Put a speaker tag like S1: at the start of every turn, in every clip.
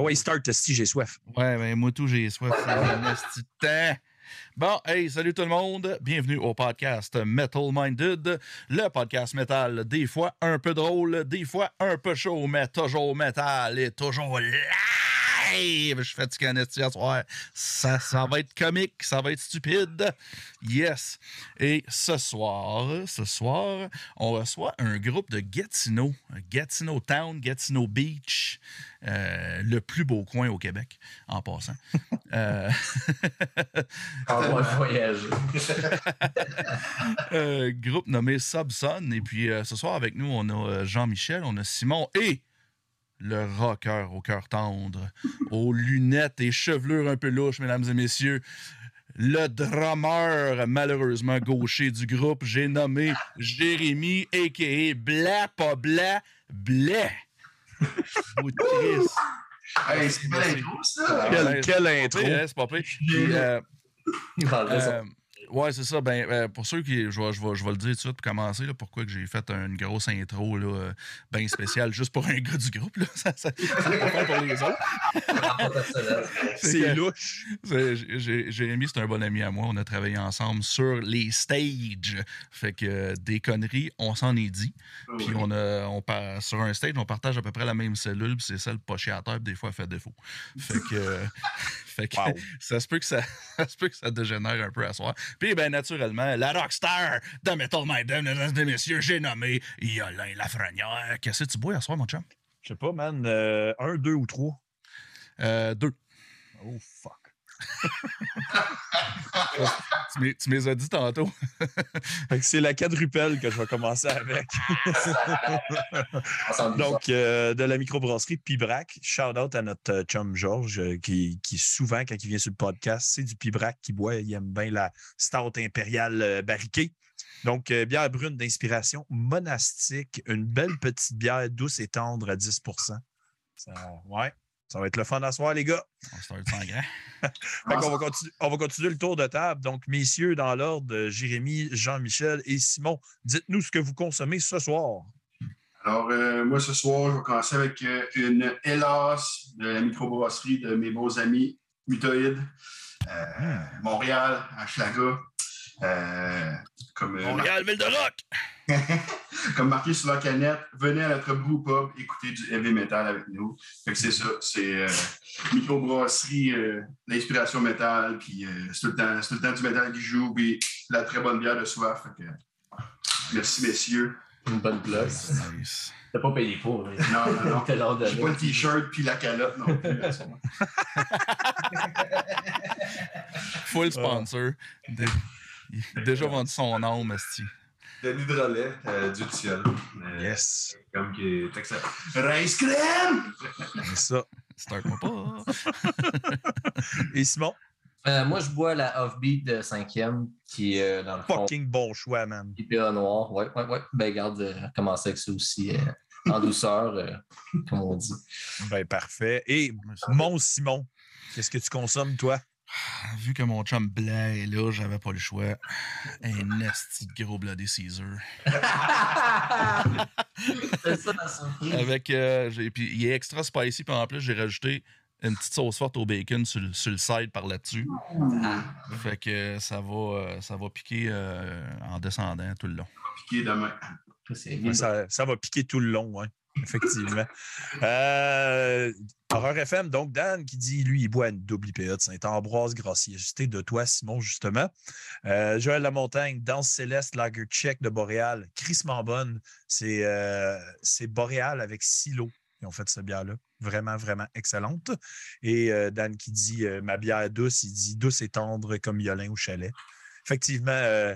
S1: Ah ouais, start, si j'ai soif.
S2: Ouais, ben moi tout, j'ai soif. Bon, hey, salut tout le monde. Bienvenue au podcast Metal Minded, le podcast métal, des fois un peu drôle, des fois un peu chaud, mais toujours métal et toujours Je suis fatigué en à soir. Ça, ça va être comique, ça va être stupide. Yes. Et ce soir, ce soir, on reçoit un groupe de Gatineau, Gatineau Town, Gatineau Beach. Euh, le plus beau coin au Québec, en passant. euh,
S3: On va voyager.
S2: euh, groupe nommé Subson. Et puis euh, ce soir avec nous, on a Jean-Michel, on a Simon et le rocker au cœur tendre, aux lunettes et chevelures un peu louches, mesdames et messieurs. Le drummer, malheureusement gaucher du groupe, j'ai nommé Jérémy, a.k.a. Bla, pas Bla, Christ.
S3: Hey, c'est pas l'intro, ça!
S1: Quelle, quelle intro.
S2: C'est pas pire. Puis, euh, euh, ouais, c'est ça. Ben, euh, pour ceux qui. Je vais, je vais- je vais le dire tout de suite pour commencer, là, pourquoi j'ai fait une grosse intro là, euh, bien spéciale juste pour un gars du groupe. Là. Ça, ça, pas pour les autres.
S1: C'est louche.
S2: Jérémy, c'est un bon ami à moi. On a travaillé ensemble sur les stages. Fait que euh, des conneries, on s'en est dit. Puis on a, on par- sur un stage, on partage à peu près la même cellule, puis c'est celle pas chier à terre, puis des fois, elle fait défaut. Fait que, euh, fait que
S1: Wow.
S2: ça, se peut que ça, ça se peut que ça dégénère un peu à soir. Puis, ben, naturellement, la rockstar de Metal Maiden, mesdames et messieurs, j'ai nommé Yolin Lafrenière. Qu'est-ce que tu bois à soir, mon chum?
S1: Je sais pas, man. euh, un, deux ou trois.
S2: Euh, deux.
S1: Oh, fuck.
S2: Tu tu m'es as dit tantôt.
S1: C'est la quadrupelle que je vais commencer avec. Donc, euh, de la microbrasserie Pibrac. Shout out à notre euh, chum Georges, euh, qui, qui souvent, quand il vient sur le podcast, c'est du Pibrac qu'il boit. Il aime bien la stout impériale barriquée. Donc, euh, bière brune d'inspiration monastique. Une belle petite bière douce et tendre à 10 ça, Ouais, ça va être le fun à soir, les gars.
S2: On start sans grand.
S1: Fait qu'on va, continu- on va continuer le tour de table. Donc, messieurs, dans l'ordre, Jérémy, Jean-Michel et Simon, dites-nous ce que vous consommez ce soir.
S4: Alors, euh, moi, ce soir, je vais commencer avec euh, une Hélas de la microbrasserie de mes beaux amis Mutoïdes, euh, Montréal, à Schlaga. Euh, comme, euh,
S2: Montréal, ville de rock!
S4: comme marqué sur la canette, venez à notre brew pub écouter du heavy metal avec nous. Fait que c'est ça, c'est euh, microbrasserie, euh, l'inspiration métal, puis euh, c'est tout, le temps- c'est tout le temps du métal qui joue, puis la très bonne bière de soif. Fait que, merci, messieurs.
S3: Une bonne plug.
S2: Nice.
S3: T'as pas payé pour. mais-
S4: Non, non, non.
S3: T'as l'ordre de
S4: J'ai pas le t-shirt puis la calotte non plus.
S2: Full sponsor. déjà vendu son âme, esti.
S5: De l'hydrolet euh, du ciel. Euh,
S1: Yes.
S5: Comme qui est excellent.
S4: Rice crème!
S1: C'est ça.
S2: Start-moi pas.
S1: Et Simon,
S3: Euh, moi, je bois la Offbeat de 5e, qui est euh, dans le fond
S1: fucking bon choix, man.
S3: IPA noir. Ouais, ouais, ouais. Ben, garde, euh, commencer avec ça aussi euh, en douceur, euh, comme on dit.
S1: Ben, parfait. Et mon Simon, qu'est-ce que tu consommes, toi?
S2: Vu que mon chum blanc est là, j'avais pas le choix. Un esti de gros Bloody Caesar.
S3: C'est ça la surprise.
S2: Avec, euh, puis il est extra spicy, puis en plus, j'ai rajouté une petite sauce forte au bacon sur, le- sur le side par là-dessus. Fait que ça va, euh, ça va piquer euh, en descendant tout le long.
S4: Piqué demain.
S3: C'est bien.
S1: Ça, ça va piquer tout le long, hein, effectivement. euh, Horreur FM, donc Dan qui dit, lui, il boit une double IPA de Saint-Ambroise, gracieuseté de toi, Simon, justement. Euh, Joël Lamontagne, Danse Céleste, Lager Tchèque de Boréal, crissement bonne. C'est euh, c'est Boréal avec Silo qui ont fait cette bière-là. Vraiment, vraiment excellente. Et euh, Dan qui dit, ma bière douce, il dit douce et tendre comme Yolin au chalet. Effectivement,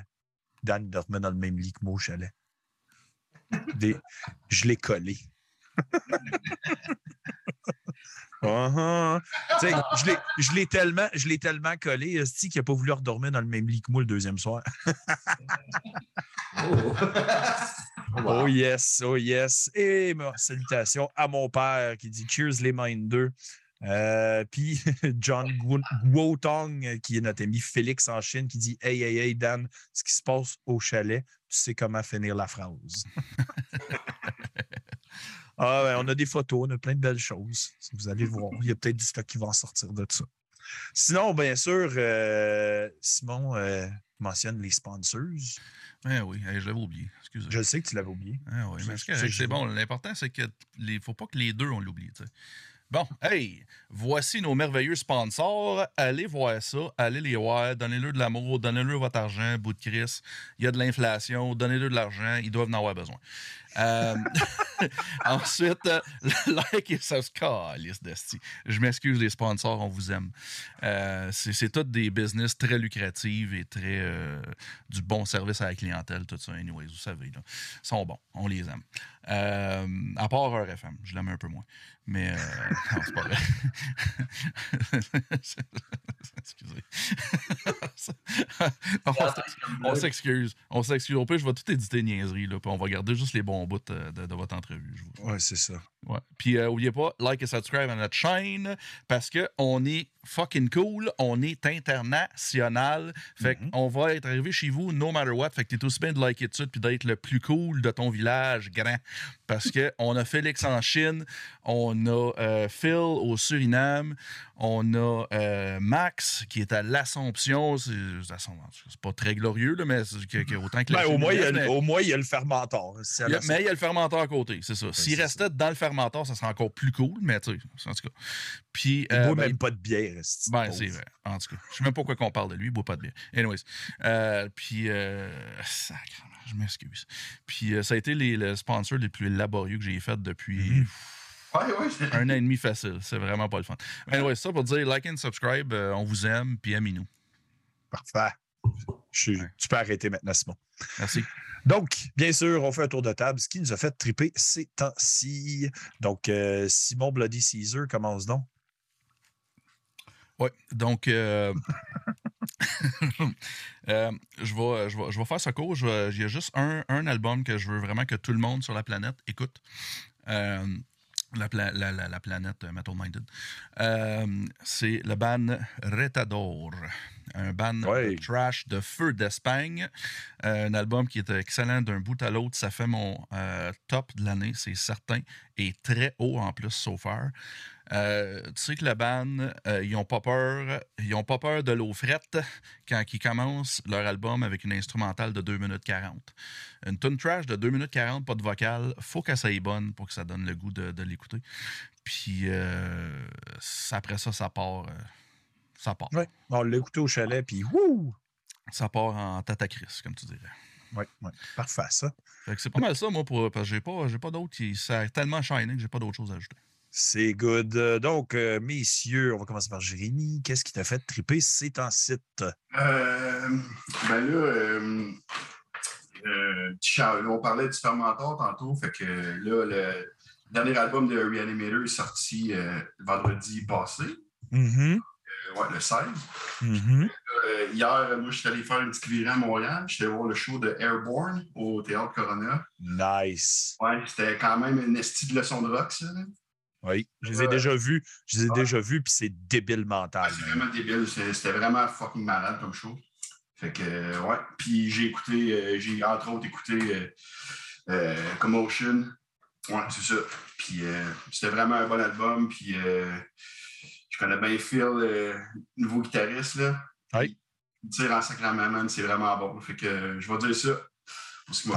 S1: Dan dormait dans le même lit que moi au chalet. Des- Je l'ai collé. Uh-huh. Tu sais, je l'ai- tellement, je l'ai tellement collé, Esti, qu'il n'a pas voulu redormir dans le même lit que moi le deuxième soir.
S3: Oh. Wow.
S1: Oh yes, oh yes. Et ma salutations à mon père qui dit Cheers les Minders. Euh, Puis John Guo- Guotong, qui est notre ami Félix en Chine, qui dit Hey, hey, hey, Dan, ce qui se passe au chalet, tu sais comment finir la phrase. Ah, ben, on a des photos, on a plein de belles choses. Vous allez voir, il y a peut-être du stock qui va en sortir de ça. Sinon, bien sûr, euh, Simon euh, mentionne les sponsors.
S2: Eh oui, je l'avais oublié. Excusez.
S1: Je sais que tu l'avais oublié.
S2: Ah oui,
S1: Je-
S2: mais c'est bon. L'important, c'est que les faut pas que les deux on l'oublie. Bon, hey, voici nos merveilleux sponsors. Allez voir ça, allez les voir, donnez-leur de l'amour, donnez-leur votre argent, bout de Chris. Il y a de l'inflation, donnez-leur de l'argent, ils doivent en avoir besoin. Euh, ensuite, euh, like et subscribe, liste d'esti. Je m'excuse les sponsors, on vous aime. Euh, c'est tous des business très lucratifs et très du bon service à la clientèle, tout ça. Anyways, vous savez, là. Ils sont bons, on les aime. À part RFM, je l'aime un peu moins. Mais non, c'est pas vrai. Excusez. on s'excuse. On s'excuse. Au pire, je vais tout éditer niaiserie, là, puis on va garder juste les bons bouts euh, de, de votre entrevue.
S1: Ouais, c'est ça.
S2: Ouais. Puis, euh, oubliez pas, like et subscribe à notre chaîne parce qu'on est fucking cool. On est international. Fait
S1: Mhm.
S2: qu'on va être arrivé chez vous no matter what. Fait que t'es aussi bien de liker tout puis d'être le plus cool de ton village grand. Parce qu'on a Félix en Chine, on a euh, Phil au Suriname, on a euh, Max qui est à l'Assomption. C'est pas très glorieux, là, mais que- que autant que
S1: Ben, au, moins, il y a,
S2: mais-
S1: au moins, il y a le fermentor. Si
S2: mais il y a le fermenteur à côté, c'est ça. S'il
S1: c'est
S2: restait dans le fermenteur, ça serait encore plus cool, mais tu sais, en tout cas. Puis,
S1: il
S2: euh,
S1: boit
S2: ben,
S1: même pas de bière.
S2: ben, c'est vrai. En tout cas, je sais même pas pourquoi qu'on parle de lui, il boit pas de bière. Anyways. Euh, puis, euh, sacrément, je m'excuse. Puis, euh, ça a été les, le sponsor les plus laborieux que j'ai fait depuis
S1: Mhm.
S4: Ouais, ouais. c'est-
S2: un an et demi facile. C'est vraiment pas le fun. Anyways, ça pour dire like and subscribe, euh, on vous aime, puis aimez-nous.
S1: Parfait. Je suis-
S2: Ouais.
S1: Tu peux arrêter maintenant, Simon.
S2: Merci.
S1: Donc, bien sûr, on fait un tour de table, ce qui nous a fait triper ces temps-ci. Donc, euh, Simon Bloody Caesar, commence donc.
S2: Oui, donc euh, euh, je, vais, je, vais, je vais faire. Je vais- Il y a juste un album que je veux vraiment que tout le monde sur la planète écoute. La, pla- la- la- la planète euh, Metal Minded. Euh, c'est le band Retador. Un
S1: Ouais.
S2: de trash de feu d'Espagne. Euh, un album qui est excellent d'un bout à l'autre. Ça fait mon euh, top de l'année, c'est certain. Et très haut en plus, so far. Euh, tu sais que la band, euh, ils n'ont pas peur, ils ont pas peur de l'eau frette quand ils commencent leur album avec une instrumentale de 2 minutes 40. Une tune trash de 2 minutes 40, pas de vocal, faut qu'elle soit bonne pour que ça donne le goût de, de l'écouter. Puis euh, après ça, ça part. ça part.
S1: Ouais. On l'a écouté au chalet, puis wouh!
S2: Ça part en tatacris, comme tu dirais.
S1: Ouais, ouais. Parfait, ça.
S2: C'est pas mal ça, moi, pour, parce que j'ai pas, j'ai pas d'autres. Ça a tellement shiné que j'ai pas d'autres choses à ajouter.
S1: C'est good. Euh, Donc, euh, messieurs, on va commencer par Jérémy. Qu'est-ce qui t'a fait triper ces temps-ci?
S4: Euh, ben là, euh, euh, on parlait du fermentor tantôt, fait que là, le dernier album de Reanimator est sorti vendredi passé,
S1: Mhm,
S4: euh, ouais, le 16.
S1: mhm.
S4: Euh, hier, moi, je suis allé faire une petite virée à Montréal. J'étais voir le show de Airborne au Théâtre Corona.
S1: Nice.
S4: Ouais, c'était quand même une estie de leçon de rock, ça. là.
S1: Oui, je les ai
S4: Ouais.
S1: déjà vus. Je les ai déjà vus, puis c'est débile mental.
S4: Ah, c'est vraiment débile. C'était vraiment fucking malade comme show. Fait que, euh, ouais. Puis j'ai écouté, euh, j'ai entre autres écouté euh, euh, Commotion. Ouais, c'est ça. Puis euh, c'était vraiment un bon album. Puis euh, je connais bien Phil, euh, nouveau guitariste. Là.
S1: Oui.
S4: Il tire en sacrament, man. C'est vraiment bon. Fait que euh, je vais dire ça. Pour ce qui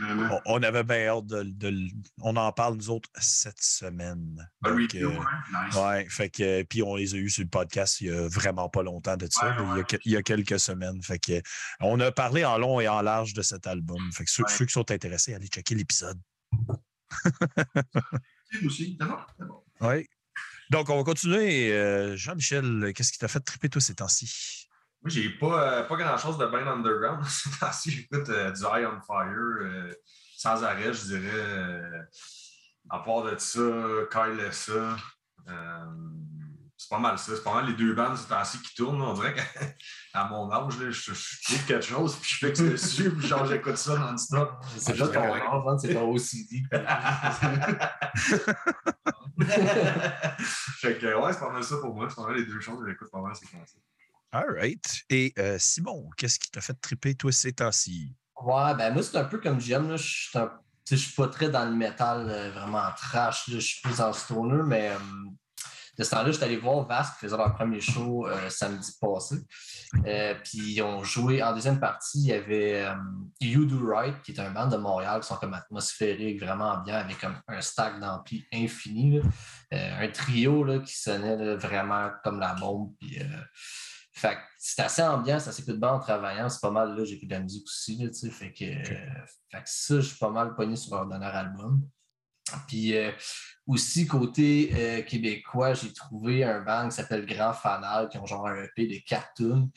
S4: vraiment.
S1: On, on avait bien hâte de, On en parle, nous autres, cette semaine. Donc,
S4: review,
S1: euh,
S4: ouais. Nice.
S1: Ouais, fait que puis on les a eus sur le podcast il y a vraiment pas longtemps de ça,
S4: Ouais,
S1: il, y a,
S4: ouais.
S1: que- il y a quelques semaines. Fait que on a parlé en long et en large de cet album. Fait que ceux, qui sont intéressés, allez checker l'épisode.
S4: Aussi.
S1: Oui. Donc, on va continuer. Euh, Jean-Michel, qu'est-ce qui t'a fait triper toi ces temps-ci?
S5: Moi, j'ai pas, euh, pas grand-chose de bien underground. Temps-ci, j'écoute euh, du High on Fire euh, sans arrêt, je dirais. à part de ça, Kyle Lessa. euh, c'est pas mal ça. C'est pas mal les deux bandes ces temps-ci qui tournent. On dirait qu'à mon âge, là, je, je trouve quelque chose, puis je fixe dessus, puis genre, j'écoute ça non-stop.
S3: C'est juste ton âge, hein, c'est ton OCD.
S5: fait que, ouais, c'est pas mal ça pour moi. C'est pas mal les deux choses que j'écoute pas mal ces temps-ci.
S1: All right. Et euh, Simon, qu'est-ce qui t'a fait triper toi ces temps-ci?
S3: Ouais, ben moi, c'est un peu comme j'aime. Je suis pas très dans le métal euh, vraiment trash, je suis plus le stoner, mais de ce temps-là, j'étais allé voir Vasque qui faisait leur premier show euh, samedi passé. Puis ils ont joué en deuxième partie, il y avait You Do Right, qui est un band de Montréal qui sont comme atmosphériques, vraiment bien, avec comme un stack d'ampli infini. là. Un trio là, qui sonnait vraiment comme la bombe. Puis, fait que c'est assez ambiant, ça s'écoute bien en travaillant. C'est pas mal, là, j'écoute de la musique aussi. Là, tu sais, fait, que, euh, fait que ça, je suis pas mal pogné sur leur dernier album. Puis euh, aussi, côté euh, québécois, j'ai trouvé un band qui s'appelle Grand Fanal, qui ont genre un EP de cartoon.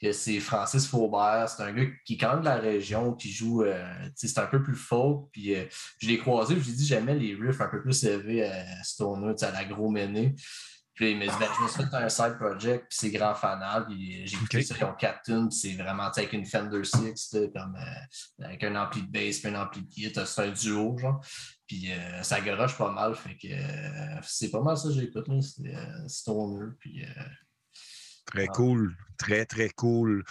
S3: que C'est Francis Faubert. C'est un gars qui est quand même de la région, qui joue, euh, c'est un peu plus folk. Puis je l'ai croisé, je lui ai dit j'aimais les riffs un peu plus élevés à Stoner, à la gros ménée. Puis là, il m'a dit, ben, je me suis fait un side project, puis c'est grand fanal. Puis j'ai écouté
S1: Ok.
S3: ça, ils ont quatre tunes, puis c'est vraiment tu sais, avec une Fender 6, là, comme, euh, avec un ampli de bass, puis un ampli de guitare. C'est un duo, genre. Puis euh, ça garoche pas mal, fait que euh, c'est pas mal ça que j'écoute, là. C'est Stoner, puis.
S1: Très
S3: Ah.
S1: cool. Très, très cool.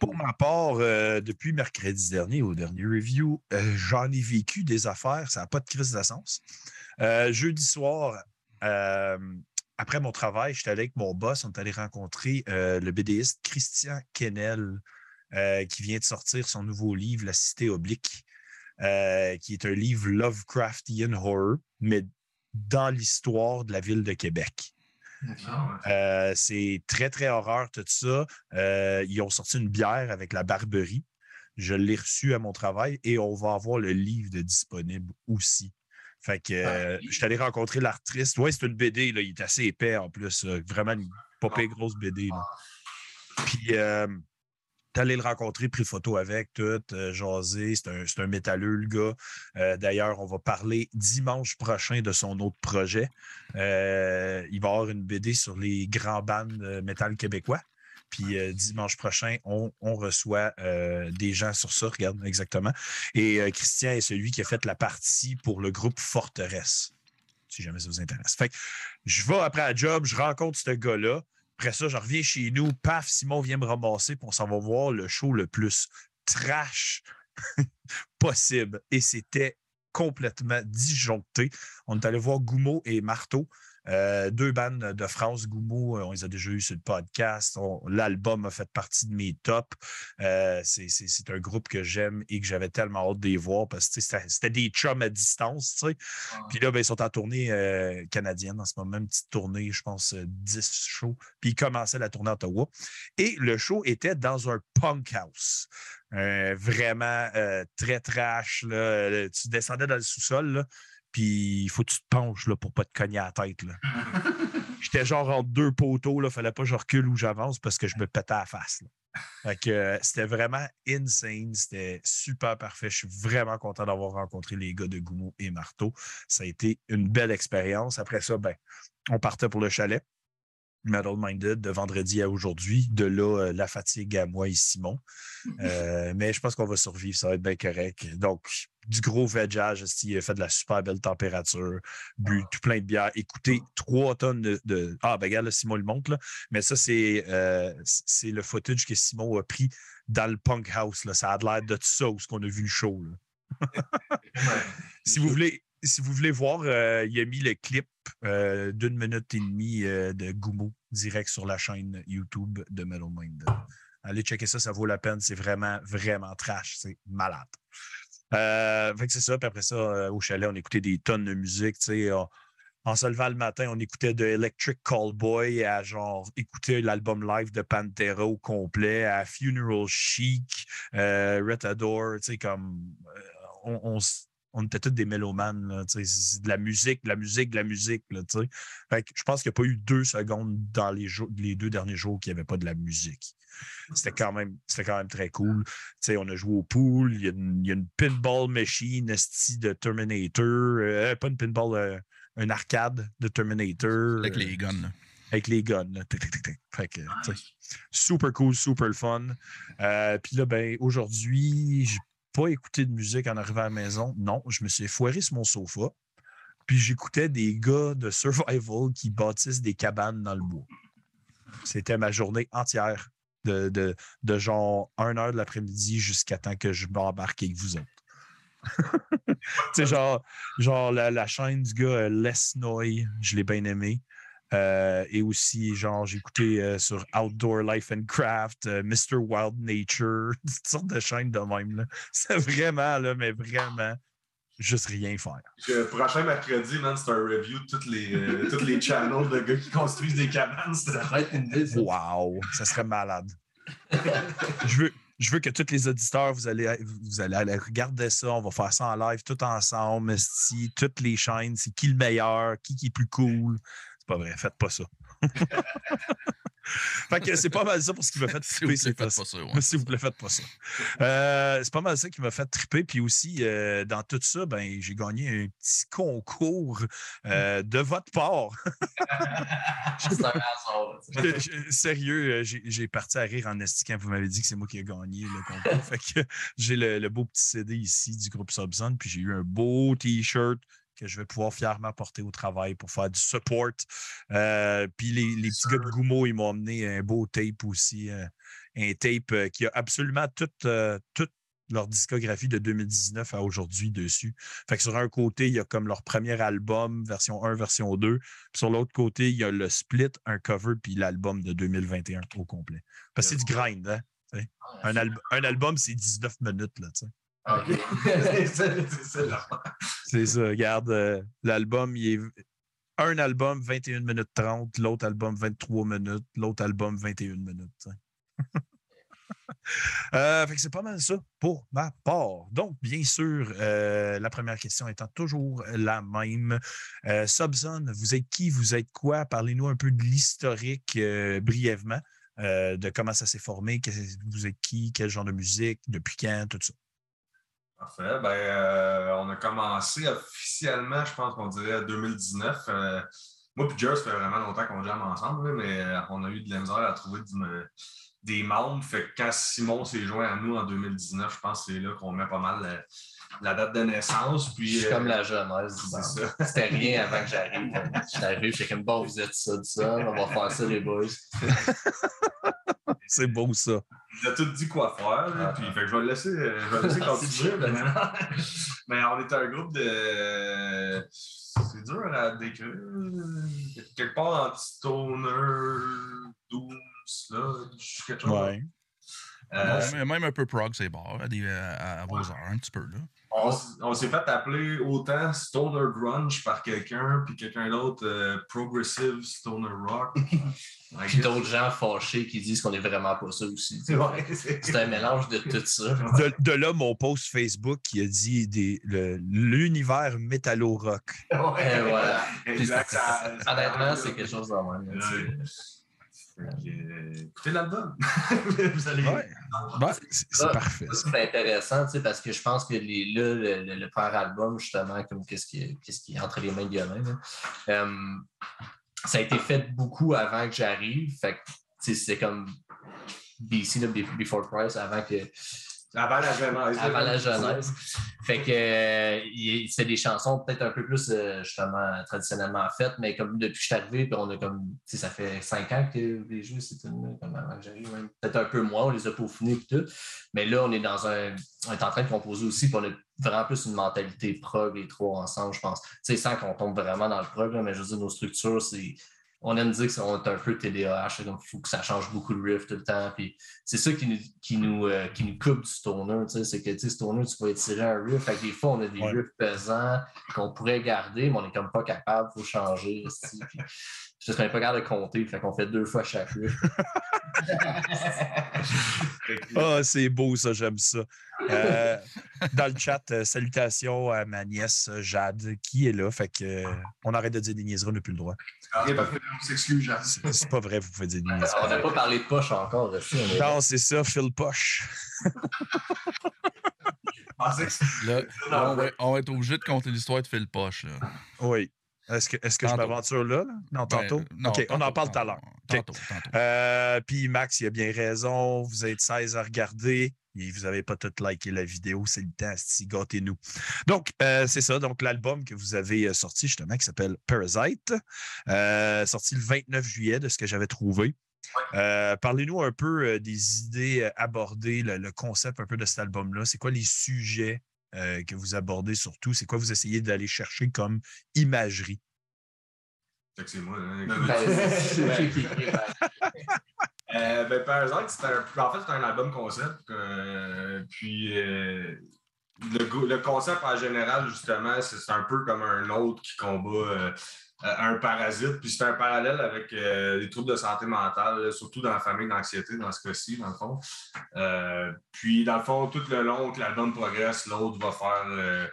S1: Pour ma part, euh, depuis mercredi dernier, au dernier review, euh, j'en ai vécu des affaires. Ça n'a pas de crise d'essence. Euh, jeudi soir, euh, après mon travail, j'étais allé avec mon boss. On est allé rencontrer euh, le BDiste Christian Kennel, euh, qui vient de sortir son nouveau livre, La Cité oblique, euh, qui est un livre Lovecraftian Horror, mais dans l'histoire de la ville de Québec. C'est très, très horreur, tout ça. Ils ont sorti une bière avec la Barberie. Je l'ai reçu à mon travail et on va avoir le livre de disponible aussi. Fait que euh, je suis allé rencontrer l'artiste. Oui, c'est une BD, là, il est assez épais en plus. euh, vraiment une pire grosse BD. là. Puis euh, t'es allé le rencontrer, pris photo avec, tout, euh, jasé. C'est un, c'est un métalleux, le gars. D'ailleurs, on va parler dimanche prochain de son autre projet. Il va y avoir une BD sur les grands bands métal québécois. Puis euh, dimanche prochain, on, reçoit euh, des gens sur ça, regarde exactement. Et euh, Christian est celui qui a fait la partie pour le groupe Forteresse, si jamais ça vous intéresse. Fait que je vais après la job, je rencontre ce gars-là. Après ça, je reviens chez nous. Paf, Simon vient me ramasser, puis on s'en va voir le show le plus trash possible. Et c'était complètement disjoncté. On est allé voir Goumeau et Marteau. Euh, deux bandes de France, Goumeau, euh, on les a déjà eu sur le podcast. L'album a fait partie de mes tops. Euh, c'est- un groupe que j'aime et que j'avais tellement hâte de les voir parce que c'était des chums à distance. Puis là, ben, ils sont en tournée euh, canadienne en ce moment, une petite tournée, je pense, euh, 10 shows. Puis ils commençaient la tournée à Ottawa. Et le show était dans un punk house. Vraiment très trash. Là. Tu descendais dans le sous-sol, puis il faut que tu te penches là, pour pas te cogner à la tête. Là. J'étais genre entre deux poteaux, là, fallait pas que je recule ou j'avance parce que je me pétais à la face. là. Fait que euh, c'était vraiment insane, c'était super parfait. Je suis vraiment content d'avoir rencontré les gars de Goumeau et Marteau. Ça a été une belle expérience. Après ça, ben, on partait pour le chalet. Metal Minded de vendredi à aujourd'hui. De là, euh, la fatigue à moi et Simon. Euh, mais je pense qu'on va survivre, ça va être bien correct. Donc, du gros vegeage, il a fait de la super belle température, bu tout plein de bière, écoutez trois tonnes de. de- Ah, ben regarde, là, Simon le montre, là. Mais ça, c'est euh, le footage que Simon a pris dans le punk house. Là. Ça a l'air de ça où ce qu'on a vu le show. là. Si vous voulez, si vous voulez voir, euh, il a mis le clip euh, d'une minute et demie euh, de Goumeau direct sur la chaîne YouTube de Metal Mind. Allez checker ça, ça vaut la peine. C'est vraiment, vraiment trash. C'est malade. Euh, fait que c'est ça. Puis après ça, euh, au chalet, on écoutait des tonnes de musique. tu en se levant le matin, on écoutait de Electric Callboy à genre écouter l'album live de Pantera au complet, à Funeral Chic, euh, Retador, tu sais, comme on, on s- on était tous des mélomanes, là, de la musique, de la musique, de la musique, là. Fait que je pense qu'il n'y a pas eu deux secondes dans les, deux derniers jours qu'il n'y avait pas de la musique. C'était quand même, c'était quand même très cool. On a joué au pool, il y a une, il y a une pinball machine, esti de Terminator, euh, pas une pinball, euh, un arcade de Terminator.
S2: Avec
S1: euh,
S2: les guns. là.
S1: avec les guns. là. Tic, tic, tic, tic. Fait que, super cool, super le fun. Euh, Puis là, ben, aujourd'hui, j'ai pas écouté de musique en arrivant à la maison. Non, je me suis foiré sur mon sofa. Puis j'écoutais des gars de survival qui bâtissent des cabanes dans le bois. C'était ma journée entière de, de, de genre 1 heure de l'après-midi jusqu'à temps que je m'embarque avec vous autres. tu sais, genre, genre la, chaîne du gars euh, Les Noy, je l'ai bien aimé. Euh, et aussi, genre, j'ai écouté euh, sur Outdoor Life and Craft, euh, Mr. Wild Nature, toutes sortes de chaînes de même. là. C'est vraiment, là, mais vraiment, juste rien faire.
S5: Le prochain mercredi, man, c'est un review de toutes les, euh, toutes les channels de gars qui construisent des cabanes.
S3: Ça va être une idée.
S1: Wow, ça serait malade. je, veux, je veux que tous les auditeurs, vous allez, vous allez aller regarder ça. On va faire ça en live tout ensemble. esti, toutes les chaînes, c'est qui le meilleur, qui, qui est plus cool. Pas vrai, faites pas ça. fait que c'est pas mal ça pour ce qui m'a fait
S2: S'il vous
S1: triper.
S2: plaît, faites pas ça. ouais.
S1: S'il vous plaît, faites pas ça. Euh, c'est pas mal ça qui m'a fait triper. Puis aussi, euh, dans tout ça, ben, j'ai gagné un petit concours euh, de votre part. Je- je- Sérieux, euh, j'ai parti à rire en estiquant. Vous m'avez dit que c'est moi qui ai gagné le concours. fait que j'ai le, le beau petit CD ici du groupe Subzone, puis j'ai eu un beau T-shirt que je vais pouvoir fièrement porter au travail pour faire du support. Euh, puis les, les petits gars de Goumo, ils m'ont amené un beau tape aussi. euh, un tape euh, qui a absolument toute, euh, toute leur discographie de 2019 à aujourd'hui dessus. Fait que sur un côté, il y a comme leur premier album, version 1, version 2. Puis sur l'autre côté, il y a le split, un cover, puis l'album de 2021 au complet. Parce que c'est du grind, hein? Un, al- un album, c'est 19 minutes, là, tu sais.
S5: C'est ça,
S1: regarde, euh, l'album, il est... Un album, 21 minutes 30, l'autre album, 23 minutes, l'autre album, 21 minutes. Euh, fait que c'est pas mal ça pour ma part. Donc, bien sûr, euh, la première question étant toujours la même. Euh, Subzone, vous êtes qui? Vous êtes quoi? Parlez-nous un peu de l'historique brièvement, de comment ça s'est formé, vous êtes qui, quel genre de musique, depuis quand, tout ça.
S5: Parfait. Ben, euh, on a commencé officiellement, je pense qu'on dirait 2019. Euh, moi et Jer, ça fait vraiment longtemps qu'on jamme ensemble, mais euh, on a eu de la misère à trouver des membres. Fait que quand Simon s'est joint à nous en 2019, je pense que c'est là qu'on met pas mal la, la date de naissance.
S3: Je
S5: Puis,
S3: suis
S5: euh,
S3: comme la jeunesse
S5: ça.
S3: C'était rien avant que j'arrive. Je suis arrivé, j'étais comme bon, vous êtes ça, de ça, on va faire ça, les boys.
S1: C'est beau, ça.
S5: Il nous a tout dit quoi faire. là,
S3: Ah.
S5: puis, fait que je vais le laisser, euh, je vais le laisser
S3: C'est
S5: continuer.
S3: dur,
S5: mais, on est un groupe de. C'est dur à décrire. Quelque part entre stoner, doom, sludge, quelque chose.
S1: Ouais.
S5: Euh,
S2: Ouais, mais même un peu prog, c'est bon, à, des- à- à vos heures, un petit peu. Là.
S5: On s'est fait appeler autant stoner grunge par quelqu'un, puis quelqu'un d'autre euh, progressive stoner rock.
S3: Puis d'autres gens fâchés qui disent qu'on est vraiment pas ça aussi.
S5: Ouais, c'est-
S3: un mélange de tout ça.
S1: De, de là, mon post Facebook qui a dit des- le- l'univers métallo-rock.
S3: Et voilà.
S5: Exact. ça- ça-
S3: Honnêtement, c'est quelque chose de même.
S5: Écoutez l'album. Vous allez.
S1: Ouais. Ben, c'est parfait.
S3: C'est intéressant, tu sais, parce que je pense que les, là, le, le- le premier album, justement, comme qu'est-ce qui, qu'est-ce qui est entre les mains de Guillaume, là, euh, ça a été fait beaucoup avant que j'arrive. Fait c'est comme BC, là, Be- Before Christ, avant que
S5: Avant la genèse.
S3: avant la jeunesse. Fait que euh, c'est des chansons peut-être un peu plus euh, justement traditionnellement faites, mais comme depuis que je suis arrivé, puis on a comme, ça fait cinq ans que les jeux, c'est une, comme avant j'arrive, peut-être un peu moins, on les a peaufinés et tout. Mais là, on est dans un. On est en train de composer aussi, puis on a vraiment plus une mentalité prog les trois ensemble, je pense. Tu sais, sans qu'on tombe vraiment dans le prog, mais je veux dire, nos structures, c'est. On aime dire qu'on est un peu TDAH, comme il faut que ça change beaucoup de riff tout le temps. Puis c'est ça qui nous, qui nous, euh, qui nous coupe du stoner. tu sais, C'est que sais, stoner, tu peux étirer un riff. Fait que des fois, on a des
S1: Ouais.
S3: riffs pesants qu'on pourrait garder, mais on n'est comme pas capable, il faut changer. Puis, qu'on n'est pas capable de compter. Fait qu'on fait deux fois chaque
S5: que-
S1: Ah, c'est beau, ça, j'aime ça. Euh, dans le chat, euh, salutations à ma nièce euh, Jade qui est là. Fait que on arrête de dire des niaiseries, on n'a plus le droit.
S4: Ah, c'est parfait, on s'excuse, Jean.
S1: C'est pas vrai, vous pouvez dire des niaiseries.
S3: on n'a pas parlé de poche encore. est-
S1: Non, c'est ça, Phil Poche.
S5: C'est-
S2: Là, là, on, va, on va être obligé de compter l'histoire de Phil Poche. Là.
S1: Oui. Est-ce que, est que je
S2: Tantôt.
S1: m'aventure là? Non, tantôt?
S2: Ben, non,
S1: OK, on en
S2: tantôt,
S1: parle tout à l'heure.
S2: Tantôt, tantôt.
S1: Euh, Puis Max, il a bien raison. Vous êtes 16 à regarder. Et vous n'avez pas tout liké la vidéo. C'est le temps, si gâtez-nous. Donc, euh, c'est ça. Donc, l'album que vous avez euh, sorti, justement, qui s'appelle Parasite, euh, sorti le 29 juillet, de ce que j'avais trouvé. Euh, Parlez-nous un peu euh, des idées euh, abordées, le, le concept un peu de cet album-là. C'est quoi les sujets euh, que vous abordez surtout? C'est quoi vous essayez d'aller chercher comme imagerie?
S5: C'est moi. hein.
S3: Ben, ben,
S5: Euh, ben, par exemple, c'est un, en fait, c'est un album concept. euh, puis euh, le, concept en général, justement, c'est un peu comme un autre qui combat un parasite. Puis c'est un parallèle avec euh, les troubles de santé mentale, surtout dans la famille d'anxiété, dans ce cas-ci, dans le fond. Euh, puis, dans le fond, tout le long que l'album progresse, l'autre va faire.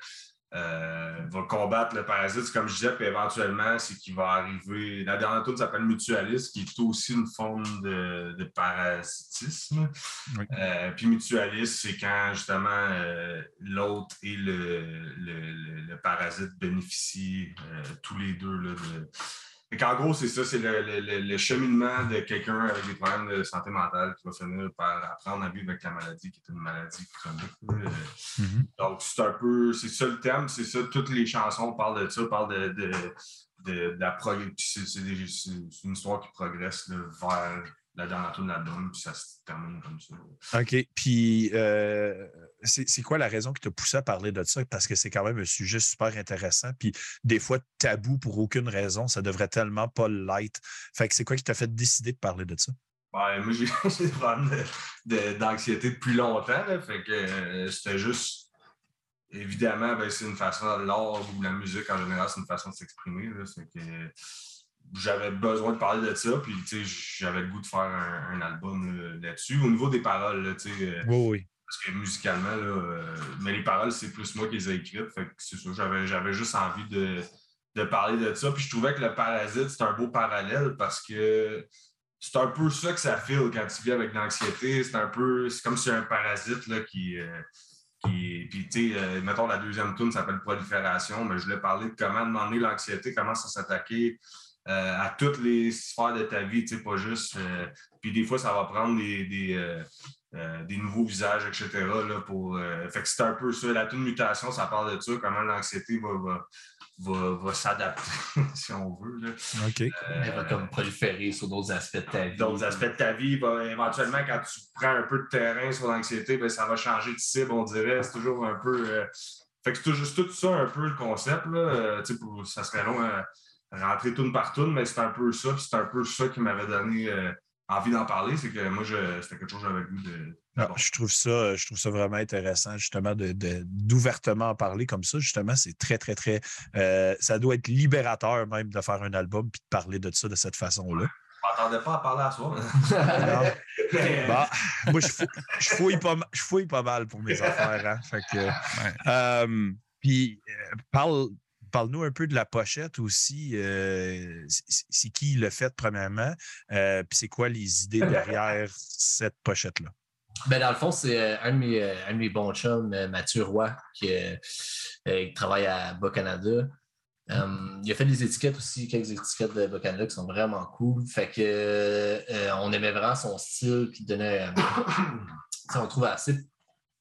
S5: Euh, va combattre le parasite, comme je disais, puis éventuellement, c'est qu'il va arriver. La dernière tour s'appelle Mutualiste, qui est aussi une forme de, de parasitisme.
S1: Oui.
S5: Euh, puis Mutualiste, c'est quand justement euh, l'autre et le, le, le- le parasite bénéficient tous les deux. Là, de... Qu'en gros, c'est ça, c'est le, le- le- cheminement de quelqu'un avec des problèmes de santé mentale qui va finir par apprendre à vivre avec la maladie, qui est une maladie chronique. Euh,
S1: Mhm.
S5: donc, c'est un peu, c'est ça le thème, c'est ça. Toutes les chansons parlent de ça, parlent de, de, de, de la prog- puis C'est une histoire qui progresse là, vers la dernière tour de l'album, puis ça se termine comme ça.
S1: OK. Puis, euh, c'est quoi la raison qui t'a poussé à parler de ça? Parce que c'est quand même un sujet super intéressant. Puis, des fois, tabou pour aucune raison. Ça devrait tellement pas l'être. Fait que c'est quoi qui t'a fait décider de parler de ça?
S5: Ouais, moi, j'ai des problèmes de- de- d'anxiété depuis longtemps, là, fait que euh, c'était juste. Évidemment, ben, c'est une façon, l'art ou la musique en général, c'est une façon de s'exprimer. que j'avais besoin de parler de ça, puis j'avais le goût de faire un, un album là, là-dessus. Au niveau des paroles, là, tu sais, euh,
S1: Oui, oui.
S5: parce que musicalement, là, euh, mais les paroles, c'est plus moi qui les ai écrites. Fait que c'est ça, j'avais, j'avais juste envie de, de parler de ça. Puis je trouvais que le parasite, c'est un beau parallèle parce que c'est un peu ça que ça file quand tu vis avec l'anxiété. C'est un peu, c'est comme si un parasite là, qui. euh, qui puis, tu sais, euh, mettons, la deuxième tune s'appelle Prolifération, mais je voulais parler de comment demander l'anxiété, comment ça s'attaquer euh, à toutes les sphères de ta vie, tu sais, pas juste. euh, puis des fois, ça va prendre des, des, euh, euh, des nouveaux visages, etc. Là, pour, euh, fait que c'est un peu ça. La toute mutation, ça parle de ça, comment l'anxiété va, va, va, va s'adapter, si on veut. Là.
S1: OK.
S3: Elle va comme proliférer sur d'autres aspects de ta vie.
S5: D'autres aspects de ta vie, éventuellement, quand tu prends un peu de terrain sur l'anxiété, ben, ça va changer de cible, on dirait. C'est toujours un peu. euh, Fait que c'est juste tout ça un peu le concept. Là. Euh, tu sais, pour- ça serait long à rentrer tune par tune, mais c'est un peu ça. Puis c'est un peu ça qui m'avait donné euh, envie d'en parler. C'est que moi, c'était quelque chose que j'avais le goût de.
S1: Non,
S5: d'aborder.
S1: je trouve ça, je trouve ça vraiment intéressant, justement, de, de- d'ouvertement en parler comme ça. Justement, c'est très, très, très. euh, ça doit être libérateur même de faire un album puis de parler de ça de cette façon-là.
S5: Je m'attendais pas à parler à soi.
S1: Bah, moi, je fouille, je, fouille pas, je fouille pas mal pour mes affaires. Hein? Fait que, euh, puis, euh, parle, parle-nous un peu de la pochette aussi. euh, c'est, qui le fait, premièrement? Euh, puis, c'est quoi les idées derrière cette pochette-là?
S3: Ben, dans le fond, c'est euh, un, de mes, un de mes bons chums, Mathieu Roy, qui, euh, qui travaille à Bas-Canada. Il a fait des étiquettes aussi, quelques étiquettes de Bas-Canada qui sont vraiment cool. Fait que euh, on aimait vraiment son style qui donnait. on trouve assez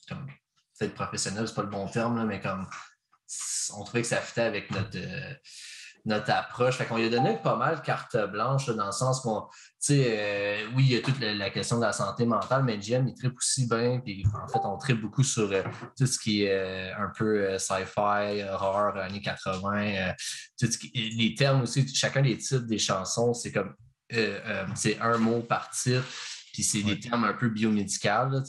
S3: comme peut-être professionnel, c'est pas le bon terme, là, mais comme on trouvait que ça fitait avec notre, euh, notre approche. Fait qu'on lui a donné pas mal carte blanche là, dans le sens qu'on tu sais, euh, oui, il y a toute la, la question de la santé mentale, mais JM, il tripe aussi bien. Puis en fait, on tripe beaucoup sur euh, tout ce qui est un peu sci-fi, horreur, années 80. euh, tout ce qui- les termes aussi, chacun des titres des chansons, c'est comme c'est un mot par titre. Puis c'est
S1: Ouais.
S3: des termes un peu biomédicaux. Là.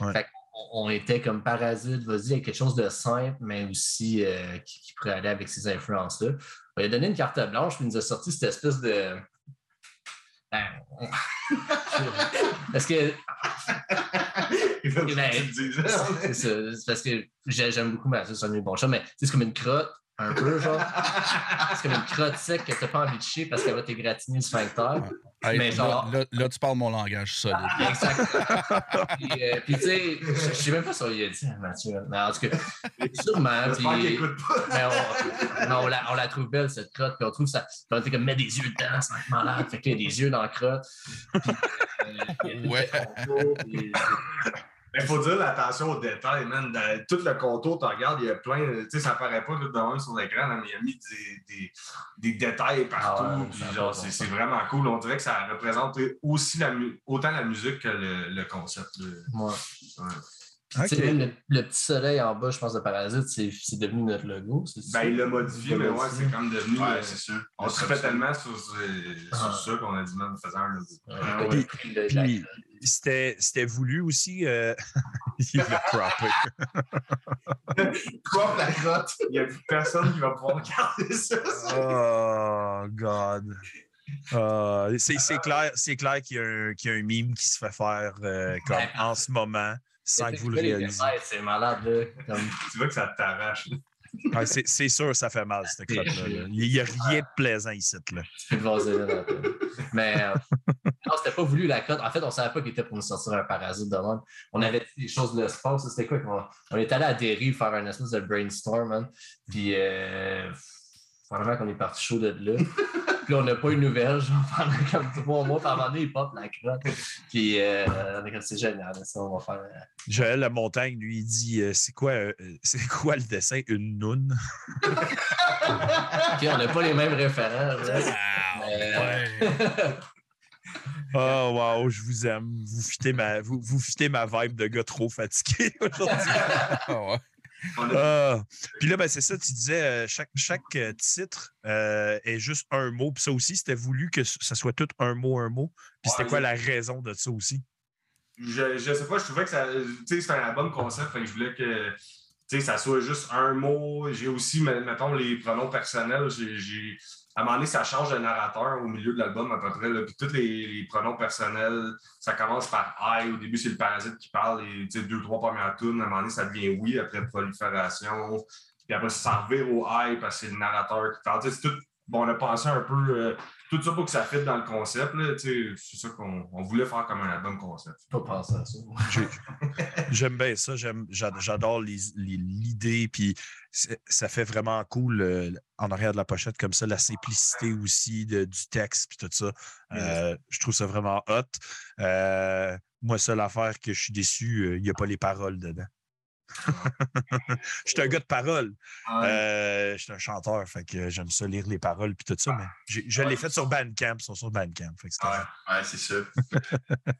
S1: Ouais.
S3: Fait on était comme parasite, vas-y, avec quelque chose de simple, mais aussi euh, qui, qui pourrait aller avec ces influences-là. On lui a donné une carte blanche, puis il nous a sorti cette espèce de. Ben, Parce que
S5: Il faut que
S3: Ben, c'est parce que j'ai- j'aime beaucoup Mathieu, c'est un bons chums, mais c'est comme une crotte, un peu, genre. C'est comme une crotte sec que t'as pas envie de chier parce qu'elle va t'égratigner le sphincter.
S2: Hey,
S3: Mais
S2: là,
S3: genre-
S2: là, là, tu parles mon langage solide.
S3: Exact. puis, euh, puis, tu sais, je sais même pas si on lui a dit, hein, Mathieu, mais en tout cas, sûrement. Puis, mais on, mais on la, on la trouve belle, cette crotte, puis on trouve ça. Puis on était comme, mets des yeux dedans, être malade. Fait qu'il y a des yeux dans la crotte. Puis, euh, il y a tout
S2: Ouais.
S3: puis-
S5: Il faut dire l'attention aux détails, man. Dans tout le contour, tu regardes, il y a plein. Tu sais, ça paraît pas là, dans un sur l'écran, mais il a mis des, des, des détails partout.
S3: Ah ouais,
S5: puis genre,
S3: de
S5: c'est vraiment cool. On dirait que ça représente aussi la, mu- autant la musique que le, le concept. là.
S3: Ouais. Même le, le petit soleil en bas, je pense, de Parasite, c'est c'est devenu notre logo. c'est?
S5: Ben, il l'a modifié, mais ouais, c'est comme devenu.
S4: Ouais,
S5: euh,
S4: c'est ça.
S5: on se fait tellement sur, sur
S3: Ah.
S5: ça qu'on a dit, même, faisant un logo.
S3: Ouais,
S4: Ah,
S1: ouais.
S3: le-
S1: Puis c'était c'était voulu aussi. euh, il l'a croppé.
S4: Crop la crotte.
S5: Il n'y a plus personne qui va pouvoir regarder ça.
S1: Oh, God. Ah, c'est c'est clair, c'est clair qu'il y, a un- qu'il y a un mime qui se fait faire euh, comme
S3: Ouais.
S1: en ce moment sans que vous le réalisiez.
S3: C'est malade, là. Comme-
S5: Tu vois que ça t'arrache.
S1: Ouais, c'est sûr, ça fait mal, cette crotte-là. là. Il n'y a rien de plaisant ici. Là.
S3: Tu peux le. Mais euh, non, c'était pas voulu la cote. En fait, on savait pas qu'il était pour nous sortir un parasite de même. On avait dit des choses de l'espace. C'était quoi? On est allé à Dérive faire un espèce de brainstorm, man. Puis, euh, vraiment qu'on est parti chaud de là. Puis là, on n'a pas eu de nouvelles, genre, pendant comme trois mois. Un moment donné, il pop la crotte. Puis, euh, c'est génial, ça, on va faire. euh,
S1: Joël La Montagne, lui, il dit euh, c'est quoi, euh, c'est quoi le dessin? Une noune
S3: OK, on n'a pas les mêmes référents. là. Mais,
S2: Ouais.
S1: Oh, wow, je vous aime. Vous fitez ma, vous, vous fitez ma vibe de gars trop fatigué aujourd'hui.
S2: Ah ouais.
S1: Ah. Puis là, ben, c'est ça, tu disais, euh, chaque, chaque euh, titre euh, est juste un mot. Puis ça aussi, c'était voulu que ça soit tout un mot, un mot. Puis c'était quoi la raison de ça aussi?
S5: Je, je sais pas, je trouvais que ça, tu sais, un album concept, fait que je voulais que, tu sais, ça soit juste un mot. J'ai aussi, me- mettons, les pronoms personnels. J'ai- à un moment donné, ça change de narrateur au milieu de l'album à peu près. Puis tous les, pronoms personnels, ça commence par I. Au début, c'est le parasite qui parle. Et tu sais, deux, trois premières tunes. À un moment donné, ça devient oui après prolifération. Puis après, ça revient au I parce que c'est le narrateur qui parle. Tu sais, c'est tout. Bon, on a pensé un peu euh, tout ça pour que ça fitte dans le concept. Là, tu sais, c'est ça qu'on on voulait faire comme un album concept.
S3: Pas penser à ça.
S1: J'ai- J'aime bien ça. J'adore les- les- l'idée. Puis ça fait vraiment cool euh, en arrière de la pochette comme ça, la simplicité aussi de- du texte puis tout ça. Euh, je trouve ça vraiment hot. Euh, moi, seule affaire que je suis déçu, euh, il n'y a pas les paroles dedans. Je suis un gars de paroles. Euh, je suis un chanteur, fait que j'aime ça lire les paroles puis tout ça, mais j'ai- je l'ai fait sur Bandcamp, ils sont sur Bandcamp. fait que c'est
S4: ça.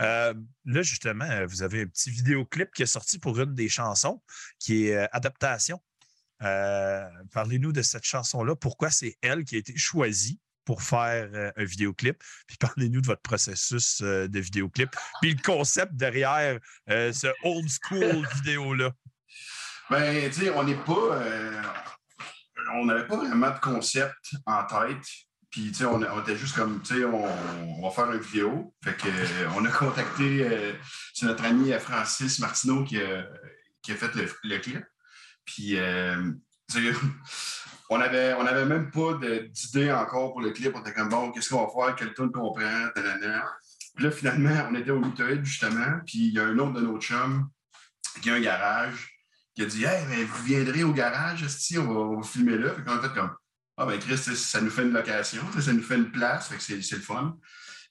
S1: Euh, là, justement, euh, vous avez un petit vidéoclip qui est sorti pour une des chansons, qui est euh, Adaptation. Parlez-nous de cette chanson-là. Pourquoi c'est elle qui a été choisie? Pour faire euh, un vidéoclip? Puis parlez-nous de votre processus euh, de vidéoclip. Puis le concept derrière euh, ce old school vidéo-là.
S4: Ben, tu sais, on n'est pas. on n'avait pas vraiment de concept en tête. Puis, tu sais, on, était juste comme, tu sais, on, va faire une vidéo. Fait que, on a contacté, c'est notre ami Francis Martineau qui a, qui a fait le, le clip. Puis, tu sais, on avait, on avait même pas d'idée encore pour le clip. On était comme, bon, qu'est-ce qu'on va faire? Quel tune qu'on prend? Puis là, finalement, on était au Mutoid, justement. Puis, il y a un autre de nos chums qui a un garage qui a dit Hey, mais vous viendrez au garage, esti, on va, on va filmer là. Fait qu'on a fait comme Ah, ben Chris, ça nous fait une location, ça nous fait une place, fait que c'est c'est le fun.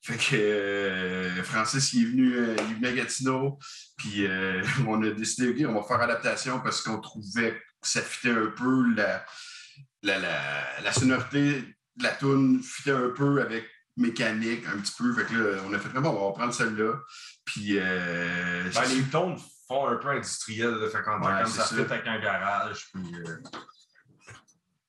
S4: Fait que euh, Francis, il est, venu, euh, il est venu à Gatineau, puis euh, on a décidé, OK, on va faire adaptation parce qu'on trouvait que ça fitait un peu la, la, la, la sonorité de la toune, fitait un peu avec mécanique, un petit peu. Fait que là, on a fait vraiment, on va prendre celle-là. Puis, euh,
S5: Ben, les tones font un peu industriel, fait qu'on
S4: Ouais,
S5: comme ça
S4: ça.
S5: fait avec un garage, puis euh,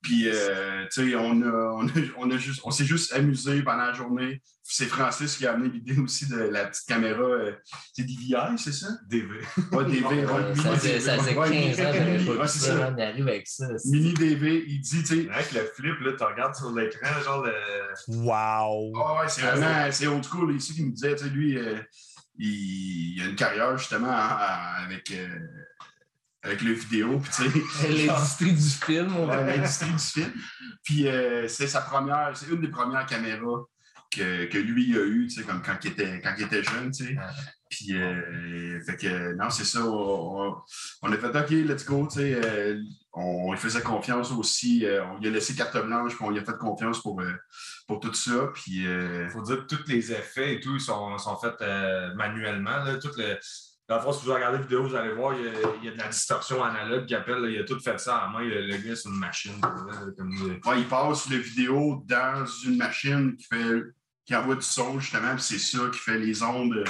S4: Puis, euh, tu sais, on, a, on, a, on, a juste, on s'est juste amusé pendant la journée. C'est Francis qui a amené l'idée aussi de la petite caméra. euh, c'est DVI, c'est ça?
S5: DV.
S4: Ouais, DV. ouais, mini
S3: ça faisait,
S4: DV,
S3: ça faisait 15 ans que pas ça. arrive avec ça. c'est-
S4: Mini DV, il dit, tu sais,
S5: Avec le flip, là, tu regardes sur l'écran, genre le.
S1: Wow!
S4: Ah ouais, c'est vraiment, c'est old school ici qui me disait, tu sais, lui, euh, il, il a une carrière justement en- en- avec, euh, avec le vidéo, puis tu sais,
S3: L'industrie du film, on va dire.
S4: l'industrie du film. Puis euh, c'est sa première, c'est une des premières caméras que, que lui a eu, tu sais, comme quand il était, quand il était jeune, tu sais.
S3: Ouais.
S4: Puis, euh, fait que, non, c'est ça, on, on- a fait OK, let's go, tu sais. euh, on, lui faisait confiance aussi. euh, on lui a laissé carte blanche, puis on lui a fait confiance pour, euh, pour tout ça. Puis, euh,
S5: Il faut dire que tous les effets et tout ils sont, sont faits manuellement. Là. Tout le... Dans le fond, si vous regardez la vidéo, vous allez voir, il y a, il y a de la distorsion analogue qui appelle. là. il a tout fait ça en main. Le, le gars, c'est une machine. là, comme,
S4: Ouais, il passe le vidéo dans une machine qui fait qui envoie du son justement, puis c'est ça qui fait les ondes euh,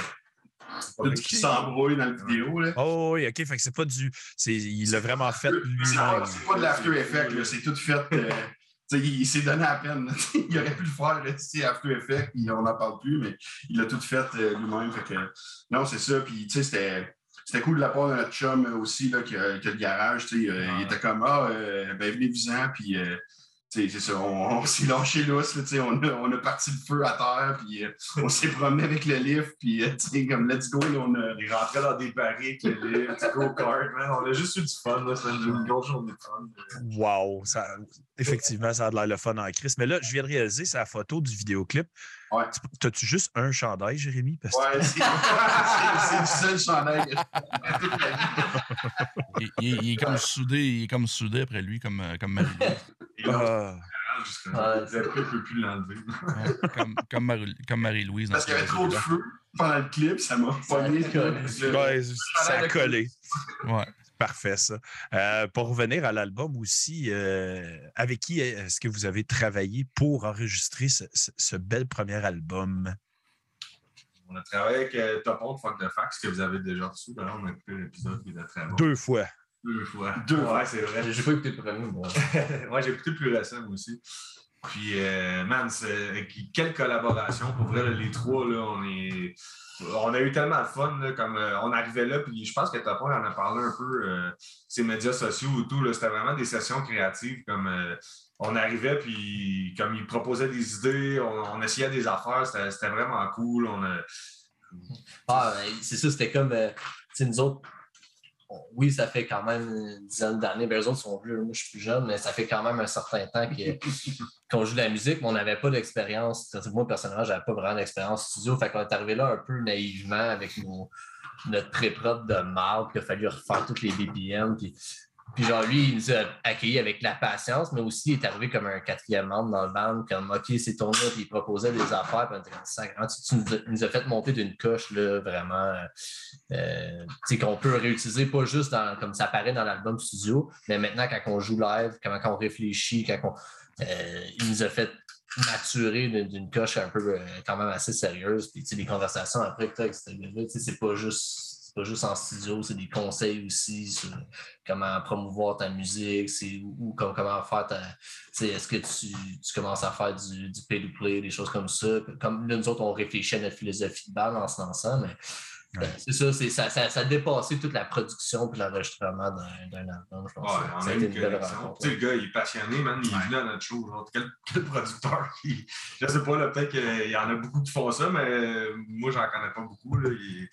S4: Tout qui s'embrouille dans la vidéo. Là.
S1: Oh oui, ok. Fait que c'est pas du. c'est- Il l'a vraiment fait
S4: C'est pas, c'est pas de l'After Effects, là, c'est tout fait. euh, tu sais, il il s'est donné à peine. il aurait pu le faire, sais, After Effects, puis on n'en parle plus, mais il a tout fait euh, lui-même. Fait que, non, c'est ça. Puis, tu sais, c'était. C'était cool de la part de notre chum aussi, là, qui, a, qui a le garage. tu sais, Il était comme, ah, euh, ben, venez-vous-en. Puis, euh, c'est ça, on, on s'est lâché lousse. on, a, on a parti le feu à terre. Puis, euh, on s'est promené avec le lift. Puis, euh, comme, let's go. Là, on
S5: Il rentrait dans des barriques, le lift, go-kart. On a juste eu du fun. C'était une grosse journée de fun.
S1: Wow, ça, effectivement, ça a l'air le fun en crise. Mais là, je viens de réaliser, la photo du vidéoclip.
S4: Ouais.
S1: T'as-tu juste un chandail, Jérémy? Parce
S4: Ouais, c'est le seul chandail.
S2: Il, il- il est comme soudé, il est comme soudé après lui, comme, euh, comme Marie-
S1: Ah,
S5: je ne peut plus l'enlever.
S2: ouais, comme, comme Marie- comme Marie-Louise.
S4: Parce qu'il y avait trop de feu pendant le clip, ça m'a pogné.
S3: a collé.
S1: ouais, ça a collé.
S2: Ouais.
S1: Parfait, ça. Euh, pour revenir à l'album aussi, euh, avec qui est-ce que vous avez travaillé pour enregistrer ce, ce- ce bel premier album?
S5: On a travaillé avec euh, Topon de Fuck the Fax que vous avez déjà reçu. D'ailleurs, on a écouté l'épisode qui était très bon.
S1: Deux fois.
S5: Deux fois.
S4: Deux
S5: ouais,
S4: fois.
S5: c'est vrai.
S3: J'ai pas écouté le premier, moi.
S5: Moi, j'ai écouté le plus récent, moi aussi. Puis, euh, man, c'est- quelle collaboration. Pour vrai, les trois, là, on est. On a eu tellement de fun, là, comme euh, on arrivait là, puis je pense que Topon en a parlé un peu, euh, ses médias sociaux ou tout, c'était vraiment des sessions créatives, comme euh, on arrivait, puis comme il proposait des idées, on, essayait des affaires, c'était vraiment cool, on a,
S3: Ah, c'est ça, c'était comme, euh, nous autres, oui, ça fait quand même une dizaine d'années, ben, eux autres sont vieux, moi je suis plus jeune, mais ça fait quand même un certain temps qu'on joue de la musique, mais on n'avait pas d'expérience. Moi, personnellement, j'avais pas vraiment d'expérience studio, fait qu'on est arrivé là un peu naïvement avec nos- notre pré-prod de marde, qu'il a fallu refaire toutes les BPM, puis puis genre, lui, il nous a accueillis avec la patience, mais aussi, il est arrivé comme un quatrième membre dans le band, comme OK, c'est ton là, puis il proposait des affaires, puis on était. Tu, nous, as, fait monter d'une coche, là, vraiment, euh, qu'on peut réutiliser, pas juste dans, comme ça apparaît dans l'album studio, mais maintenant, quand on joue live, quand, on réfléchit, quand on, euh, il nous a fait maturer d'une coche un peu euh, quand même assez sérieuse. Puis tu sais, les conversations après que tu tu sais, c'est pas juste pas juste en studio, c'est des conseils aussi sur comment promouvoir ta musique, c'est ou, ou comme- comment faire ta. Est-ce que tu, tu commences à faire du, du pay-to-play, des choses comme ça? Comme là, nous autres, on réfléchit à notre philosophie de balle en se lançant, mais
S1: Ouais.
S3: euh, c'est ça, c'est, ça, ça, ça a dépassé toute la production et l'enregistrement d'un, d'un album, je pense.
S5: Ouais,
S3: ça
S5: a
S3: été
S5: une
S3: belle rencontre.
S5: Tu sais, le gars, il est passionné, man. Il est venu à notre show. genre, quel, quel producteur qui. Je sais pas, là, peut-être qu'il y en a beaucoup qui font ça, mais moi, j'en connais pas beaucoup. Là. Il, est-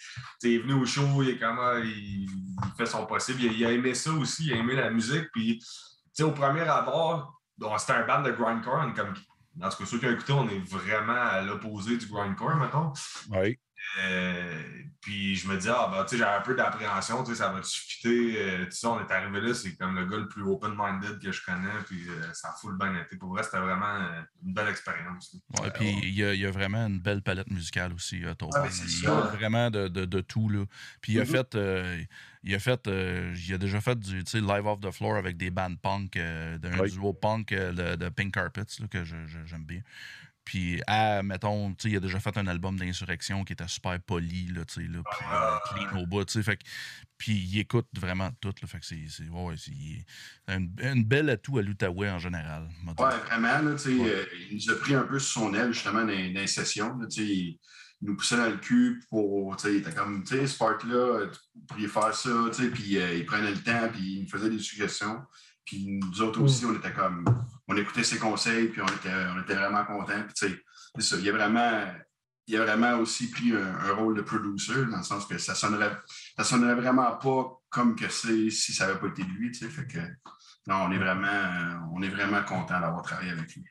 S5: il venu au show, il est comment, il, il fait son possible. Il, a- il a aimé ça aussi, il a aimé la musique. Puis, tu sais, au premier abord, c'était un band de grindcore. Comme, en tout cas, ceux qui ont écouté, on est vraiment à l'opposé du grindcore, mettons.
S1: Oui.
S5: Euh, puis je me dis, ah, ben, tu sais, j'avais un peu d'appréhension, tu sais, ça va-tu fitter? Euh, tu sais, on est arrivé là, c'est comme le gars le plus open-minded que je connais, puis euh, ça a full bien été. Pour vrai, c'était vraiment euh, une belle expérience.
S2: Ouais, puis il y, a, il y a vraiment une belle palette musicale aussi, Tauban.
S4: Ah,
S2: il y a vraiment de, de, de tout. Là. Puis il a
S4: Mhm.
S2: fait, euh, il a fait, euh, il a déjà fait du tu sais, live off the floor avec des bands punk, euh, d'un
S1: Oui.
S2: duo punk euh, de, de Pink Carpets là, que j'aime bien. Puis, à, mettons, tu sais, il a déjà fait un album d'insurrection qui était super poli, là, tu sais, là, puis euh, clean au bout, tu sais, fait que- puis il écoute vraiment tout, là, fait que c'est, c'est- ouais, c'est est une, une belle atout à l'Outaouais en général.
S4: Ouais, vraiment, là, tu sais,
S2: Ouais.
S4: euh, il nous a pris un peu sur son aile, justement, dans, dans les sessions. là, tu sais, il, il nous poussait dans le cul pour, tu sais, il était comme, tu sais, ce part-là, vous pourriez faire ça, tu sais, puis euh, il prenait le temps, puis il nous faisait des suggestions. Puis nous autres aussi, on était comme, on écoutait ses conseils, puis on était, on était vraiment contents. Puis, tu sais, c'est ça, il a vraiment, il a vraiment aussi pris un, un rôle de producer, dans le sens que ça sonnerait, ça sonnerait vraiment pas comme que c'est si ça n'avait pas été lui, tu sais, fait que, non, on est vraiment, on est vraiment content d'avoir travaillé avec lui.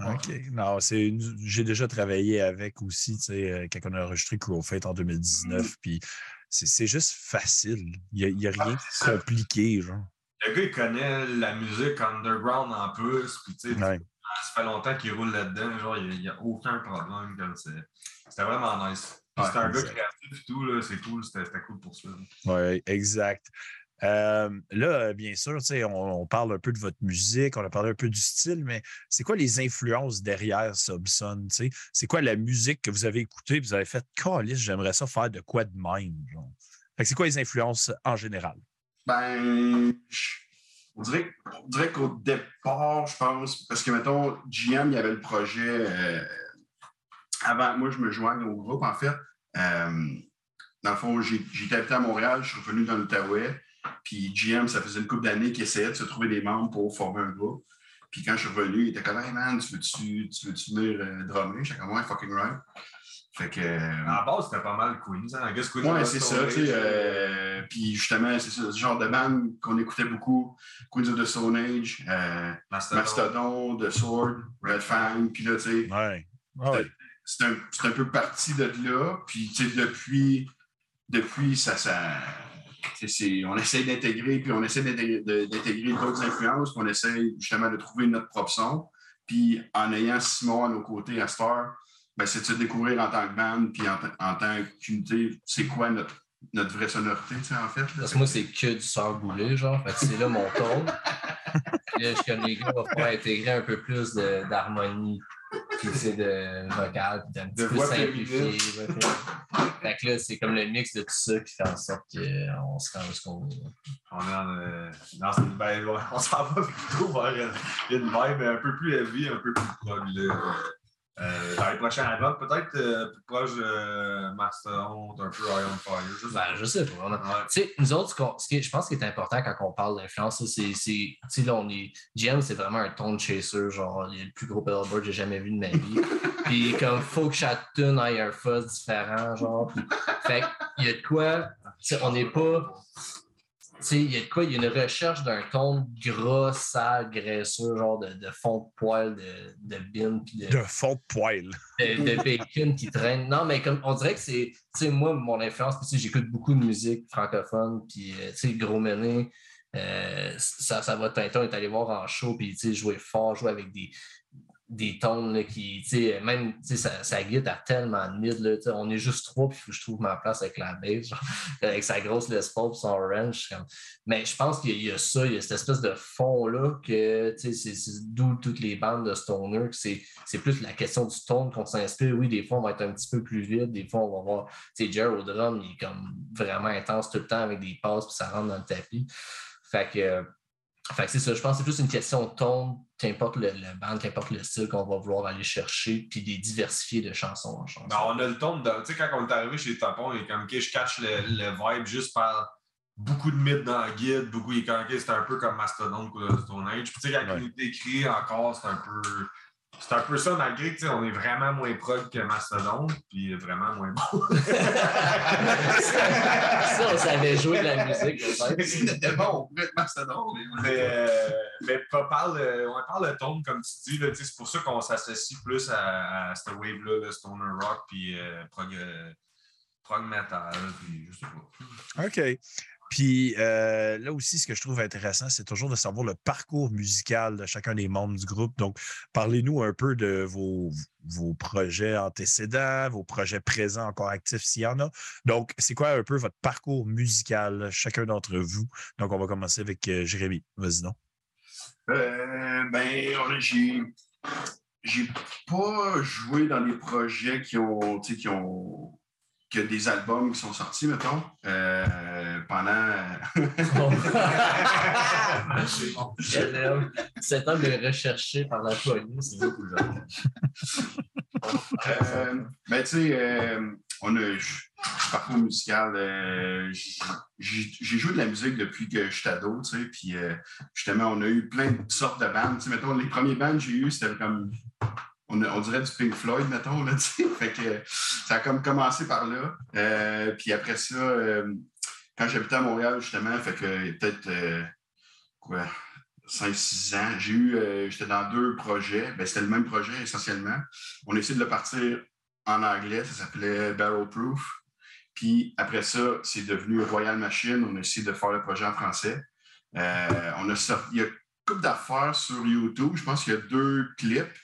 S1: OK. Non, c'est une- j'ai déjà travaillé avec aussi, tu sais, euh, quand on a enregistré Crow Fate en 2019, puis c'est c'est juste facile. Il n'y a, rien de compliqué, genre.
S5: Le gars, il connaît la musique underground en plus, puis tu sais,
S1: Ouais.
S5: ça fait longtemps qu'il roule là-dedans, genre, il n'y a, aucun problème. comme c'est- C'était vraiment nice.
S4: Ouais,
S5: C'était un gars créatif et tout, c'est cool, c'était cool pour ça.
S1: Oui, exact. Euh, là, bien sûr, on, on parle un peu de votre musique, on a parlé un peu du style, mais c'est quoi les influences derrière Subson? C'est quoi la musique que vous avez écoutée vous avez fait, Calice, j'aimerais ça faire de quoi de même? C'est quoi les influences en général?
S4: Ben, on dirait, dirait qu'au départ, je pense, parce que, mettons, GM, il y avait le projet euh, avant moi, je me joigne au groupe, en fait. Euh, dans le fond, j'étais habité à Montréal, je suis revenu dans l'Outaouais. Puis GM, ça faisait une couple d'années qu'il essayait de se trouver des membres pour former un groupe. Puis quand je suis revenu, il était comme Hey man, tu veux-tu veux venir euh, drummer? J'étais comme Ouais, fucking right. Fait que.
S5: À la base, c'était pas mal Queens. Hein? Queens
S4: ouais, c'est ça. Tu sais, euh, puis justement, c'est ça, ce genre de band qu'on écoutait beaucoup. Queens of the Stone Age, euh, Mastodon, The Sword, Red Fang. Puis là, tu sais.
S1: Ouais.
S4: C'est un, un, peu parti de là. Puis, tu sais, depuis, depuis ça, ça on essaie d'intégrer, puis on essaie d'intégrer d'autres influences, puis on essaie justement de trouver notre propre son. Puis en ayant Simon à nos côtés à Star, c'est de se découvrir en tant que band, puis en, tant qu'unité, c'est quoi notre, notre vraie sonorité, tu sais, en fait.
S3: Parce que moi, c'est que du sort boulé, genre. Fait c'est là mon ton. là, je comme les gars, on va pouvoir intégrer un peu plus d'harmonie puis c'est de vocal, puis d'un petit peu simplifié. fait que là, c'est comme le mix de tout ça qui fait en sorte qu'on se rend où ce qu'on est.
S5: On est en, euh, dans une ben, on s'en va plutôt vers une vibe un peu plus heavy, un peu plus prog. Euh, dans les prochains albums, peut-être euh, plus proche de Mastodon, un peu Iron Fire.
S3: Je sais, ben, je sais pas. Tu sais, nous autres, ce qui, je pense qu'il est important quand on parle d'influence, c'est. Tu sais, là, on est. GM, c'est vraiment un ton de chaser, genre, il est le plus gros pedalboard que j'ai jamais vu de ma vie. Puis, comme, faut que chaque tune ait un fuzz différent, genre. Puis, fait il y a de quoi. On n'est pas il y a quoi? Il y a une recherche d'un ton gras, sale, graisseux, genre de, de fond de poil, de, de bin.
S1: De, de fond de poil.
S3: De, bacon qui traîne. Non, mais comme on dirait que c'est. Tu sais, moi, mon influence, j'écoute beaucoup de musique francophone, puis, euh, tu sais, Gros Mené, euh, ça, ça va. Tintin est allé voir en show, puis, tu sais, jouer fort, jouer avec des, des tones qui, tu sais, même, tu sais, sa, guide a tellement de mid, là, on est juste trois, puis je trouve ma place avec la base, avec sa grosse Les Paul son orange. Mais je pense qu'il y, a ça, il y a cette espèce de fond-là que, tu sais, c'est d'où toutes les bandes de Stoner, c'est plus la question du tone qu'on s'inspire. Oui, des fois, on va être un petit peu plus vite, des fois, on va voir, tu sais, Jerry au drum, il est comme vraiment intense tout le temps avec des passes, puis ça rentre dans le tapis. Fait que fait que c'est ça, je pense que c'est plus une question de ton, qu'importe le, le band, qu'importe le style qu'on va vouloir aller chercher, puis des diversifier de chansons en chansons.
S5: Ben, on a le ton de. Tu sais, quand on est arrivé chez Tapon, il est comme, que je cache le, le, vibe juste par beaucoup de mythes dans le guide, beaucoup, il est comme, c'était un peu comme Mastodon ou Stone Age. Puis, tu sais, quand il nous écrit encore, c'est un peu c'est un peu ça, malgré que on est vraiment moins prog que Mastodon, puis vraiment moins bon.
S3: ça, on savait jouer de la musique,
S4: C'était bon, on pouvait être Mastodon.
S5: Mais, euh, mais on parle, on parle de tone, comme tu dis, c'est pour ça qu'on s'associe plus à, à cette wave-là, le stoner rock, puis euh, prog, euh, prog metal, puis je sais pas.
S1: OK. Puis euh, là aussi, ce que je trouve intéressant, c'est toujours de savoir le parcours musical de chacun des membres du groupe. Donc, parlez-nous un peu de vos, vos projets antécédents, vos projets présents encore actifs s'il y en a. Donc, c'est quoi un peu votre parcours musical, chacun d'entre vous? Donc, on va commencer avec euh, Jérémy. Vas-y donc.
S4: Euh, ben, j'ai j'ai pas joué dans des projets qui ont, qui ont que des albums qui sont sortis, mettons, euh, pendant.
S3: Cet homme est recherché par la police. C'est beaucoup
S4: euh, ben, tu sais, euh, on a. Parcours musical, euh, j'ai joué de la musique depuis que je suis ado, tu sais, puis euh, justement, on a eu plein de sortes de bandes. Tu sais, mettons, les premiers bands que j'ai eu, c'était comme on, dirait du Pink Floyd, mettons, là, fait que ça a comme commencé par là. Euh, puis après ça, euh, quand j'habitais à Montréal, justement, fait que peut-être euh, quoi, 5-6 ans, j'ai eu, j'étais dans deux projets. Ben, c'était le même projet essentiellement. On a essayé de le partir en anglais, ça s'appelait Barrel Proof. Puis après ça, c'est devenu Royal Machine. On a essayé de faire le projet en français. on a sorti, il y a une couple d'affaires sur YouTube. Je pense qu'il y a deux clips.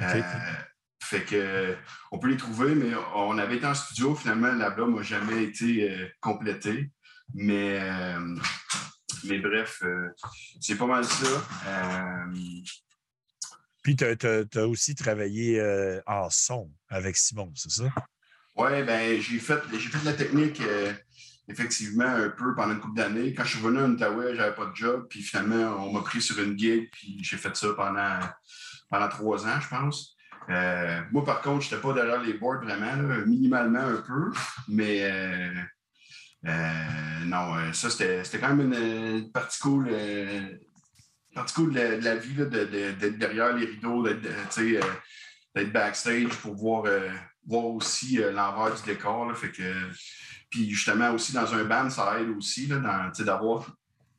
S4: Euh, fait que on peut les trouver, mais on avait été en studio, finalement, l'album n'a jamais été euh, complété. Mais, euh, mais bref, euh, c'est pas mal ça. Euh,
S1: Puis, tu as, aussi travaillé euh, en son avec Simon, c'est ça?
S4: Oui, ben j'ai fait, fait de la technique euh, effectivement un peu pendant une couple d'années. Quand je suis venu à Outaouais, j'avais pas de job, puis finalement, on m'a pris sur une gig, puis j'ai fait ça pendant, pendant trois ans, je pense. Euh, moi, par contre, je n'étais pas derrière les boards vraiment, minimalement un peu, mais euh, euh, non, ça, c'était quand même une, partie cool, de, la, de la vie, d'être derrière les rideaux, d'être backstage pour voir, voir aussi l'envers du décor. fait que, puis justement, aussi dans un band, ça aide aussi d'avoir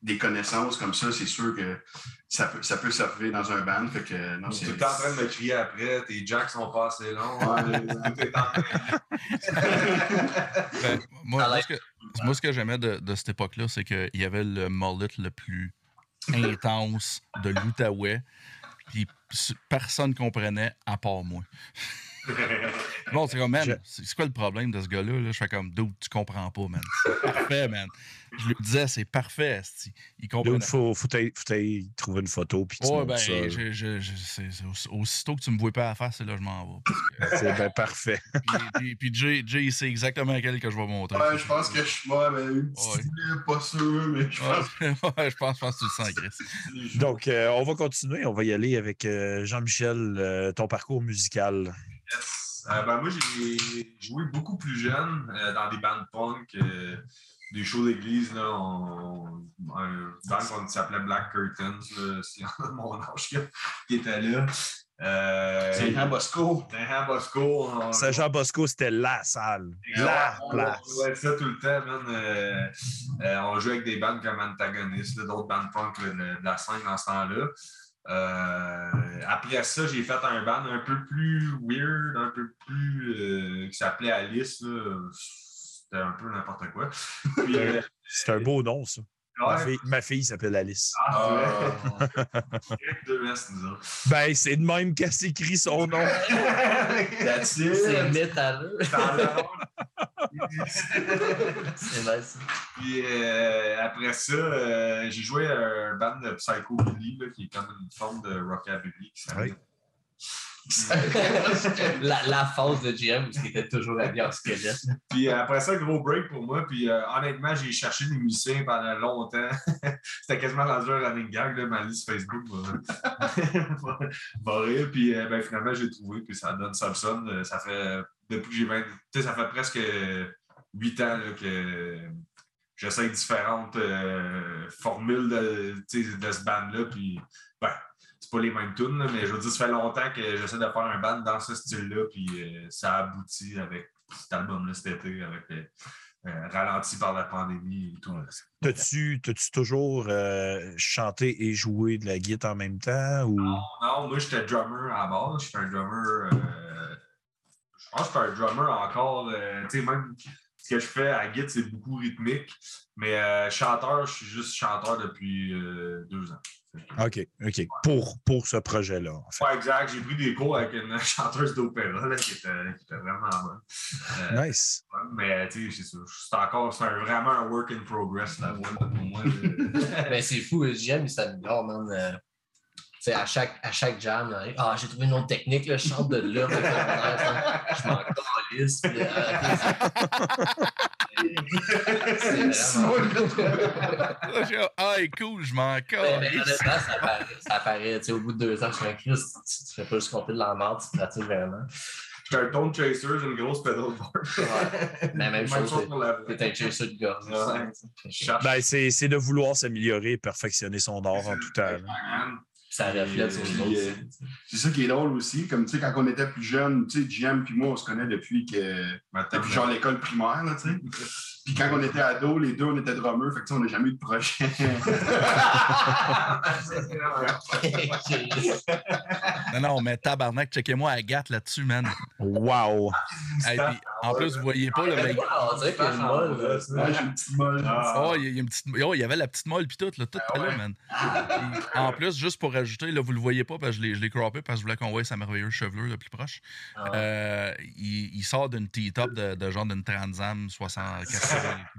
S4: des connaissances comme ça. C'est sûr que ça peut, ça peut servir dans un band. Fait que, non,
S5: Tu
S4: c'est-
S5: es tout le temps en train de me crier après, tes jacks sont pas assez longs. Train
S2: Ben, moi, ce que, moi, ce que j'aimais de, de cette époque-là, c'est qu'il y avait le mullet le plus intense de l'Outaouais. Puis personne comprenait à part moi. Bon, c'est comme, man,
S1: Je-
S2: c'est quoi le problème de ce gars-là? là? Je fais comme, dude, tu comprends pas, man. C'est parfait, man. Je lui disais, c'est parfait. Il
S1: il faut, faut, t'aille- trouver une photo, puis tu
S2: Ouais, ben,
S1: ça.
S2: je, je- je- c'est- c'est aussi- aussitôt que tu me vois pas à la face, c'est là que je m'en vais. que-
S1: C'est ben parfait.
S2: puis, puis, puis Jay, Jay, il sait exactement lequel que je vais montrer.
S4: Ouais, je pense que je suis ouais, ben, une petite
S2: Ouais.
S4: idée, pas sûr, mais je pense
S2: Ouais, je pense, je pense que tu le sens, Chris.
S1: Donc, euh, on va continuer. On va y aller avec euh, Jean-Michel, euh, ton parcours musical.
S5: Yes. Euh, ben, moi, j'ai joué beaucoup plus jeune euh, dans des bandes punk, euh, des shows d'église. là, on- Un band qu'on s'appelait Black Curtains, c'est mon âge qui, qui était là.
S4: C'est un Bosco.
S5: Saint-Jean Bosco. on-
S1: Saint-Jean Bosco, c'était la salle. La
S5: on-
S1: place.
S5: On jouait ça tout le temps, man. On jouait avec des bandes comme Antagonist, là, d'autres bandes punk là, de la scène dans ce temps-là. Euh, après ça, j'ai fait un band un peu plus weird, un peu plus. euh, qui s'appelait Alice. là. C'était un peu n'importe quoi. Puis, euh,
S1: C'est un beau nom, ça. Ma fille, ma fille s'appelle Alice.
S5: ah, nous autres.
S1: Ben, c'est de même qu'elle s'écrit son nom.
S4: That's it.
S3: C'est métalleux. C'est nice.
S5: Puis euh, après ça, euh, j'ai joué à un band de Psychobilly, là, qui est comme une forme de rockabilly. Qui s'appelle-
S3: la, la phase de GM où il était toujours habillé en squelette.
S5: Puis euh, après ça, gros break pour moi. Puis euh, honnêtement, j'ai cherché des musiciens pendant longtemps. C'était quasiment rendu un running gag, là, ma liste Facebook rire. Puis euh, ben, finalement, j'ai trouvé. Puis ça donne. Euh, Ça fait, depuis que j'ai 20, tu sais, ça fait presque 8 ans là, que j'essaie différentes euh, formules de, de ce band-là. Puis ben, c'est pas les mêmes tunes, là, mais je veux dire, ça fait longtemps que j'essaie de faire un band dans ce style-là. Puis euh, ça aboutit avec cet album-là cet été, avec euh, ralenti par la pandémie et tout.
S1: T'as-tu t'as-tu toujours euh, chanté et joué de la guitare en même temps? Ou...
S5: Non, moi, j'étais drummer à la base. J'étais un drummer. euh, je pense que j'étais un drummer encore. euh, tu sais, même ce que je fais à Git, c'est beaucoup rythmique. Mais euh, chanteur, je suis juste chanteur depuis euh, deux ans.
S1: OK, OK. Pour, pour ce projet-là, en fait.
S5: Ouais, exact. J'ai pris des cours avec une chanteuse d'opéra là, qui, était, qui était vraiment bonne. Euh,
S1: Nice.
S5: Mais tu sais, c'est ça. C'est encore c'est un- vraiment un work in progress la voix, là, pour moi.
S3: Ben, c'est fou, il s'améliore, man. À chaque, à chaque jam, ah, j'ai trouvé une autre technique, là, je chante de là, je m'en calisse. euh, c'est- c'est vraiment-
S2: Ah, cool, je m'en calisse.
S3: honnêtement, ça apparaît, ça apparaît, tu sais, au bout de deux ans, je suis un Christ, tu, fais pas juste compter de la merde, tu pratiques vraiment.
S5: J'étais un tone chaser, j'ai une grosse pedal board.
S3: Ouais. Mais même chose, c'est-
S5: pour la voix.
S3: T'es un chaser de gars.
S5: Ouais.
S1: Ben, c'est c'est de vouloir s'améliorer, perfectionner son art en tout temps.
S3: Ça reflète sur les autres.
S4: euh, C'est ça qui est drôle aussi. Comme tu sais, quand on était plus jeune, tu sais, JM puis moi, on se connaît depuis que depuis genre l'école primaire, là, tu sais. Puis quand on était ados, les deux, on était drummers, fait que tu sais, on n'a jamais eu de projet.
S2: Non, non, mais tabarnak, checkez-moi Agathe là-dessus, man.
S1: Wow!
S2: Hey, puis En plus, vous voyez pas, le
S3: Mais
S2: mec.
S3: moi, on dirait qu'il y a une molle, là, ça.
S4: Ouais, j'ai une petite molle.
S5: Ah.
S2: Oh, il y a- il y a une petite... oh, il y avait la petite molle puis tout, là, tout était là, man. Puis, en plus, juste pour rajouter, là, vous le voyez pas parce que je l'ai, je l'ai croppé parce que je voulais qu'on voie sa merveilleuse chevelure le plus proche.
S3: Ah.
S2: Euh, il, il sort d'une T-top de, de genre d'une Transam 682.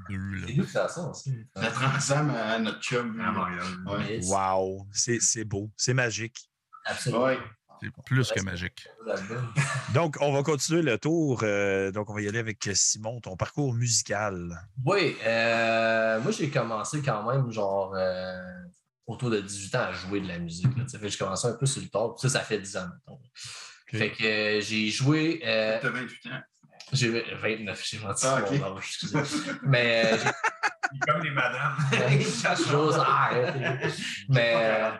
S3: C'est nous qui ça ça aussi.
S4: La transam à notre chum.
S5: À Montréal.
S4: Ouais.
S1: Wow, c'est c'est beau, c'est magique.
S3: Absolument.
S4: Ouais.
S2: C'est plus que magique.
S1: Donc, on va continuer le tour. euh, donc, on va y aller avec Simon, ton parcours musical.
S3: Oui, euh, moi j'ai commencé quand même genre euh, autour de 18 ans à jouer de la musique. Là, tu sais. fait que j'ai commencé un peu sur le tard. Ça, ça fait 10 ans, mettons. Fait que euh, j'ai joué. euh,
S4: T'as 28 ans.
S3: J'ai 29, j'ai menti
S4: Ah,
S3: mon âge, excusez. Mais euh,
S5: comme les madames.
S3: J'ose arrêter. Mais euh,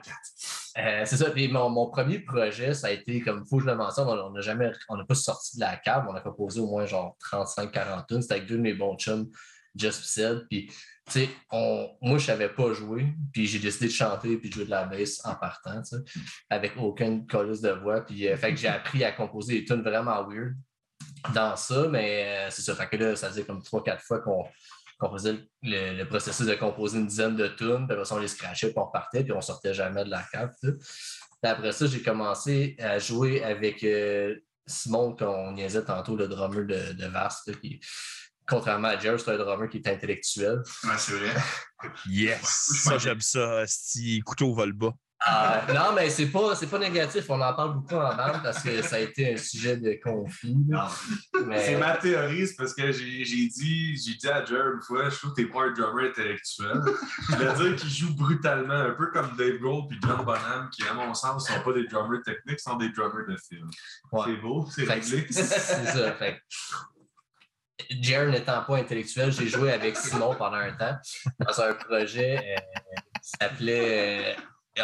S3: euh, c'est ça. Puis mon, mon premier projet, ça a été comme faut que je le mentionne, on n'a jamais, on n'a pas sorti de la cave, on a composé au moins genre 35-40 tonnes. C'était avec deux de mes bons chums, Just Said. Puis, tu sais, moi, je savais pas jouer, puis j'ai décidé de chanter puis de jouer de la bass en partant, tu sais, avec aucune colisse de voix. Puis, euh, fait que j'ai appris à composer des tunes vraiment weird dans ça, mais euh, c'est ça. Fait que là, ça faisait comme 3-4 fois qu'on qu'on faisait le, le- le processus de composer une dizaine de tunes, puis après ça, on les scratchait, puis on repartait, puis on sortait jamais de la cave. Puis après ça, j'ai commencé à jouer avec euh, Simon, qu'on niaisait tantôt, le drummer de, de Vast, qui, contrairement à Jerry, c'est un drummer qui est intellectuel.
S4: Ouais, c'est vrai.
S1: Yes! Ça, j'aime ça. Si couteau vole bas.
S3: Euh, non, mais c'est pas, c'est pas négatif, on en parle beaucoup en bande parce que ça a été un sujet de conflit. Mais-
S5: C'est ma théorie, c'est parce que j'ai dit, j'ai dit à Jer une fois, je trouve que t'es pas un drummer intellectuel. Je veux dire qu'il joue brutalement, un peu comme Dave Grohl puis John Bonham, qui, à mon sens, sont pas des drummers techniques, sont des drummers de film.
S3: Ouais.
S5: C'est beau, c'est réglé.
S3: C'est ça. Fait n'étant pas intellectuel, j'ai joué avec Simon pendant un temps dans un projet euh, qui s'appelait. euh,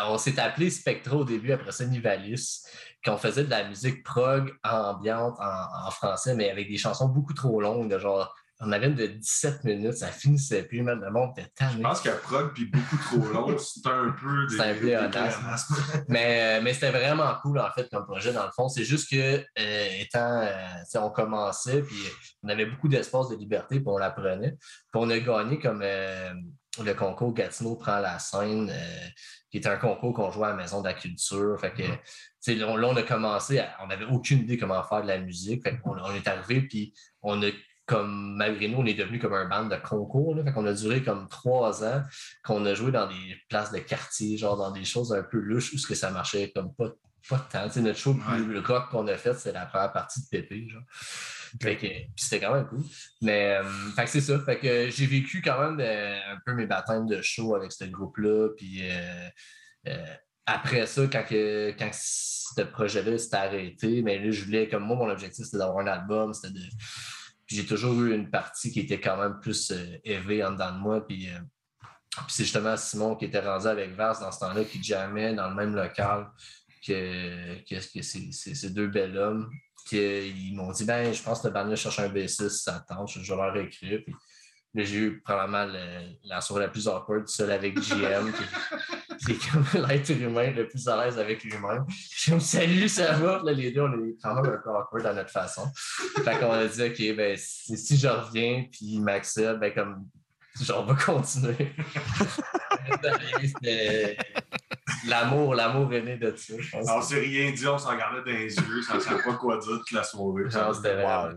S3: on s'est appelé Spectro au début, après ça Nivalis, qu'on faisait de la musique prog ambiante en, en français, mais avec des chansons beaucoup trop longues, de genre. On avait une de 17 minutes, ça finissait plus, même le monde était tanné.
S5: Je pense que prog puis beaucoup trop long, c'est un peu des.
S3: C'est un. Mais, euh, mais c'était vraiment cool, en fait, comme projet, dans le fond. C'est juste que, euh, étant, euh, on commençait, puis on avait beaucoup d'espace de liberté, puis on l'apprenait. Puis on a gagné comme euh, le concours Gatineau prend la scène, euh, qui était un concours qu'on jouait à la Maison de la Culture. Fait que, sais, là, on là, on a commencé, à- on n'avait aucune idée comment faire de la musique. Fait on est arrivé, puis on a comme malgré nous, on est devenu comme un band de concours. Là. Fait qu'on a duré comme trois ans, qu'on a joué dans des places de quartier, genre dans des choses un peu louches où ce que ça marchait comme pas, pas tant. Tu sais, notre show le rock qu'on a fait, c'est la première partie de Pépé. Genre. C'était quand même cool. Mais euh, c'est ça. Fait que j'ai vécu quand même euh, un peu mes baptêmes de show avec ce groupe-là. Puis euh, euh, après ça, quand, que, quand ce projet-là s'est arrêté, mais là, je voulais, comme moi, mon objectif, c'était d'avoir un album, c'était de. J'ai toujours eu une partie qui était quand même plus euh, élevée en dedans de moi. Puis, euh, c'est justement Simon qui était rendu avec Vars dans ce temps-là, qui jamais dans le même local que, que, que ces deux bel hommes. Qui, euh, ils m'ont dit ben, je pense que le band cherche un bassiste, ça tente, je vais leur écrire. Puis j'ai eu probablement le- la soirée la plus awkward, seule avec JM, qui, qui est comme l'être humain le plus à l'aise avec lui-même. Je me salut, ça va. Là, les deux, on est quand même un peu awkward à notre façon. Fait qu'on a dit, OK, ben, si, si je reviens, puis il m'accepte, ben, comme, genre, on va continuer. L'amour, l'amour est né de ça, je.
S5: On s'est rien dit, on s'en regardait dans les yeux, ça ne savait pas quoi dire toute la soirée.
S3: C'était
S5: pas-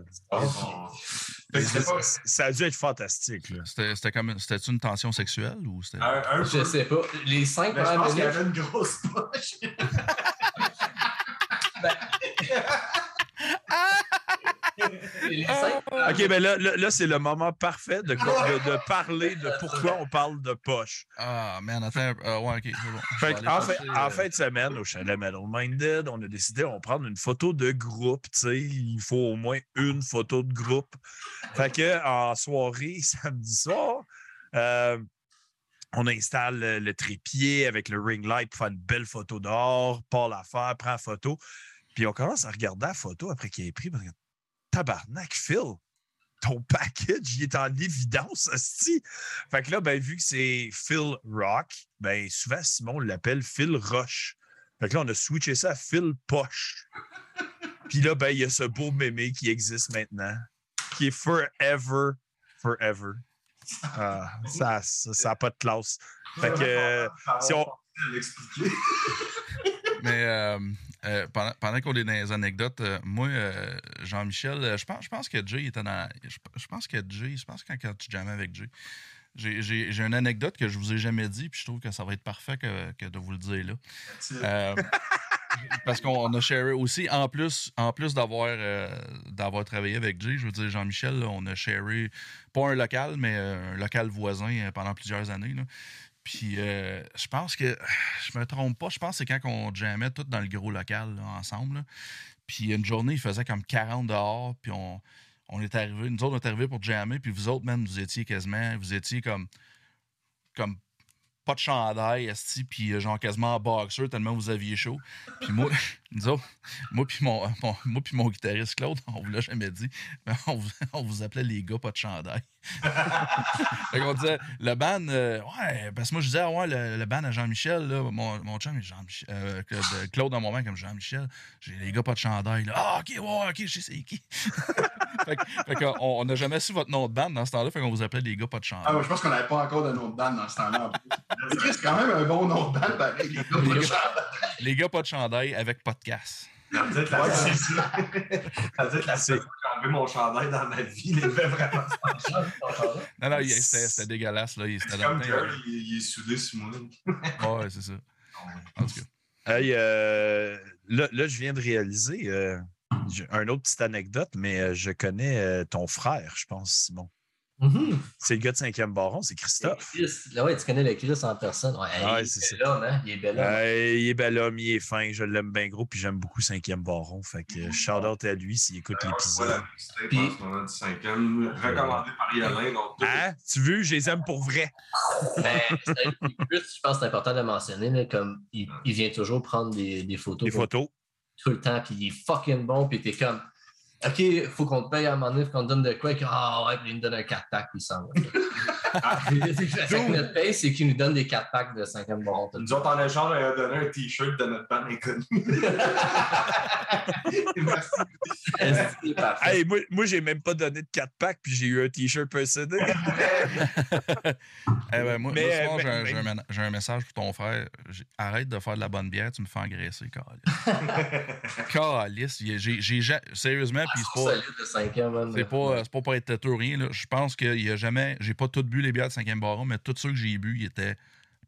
S1: Ça a dû être fantastique.
S2: C'était c'était comme une- c'était une tension sexuelle ou c'était.
S5: un, un
S3: Je
S5: peu.
S3: sais pas. Les cinq
S5: Mais je
S3: premières
S5: pense qu'il y avait une grosse poche.
S3: cinq premières
S1: OK, ben là, là, là, c'est le moment parfait de, de, de parler de pourquoi on parle de poche.
S2: Ah, man, attends. Ah, ouais, ok, c'est bon. Je
S1: Fait en, fin, en
S2: euh,
S1: fin de semaine, au chalet Metal Minded, on a décidé on va prendre une photo de groupe. tu sais, Il faut au moins une photo de groupe. Fait que en soirée, samedi soir, euh, on installe le, le trépied avec le ring light pour faire une belle photo dehors. Paul l'affaire, prend la photo. Puis on commence à regarder la photo après qu'il ait pris. parce que, Tabarnak, Phil! Ton package, il est en évidence, asti. Fait que là, ben, vu que c'est Phil Rock, ben, souvent Simon l'appelle Phil Roche. Fait que là, on a switché ça à Phil Poche. Puis là, ben, il y a ce beau mémé qui existe maintenant, qui est forever, forever. Ah, ça n'a pas de classe. Fait que, euh, si on-
S5: l'expliquer.
S2: Mais euh, euh, pendant, pendant qu'on est dans les anecdotes, euh, moi, euh, Jean-Michel, je pense, je pense que Jay était dans. Je, je pense que Jay, je pense que quand tu jamais avec Jay, j'ai- une anecdote que je vous ai jamais dit, puis je trouve que ça va être parfait que, que de vous le dire là. Parce qu'on a sharé aussi, en plus, en plus d'avoir d'avoir travaillé avec Jay, je veux dire, Jean-Michel, on a sharé, pas un local, mais un local voisin pendant plusieurs années. là. Puis euh, je pense que, je me trompe pas, je pense que c'est quand on jammait tout dans le gros local ensemble. Puis une journée, il faisait comme 40 dehors, puis on, on arrivé, nous autres, on est arrivés pour jammer, puis vous autres, même, vous étiez quasiment, vous étiez comme, comme pas de chandail, esti, puis euh, genre quasiment en boxer tellement vous aviez chaud. Puis moi, nous autres, moi puis mon, moi puis mon guitariste Claude, on vous l'a jamais dit, on vous, on vous appelait les gars pas de chandail. fait qu'on disait, le ban, euh, ouais, parce que moi je disais, ah ouais, le, le ban à Jean-Michel, là, mon, mon chum, Jean-Michel, euh, Claude, dans mon moment comme Jean-Michel, j'ai les gars pas de chandail, là. Ah, ok, ouais, ok, je sais c'est qui. fait qu'on on n'a jamais su votre nom de band dans ce temps-là, fait qu'on vous appelait les gars pas de
S4: Ah,
S2: chandail.
S4: ouais, je pense qu'on n'avait pas encore de nom de band dans ce temps-là. C'est quand même un bon nom de band, pareil. les gars, pas de.
S2: Les gars pas de chandail avec podcast.
S5: Ça veut dire que la
S4: Ouais,
S5: seule- fois que j'ai enlevé mon chandail dans ma vie, il était vraiment
S2: Non, non, il- c'était dégueulasse, là. il-
S5: comme il, il est soudé sur moi.
S2: Ouais, c'est ça. En tout cas.
S1: Hey, euh, là, là, je viens de réaliser euh, un autre petite anecdote, mais euh, je connais euh, ton frère, je pense, Simon.
S3: Mhm.
S1: C'est le gars de 5e baron, c'est Christophe.
S3: Chris, Là, ouais, tu connais le Chris en personne. Ouais,
S1: Ouais,
S3: il
S1: c'est
S3: est bel homme, hein? Il est bel homme.
S1: Euh, il est bel homme, il est fin, je l'aime bien gros, puis j'aime beaucoup 5e baron. Fait que shout out à lui s'il écoute l'épisode.
S5: Voilà, c'était
S3: Puis-
S5: en ce moment du cinquième, recommandé par Yolin. Donc,
S1: Hein? Tu veux, je les aime pour vrai.
S3: Ben, plus, je pense que c'est important de mentionner, là, comme il, il vient toujours prendre des, des photos pour-
S1: photos.
S3: tout le temps, puis il est fucking bon, puis t'es comme, OK, faut qu'on te paye à un moment donné, qu'on te donne de quoi, et ah ouais, puis il nous donne un 4-pack, puis il s'en va. Que notre paye, c'est qu'il nous donne des 4-packs de 50 baron.
S5: Nous autres, en échange, on a donné un t-shirt de notre band inconnu. Merci.
S3: C'est parfait.
S1: Hey, moi, moi j'ai même pas donné de 4 packs, puis j'ai eu un t-shirt per CD.
S2: Eh ben, moi,
S1: Mais,
S2: moi,
S1: mais-
S2: j'ai un-
S1: mais-
S2: j'ai un, mena- j'ai un message pour ton frère. J'ai- Arrête de faire de la bonne bière, tu me fais engraisser, calice. Calice, Sérieusement, puis c'est pas.
S3: solide de 5 ans, man.
S2: C'est pas, c'est pas pour être têteux ou rien. là. Je pense qu'il y a jamais. J'ai pas tout bu les bières de 5e baron, mais tous ceux que j'ai bu, ils étaient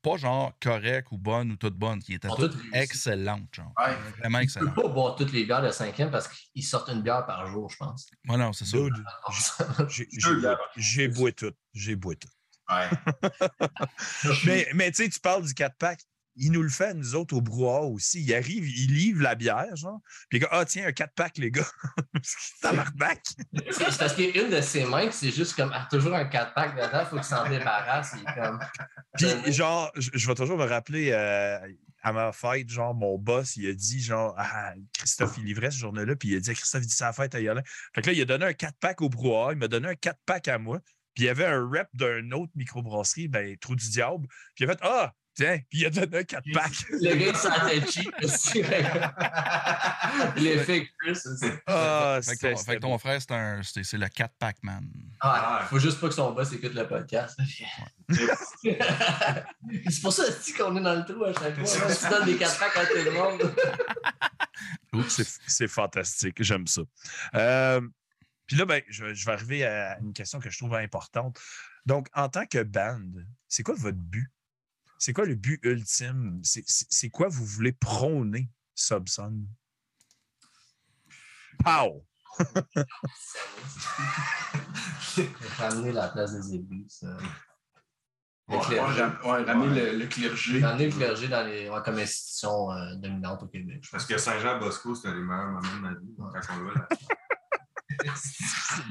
S2: pas genre corrects ou bonnes ou toutes bonnes. Ils étaient toutes
S3: toutes
S2: excellentes, genre.
S4: Ouais.
S2: Vraiment
S3: Tu peux
S2: excellentes.
S3: pas boire toutes les bières de 5 ans parce qu'ils sortent une bière par jour, je pense.
S2: Ouais, non, c'est ça.
S1: J'ai-
S4: Deux bières.
S1: j'ai boit tout. J'ai boit tout.
S4: Ouais.
S1: Mais, mais tu sais, tu parles du 4-pack. Il nous le fait, nous autres, au brouhaha aussi. Il arrive, il livre la bière, genre. Puis il dit Ah, tiens, un 4-pack, les gars. Tabarnak.
S3: C'est c'est parce qu'une de ses mains, c'est juste comme, ah, toujours un 4-pack dedans, faut qu'il s'en débarrasse. Il est comme.
S1: Puis, genre, je, je vais toujours me rappeler euh, à ma fête, genre, mon boss, il a dit, genre, ah, Christophe, il livrait ce journée-là, puis il a dit Christophe, il dit, la fête à Yolin. Fait que là, il a donné un 4-pack au brouhaha, il m'a donné un 4-pack à moi, puis il y avait un rep d'un autre microbrasserie, ben, Trou du Diable, puis il a fait, ah, tiens, puis il a donné un 4-pack.
S3: Le gars, il sentait cheap aussi. L'effet Chris. c'est-
S1: Ah,
S2: Fait que ton, fait que ton frère, c'est un- c'est c'est le 4-pack man.
S3: Ah, faut juste pas que son boss écoute le podcast. c'est pour ça aussi qu'on est dans le trou à chaque fois. là. Tu donnes des 4 packs à tout le monde.
S1: C'est c'est fantastique, j'aime ça. Euh, puis là, ben, je, je vais arriver à une question que je trouve importante. Donc, en tant que band, c'est quoi votre but? C'est quoi le but ultime? C'est- quoi vous voulez prôner, Subson? Pow!
S3: Ramener la place des églises. euh.
S4: Ouais, ouais, ramener le, le clergé.
S3: Ramener le clergé dans les, ouais, comme institution euh, dominante au Québec.
S5: Parce que Saint-Jean-Bosco, c'était les meilleurs moments de ma vie. Quand on va là.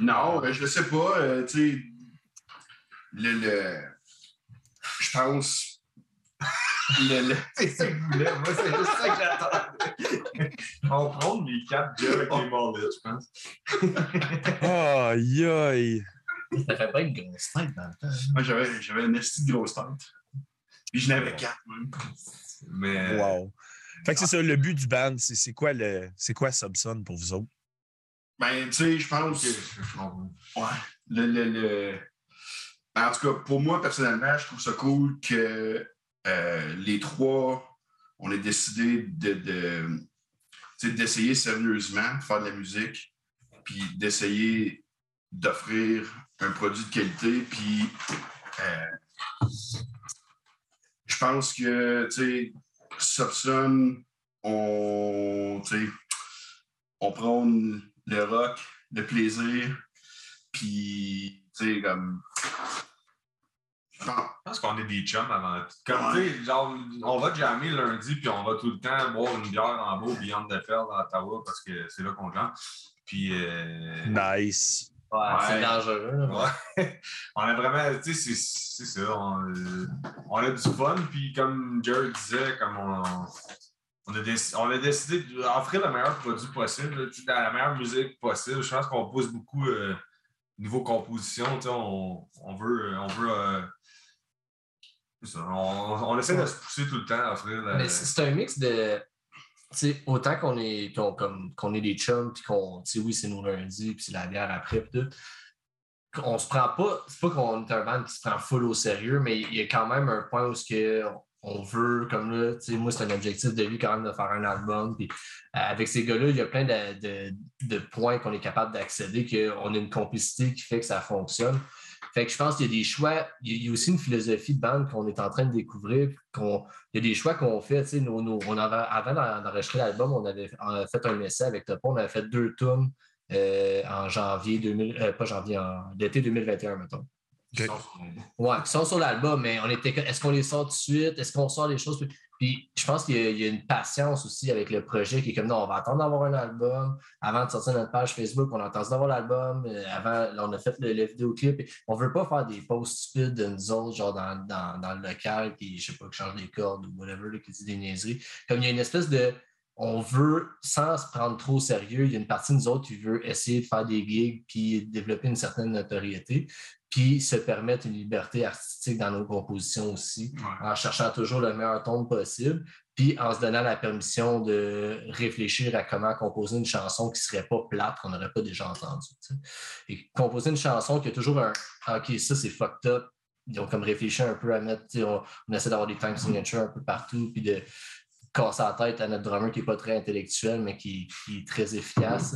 S4: Non, euh, je ne sais pas. euh, tu sais, le, le- Je pense. Le, le-
S5: C'est ça que je voulais. Moi, c'est juste ça que j'attendais. On prend les quatre gars avec les mollets, je pense.
S1: Aïe, aïe!
S3: Ça fait pas une grosse tête dans le temps.
S4: Moi, j'avais, j'avais une esti de grosse tête. Puis je n'avais quatre, même.
S5: Mais
S1: Wow! Fait que c'est ça, le but du band, c'est c'est quoi, le- c'est quoi Subson pour vous autres?
S4: Ben, tu sais, je pense.
S5: Comprends.
S4: Ouais. Le, le, le- En tout cas, pour moi, personnellement, je trouve ça cool que euh, les trois, on ait décidé de, d'essayer sérieusement de faire de la musique, puis d'essayer d'offrir un produit de qualité, puis euh, je pense que, tu sais, Subson, on, on prône le rock, le plaisir, puis, tu sais, comme. Pense
S5: qu'on est des chums avant tout. Comme, tu sais, genre, on va jammer lundi, puis on va tout le temps boire une bière en bas au Beyond the Fell à Ottawa parce que c'est là qu'on jante. Puis, euh,
S1: Nice.
S3: Ouais, c'est dangereux. là.
S5: Ouais. on a vraiment, tu sais, c'est- c'est ça. On, euh, on a du fun, puis comme Jared disait, comme on, on, a, déc- on a décidé d'offrir le meilleur produit possible, la meilleure musique possible. Je pense qu'on pousse beaucoup euh, niveau composition. tu sais, On, on veut. On veut euh, on, on essaie de se pousser tout le temps à offrir.
S3: Mais c'est un mix de. autant qu'on est, est des chums, puis qu'on. Oui, c'est nos lundis, puis c'est la bière après, puis tout. On se prend pas. C'est pas qu'on est un band qui se prend full au sérieux, mais il y a quand même un point où ce que on veut, comme là, moi, c'est un objectif de vie quand même de faire un album. Puis euh, avec ces gars-là, il y a plein de, de- de points qu'on est capable d'accéder, qu'on a une complicité qui fait que ça fonctionne. Fait que je pense qu'il y a des choix, il y a- aussi une philosophie de bande qu'on est en train de découvrir. qu'on- il y a des choix qu'on fait. tu sais, nos- nos- on avait, avant d'en- d'enregistrer l'album, on avait, on avait fait un essai avec Topo, on avait fait deux tunes euh, en janvier 2000, euh, pas janvier, en l'été 2021, mettons.
S5: qui sont
S3: Ouais, qui sont sur l'album, mais on était. Est-ce qu'on les sort tout de suite? Est-ce qu'on sort les choses? Puis, je pense qu'il y, a- une patience aussi avec le projet qui est comme non, on va attendre d'avoir un album avant de sortir notre page Facebook. On a attendu d'avoir l'album. euh, Avant, on a fait le, le vidéoclip. On veut pas faire des posts stupides de nous autres, genre dans, dans, dans le local, qui, je sais pas, qui change les cordes ou whatever, qui dit des niaiseries. Comme il y a une espèce de. On veut, sans se prendre trop au sérieux, il y a une partie de nous autres qui veut essayer de faire des gigs puis développer une certaine notoriété puis se permettre une liberté artistique dans nos compositions aussi,
S4: Ouais.
S3: en cherchant toujours le meilleur ton possible, puis en se donnant la permission de réfléchir à comment composer une chanson qui ne serait pas plate, qu'on n'aurait pas déjà entendue. Et composer une chanson qui a toujours un OK, ça c'est fucked up. Ils ont comme réfléchi un peu à mettre, on, on essaie d'avoir des time signatures un peu partout, puis de casser la tête à notre drummer qui n'est pas très intellectuel, mais qui, qui est très efficace.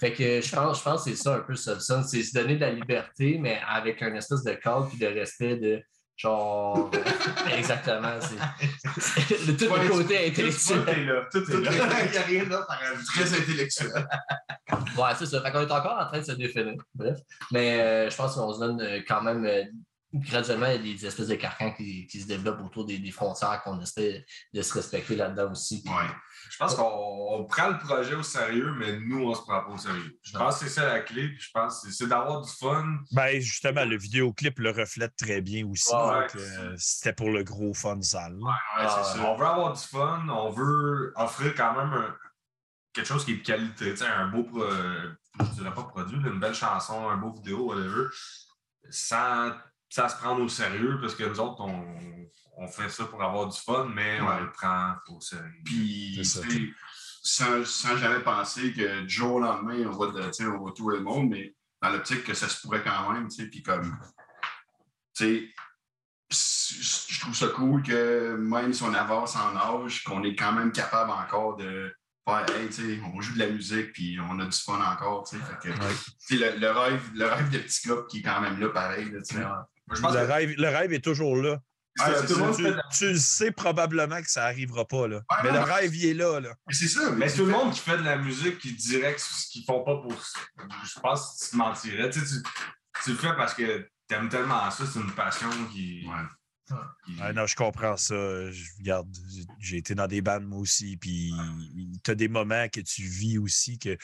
S3: Fait que je pense, je pense que c'est ça un peu Subson, c'est se donner de la liberté, mais avec un espèce de cadre puis de respect de genre. exactement. C'est, tout
S4: Ouais,
S3: le côté
S5: Tout
S3: intellectuel.
S5: est là. Tout est là. Il n'y a rien d'autre à rajouter.
S4: Très intellectuel.
S3: Ouais, c'est ça. Fait qu'on est encore en train de se définir. Bref. Mais euh, je pense qu'on se donne euh, quand même. Euh, graduellement, il y a des espèces de carcans qui, qui se développent autour des, des frontières qu'on essaie de se respecter là-dedans aussi. Puis,
S4: Ouais.
S5: Je pense qu'on on prend le projet au sérieux, mais nous, on se prend pas au sérieux. Je pense que c'est ça la clé, puis je pense que c'est- d'avoir du fun.
S1: Ben, justement, le vidéoclip le reflète très bien aussi.
S5: Ouais,
S1: donc, euh, C'était pour le gros fun sale.
S4: Ouais,
S3: Ah.
S5: On veut avoir du fun, on veut offrir quand même un- quelque chose qui est de qualité, tu sais, un beau, pro- je dirais pas produit, une belle chanson, un beau vidéo, whatever, sans, sans se prendre au sérieux, parce que nous autres, on, on fait ça pour avoir du fun, mais on le prend au sérieux.
S4: Puis,
S1: ça.
S4: sans, sans jamais penser que du jour au lendemain, on va, on va tout le monde, mais dans l'optique que ça se pourrait quand même, tu sais, puis comme, tu sais, je trouve ça cool que même si on avance en âge, qu'on est quand même capable encore de faire, hey, tu sais, on joue de la musique, puis on a du fun encore, tu sais, le, le rêve, le rêve de petit gars qui est quand même là, pareil, là, tu sais.
S5: Moi, je pense
S1: Le
S5: que
S1: rêve, le rêve est toujours là.
S4: Ah,
S5: tout monde
S1: Tu, le sais probablement que ça n'arrivera pas. Là.
S4: Ouais,
S1: mais
S4: non,
S1: le
S4: mais-
S1: rêve, il est là. là.
S4: Mais c'est ça,
S5: Mais tout le monde qui fait de la musique, qui dirait ce qu'ils font pas pour. Je pense que tu te mentirais. Tu, sais, tu, tu le fais parce que t'aimes tellement ça, c'est une passion qui.
S4: Ouais.
S5: qui-
S1: Ah, non, je comprends ça. Je, regarde, j'ai- été dans des bandes, moi aussi. Puis tu as des moments que tu vis aussi que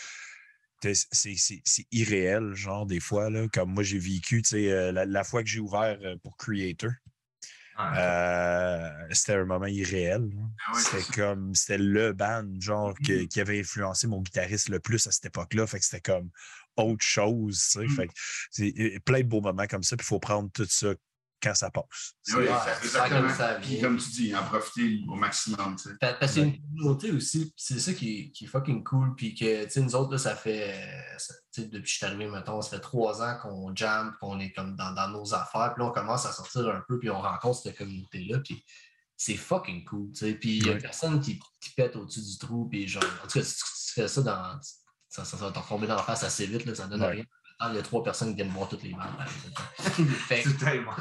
S1: c'est irréel, genre, des fois. Là, comme moi, j'ai vécu, tu sais, euh, la, la fois que j'ai ouvert euh, pour Creator,
S5: Ouais.
S1: euh, c'était un moment irréel.
S4: Ah ouais,
S1: c'était comme, c'était le band, genre, que- qui avait influencé mon guitariste le plus à cette époque-là. Fait que c'était comme autre chose, tu sais.
S4: Mm.
S1: Fait que c'est plein de beaux moments comme ça. Puis il faut prendre tout ça quand ça passe.
S4: Oui,
S3: Ouais,
S4: exact-
S3: ça comme ça vient.
S4: comme tu dis, en profiter au maximum. tu sais.
S3: Pa- Parce qu'il y a une communauté aussi, puis c'est ça qui est, qui est fucking cool. Puis que, tu sais, nous autres, là, ça fait, ça- tu sais, depuis que je suis arrivé, mettons, ça fait trois ans qu'on jam, qu'on est comme dans, dans nos affaires. Puis là, on commence à sortir un peu, puis on rencontre cette communauté-là. Puis c'est fucking cool, tu sais. Puis il n'y a personne qui, qui pète au-dessus du trou. Puis genre, en tout cas, si tu, tu fais ça dans. Ça, ça, ça va te retomber dans la face assez vite, là, ça donne
S1: Ouais.
S3: rien. Il y a trois personnes qui viennent voir toutes les
S5: C'est tellement.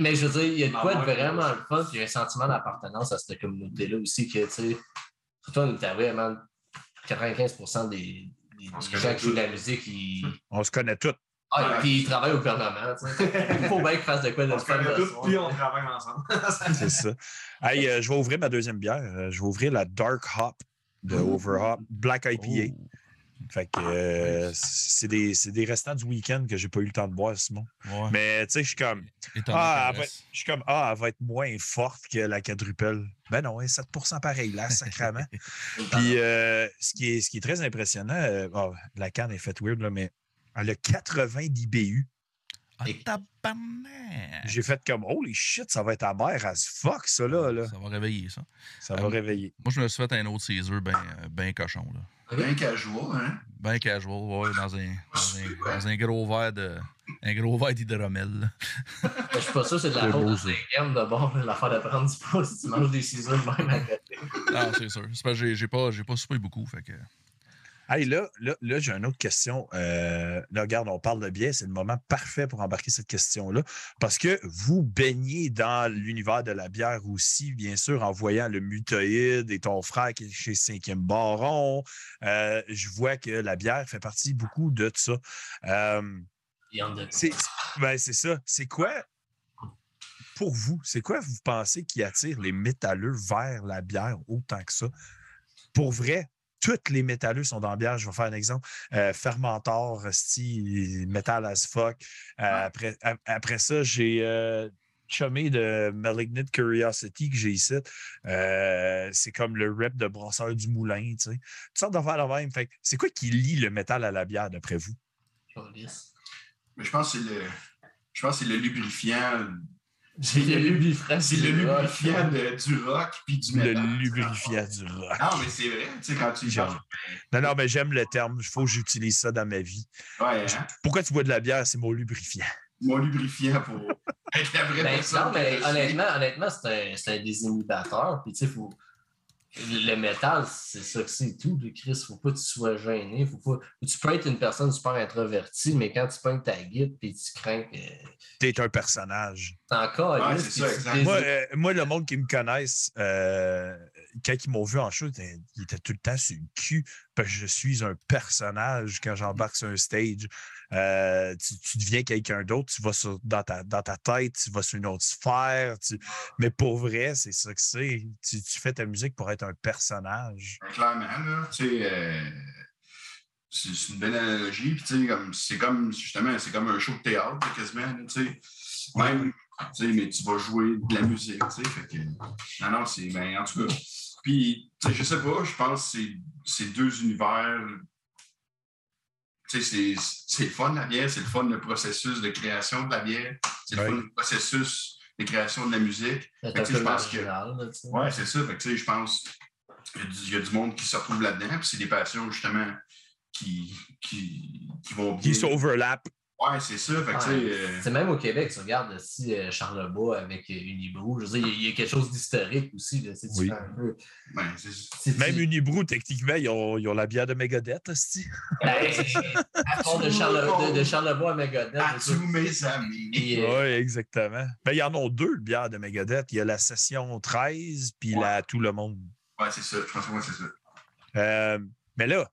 S3: mais je veux dire, il y a de quoi de
S5: Ah
S3: vraiment le fun, puis il y a un sentiment d'appartenance à cette communauté-là aussi, que, tu sais, surtout en Outaouais, man, 95 des, des-
S5: On
S3: gens
S5: connaît
S3: qui jouent de la musique, ils,
S1: On se connaît tous.
S3: ah,
S4: Ouais.
S3: puis ils travaillent au gouvernement. Il faut bien qu'ils fassent de quoi de
S5: On se connaît tous, puis on travaille ensemble.
S1: C'est ça. Hey, euh, je vais ouvrir ma deuxième bière. Euh, je vais ouvrir la Dark Hop de Overhop, Black IPA.
S2: Oh.
S1: Fait que euh,
S2: Nice.
S1: c'est des, c'est des restants du week-end que j'ai pas eu le temps de boire, Simon.
S2: Ouais.
S1: Mais tu sais, je suis comme. Ah, je suis comme Ah, elle va être moins forte que la quadrupelle. Ben non, elle est 7% pareil, là, sacrément. Puis euh, ce, qui est, ce qui est très impressionnant, euh, ah, la canne est faite weird, là, mais elle a 80 d'IBU.
S2: Ah!
S1: J'ai fait comme Holy shit, ça va être amère as fuck, ça là. là.
S2: Ça va réveiller ça.
S1: Ça va
S2: Euh,
S1: réveiller.
S2: Moi, je me suis fait un autre Caesar bien ben cochon. Là.
S4: Bien casual, hein?
S2: Ben casual, ouais, dans un, dans un, dans un gros verre de. Un gros verre d'hydromel. là.
S3: Je suis pas sûr c'est de la
S1: C'est
S3: faute de
S1: ça.
S3: 5 de bord, l'affaire de prendre du poids si tu manges des ciseaux même à côté.
S2: Non, c'est sûr. C'est parce que j'ai- pas, pas soupé beaucoup. Fait que...
S1: Hey, là, là, là j'ai une autre question. Euh, là, regarde, on parle de biais, c'est le moment parfait pour embarquer cette question-là. Parce que vous baignez dans l'univers de la bière aussi, bien sûr, en voyant le mutoïde et ton frère qui est chez Cinquième Baron. Euh, je vois que la bière fait partie beaucoup de ça. Euh, c'est ben, c'est ça. C'est quoi, pour vous, c'est quoi vous pensez qui attire les métalleux vers la bière autant que ça? Pour vrai, tous les métalleux sont dans la bière. Je vais faire un exemple. Euh, Fermentor, style metal as fuck. Euh, après, a- après ça, j'ai euh, chumé de Malignant Curiosity que j'ai ici. Euh, c'est comme le rep de Brasseur du Moulin, tu sais. Toutes sortes d'affaires de même. Fait c'est quoi qui lie le métal à la bière, d'après vous?
S4: Mais je pense que c'est le. Je pense que c'est le lubrifiant.
S3: J'ai le lubrifiant.
S4: C'est le lubrifiant du rock puis du
S1: Le
S4: métal.
S1: lubrifiant du rock.
S4: Non, mais c'est vrai, tu sais, quand tu penses.
S1: Non, non, mais j'aime le terme. Il faut que j'utilise ça dans ma vie.
S4: Ouais, hein?
S1: Pourquoi tu bois de la bière? C'est mon lubrifiant.
S4: Mon lubrifiant pour être la vraie
S3: Ben,
S4: personne.
S3: non, mais honnêtement, honnêtement c'est un, c'est un désinhibiteur. Puis, tu sais, faut... le métal, c'est ça que c'est tout. Le Chris, faut pas que tu sois gêné. Faut pas... Tu peux être une personne super introvertie, mais quand tu pognes ta guide puis tu crains que
S1: T'es un personnage.
S3: t'es encore
S4: Ouais, c'est ça, exact.
S1: Moi, euh, moi, le monde qui me connaisse, euh, quand ils m'ont vu en show, ils étaient tout le temps sur le cul parce que je suis un personnage quand j'embarque sur un stage. Euh, tu, tu deviens quelqu'un d'autre, tu vas sur, dans, ta, dans ta tête, tu vas sur une autre sphère. tu- Mais pour vrai, c'est ça que c'est. Tu, tu fais ta musique pour être un personnage.
S4: Clairement, là, tu sais, euh, c'est une belle analogie. Puis, tu sais, comme, c'est comme, justement, c'est comme un show de théâtre, quasiment, là, tu sais. Même, tu sais, mais tu vas jouer de la musique, tu sais. Fait que, non, non, c'est, ben, en tout cas. Puis, tu sais, je sais pas, je pense que c'est- c'est deux univers. C'est- c'est le fun, la bière, c'est le fun, le processus de création de la bière, c'est le fun, le processus de création de la musique. Je pense que-. Ouais, c'est ça. Fait que, je pense qu'il y a du- il y, a du monde qui se retrouve là-dedans, puis c'est des passions, justement, qui, qui, qui vont bien.
S1: Qui s'overlap.
S4: Ouais, c'est ça.
S3: Ouais.
S4: euh,
S3: C'est même au Québec, tu regardes si Charlebois avec euh, Unibrew, je veux dire, il y a- il y, a quelque chose d'historique aussi. Là,
S1: Oui.
S3: un peu-
S4: ben,
S1: Même Unibrew, techniquement, ils ont, ils ont la bière de Megadeth, hostie.
S3: Ben, à fond de, Charle- de, de Charlebois à Megadeth.
S4: à tous mes amis.
S3: Euh,
S1: Oui, exactement. Ben, il y en a deux, le bière de Megadeth. Il y a la session 13, puis
S4: Ouais.
S1: la Tout le monde.
S4: Ouais, c'est ça. Je pense que c'est ça.
S1: Euh, mais là,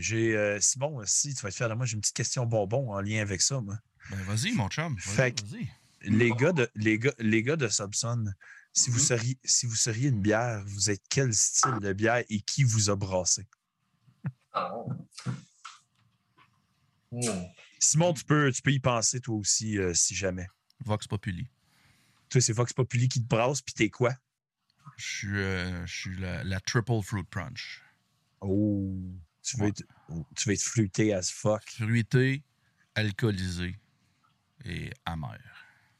S1: j'ai euh, Simon aussi, tu vas être fier de moi, j'ai une petite question bonbon en lien avec ça, moi.
S2: Ben, vas-y, mon chum. Vas-y,
S1: Fait que-
S2: vas-y.
S1: Les gars de, les gars, les gars de Subson, si, vous
S4: Mhm.
S1: seriez, si vous seriez une bière, vous êtes quel style de bière et qui vous a brassé?
S3: Hmm.
S1: Simon, tu peux, tu peux y penser toi aussi, euh, si jamais.
S2: Vox Populi.
S1: Toi, c'est Vox Populi qui te brasse, puis t'es quoi?
S2: Je suis, euh, je suis la, la Triple Fruit Punch.
S1: Oh, tu veux,
S2: Ouais.
S1: être, tu veux être fruité as fuck.
S2: Fruité, alcoolisé et amer.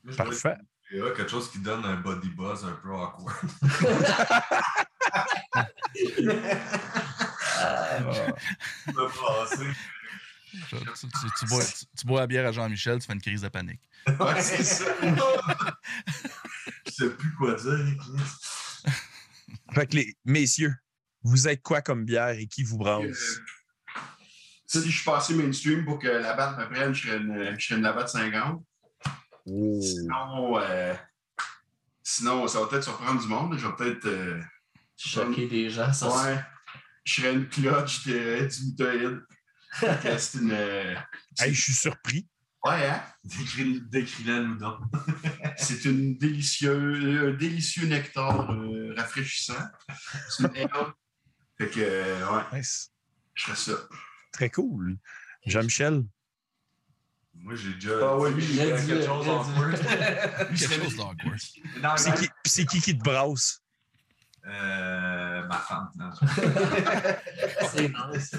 S5: Moi, je
S1: Parfait.
S5: dirais quelque chose qui donne un body buzz un peu awkward. Passer.
S2: Tu, tu- tu bois, tu- tu bois la bière à Jean-Michel, tu fais une crise de panique.
S5: Ouais, c'est ça. Je sais plus quoi dire.
S1: Fait que les messieurs, vous êtes quoi comme bière et qui vous brasse?
S4: Euh, Si je suis passé mainstream pour que la batte me prenne, je serais une, je serais une Labatt 50.
S1: Oh.
S4: Sinon, euh, sinon, ça va peut-être surprendre du monde. Je vais peut-être. euh,
S3: Choquer des gens, ça.
S4: ouais. Je serais une clutch de, du mutoïde. Fait que C'est une. euh,
S1: Hey, je suis surpris.
S4: ouais, hein?
S5: Décris- Décris-la nous donc.
S4: C'est une délicieuse, un délicieux nectar euh, rafraîchissant. C'est une. Fait que, euh, ouais,
S1: Nice.
S4: je ferais ça.
S1: Très cool. Jean-Michel?
S5: Moi, j'ai déjà
S4: Ah
S5: dit
S4: lui,
S3: il a
S5: quelque chose en
S3: dit-
S2: Quelque chose d'awkward.
S5: Non,
S1: C'est qui, c'est qui qui te brasse?
S5: euh, ma femme. non.
S3: C'est nice.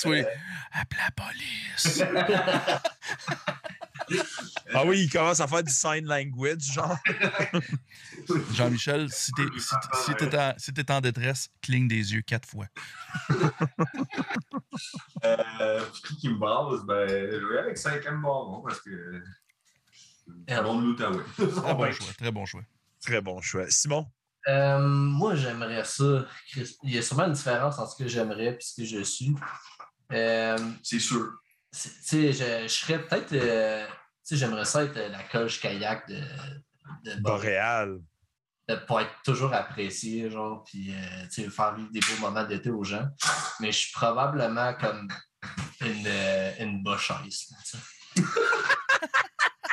S2: tu es. Appelle la police.
S1: Ah oui, il commence à faire du sign language, genre.
S2: Jean-Michel, si t'es si, en, si t'es en détresse, cligne des yeux quatre fois.
S5: Euh, puis qui qui me brasse? Ben, je vais avec 5e baron parce que.
S3: Ah
S5: bon de l'Outaouais.
S2: Très bon choix, très bon choix.
S1: Très bon choix. Simon?
S3: Euh, moi, j'aimerais ça. Il y a sûrement une différence entre ce que j'aimerais et ce que je suis. Euh,
S4: C'est sûr.
S3: c'est- tu sais, je, je serais peut-être. euh, sais, j'aimerais ça être la coche kayak de, de
S1: Boréal.
S3: de pas être toujours apprécié, genre, puis euh, tu sais, faire vivre des beaux moments d'été aux gens. Mais je suis probablement comme une, euh, une bochaise.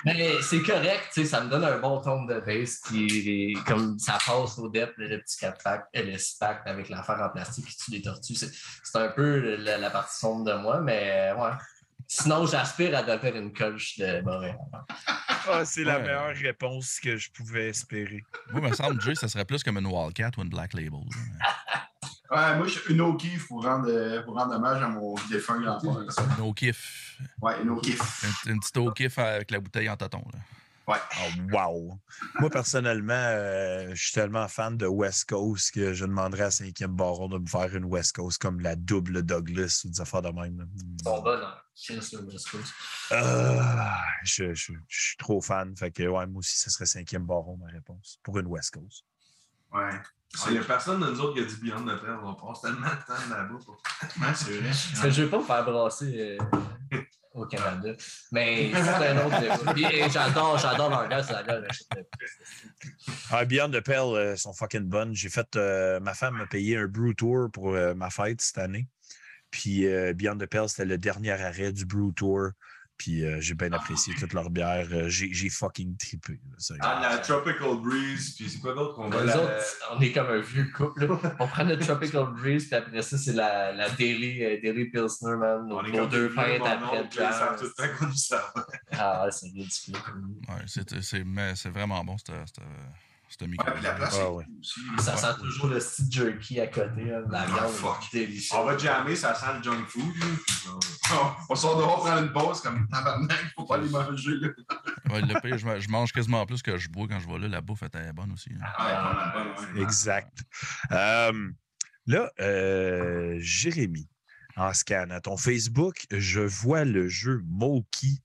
S3: Mais c'est correct, tu sais, ça me donne un bon ton de bass, puis comme ça passe au depth, le petit 4 pack, euh, le 6 pack avec l'affaire en plastique qui tue les tortues. C'est un peu la, la partie sombre de moi, mais euh, ouais. Sinon, j'aspire à devenir une coach de Montréal.
S1: Ah, c'est la
S2: Ouais.
S1: meilleure réponse que je pouvais espérer.
S2: Moi, il me semble, Jay, ça serait plus comme une Wildcat ou une Black Label.
S4: Ouais, moi, je suis une O'Keeffe pour rendre, euh, pour rendre hommage à mon défunt grand-père.
S2: No kiff.
S4: Ouais, une O'Keeffe.
S2: Une, une petite au-kiff avec la bouteille en tâton. Là.
S4: Ouais.
S1: Oh, wow! Moi, personnellement, euh, je suis tellement fan de West Coast que je demanderais à 5e Baron de me faire une West Coast comme la double Douglas ou des affaires de même.
S3: sont bonnes, hein. Le West Coast.
S1: Ah, je, je- je suis trop fan. Fait que, ouais, moi aussi, ce serait 5e Baron, ma réponse, pour une West Coast.
S4: Ouais.
S5: Il n'y a personne de nous autres qui a dit Beyond de Père. On passe tellement de temps là-bas. pour-
S3: je ne veux pas me faire brasser euh, au Canada. Mais c'est un autre J'adore, j'adore leur gars, c'est la gueule.
S1: Ah, Beyond the Pale euh, sont fucking bonnes. J'ai fait. euh, ma femme m'a payé un Brew Tour pour euh, ma fête cette année. Puis Beyond the Pale, c'était le dernier arrêt du Brew Tour. Puis euh, j'ai bien apprécié toute leur bière. Euh, j'ai j'ai fucking trippé. là.
S5: Ah, la Tropical Breeze, puis c'est quoi d'autre qu'on va
S3: Nous
S5: la-
S3: autres, on est comme un vieux couple. là. On prend notre Tropical Breeze, puis après ça, c'est la, la Daily, euh, Daily Pilsner, man. Nos,
S5: On est
S3: nos
S5: comme
S3: deux pintes après le
S5: puis Ils savent
S3: jazz.
S5: tout le temps qu'on nous savent.
S3: Ah ouais, c'est ridicule.
S2: Ouais, c'est, c'est, mais c'est vraiment bon, cette, cette, micro.
S4: Ouais, la place
S1: Ah, ouais.
S3: Ça sent toujours le style jerky à côté. là. La
S4: Ah,
S3: viande
S4: fuck.
S3: est délicieuse.
S5: On va jammer, ça sent le junk food. on-
S4: sort dehors prendre une pause comme tabarnak, il faut pas les manger. Là.
S2: Ouais, le pire, je, ma- je mange quasiment plus que je bois quand je vais là. La bouffe était bonne aussi. hein.
S4: Bonne.
S1: Exact. Euh, là, euh, Jérémy, en scan à ton Facebook, je vois le jeu Moki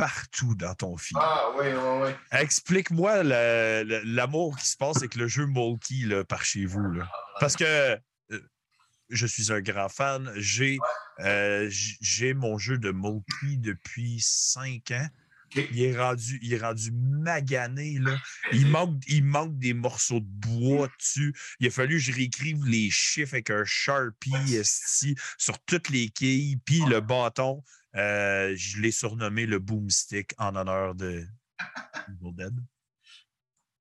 S1: partout dans ton feed.
S4: Ah, ouais, ouais, ouais.
S1: Explique-moi l'amour qui se passe avec le jeu Molky là, par chez vous. Là. Parce que euh, je suis un grand fan. J'ai euh, j'ai mon jeu de Molky depuis cinq ans. Il est rendu, il est rendu magané. Là. Il, manque, il manque des morceaux de bois dessus. Il a fallu que je réécrive les chiffres avec un Sharpie sur toutes les quilles. Puis le bâton, euh, je l'ai surnommé le Boomstick en honneur de Evil Dead.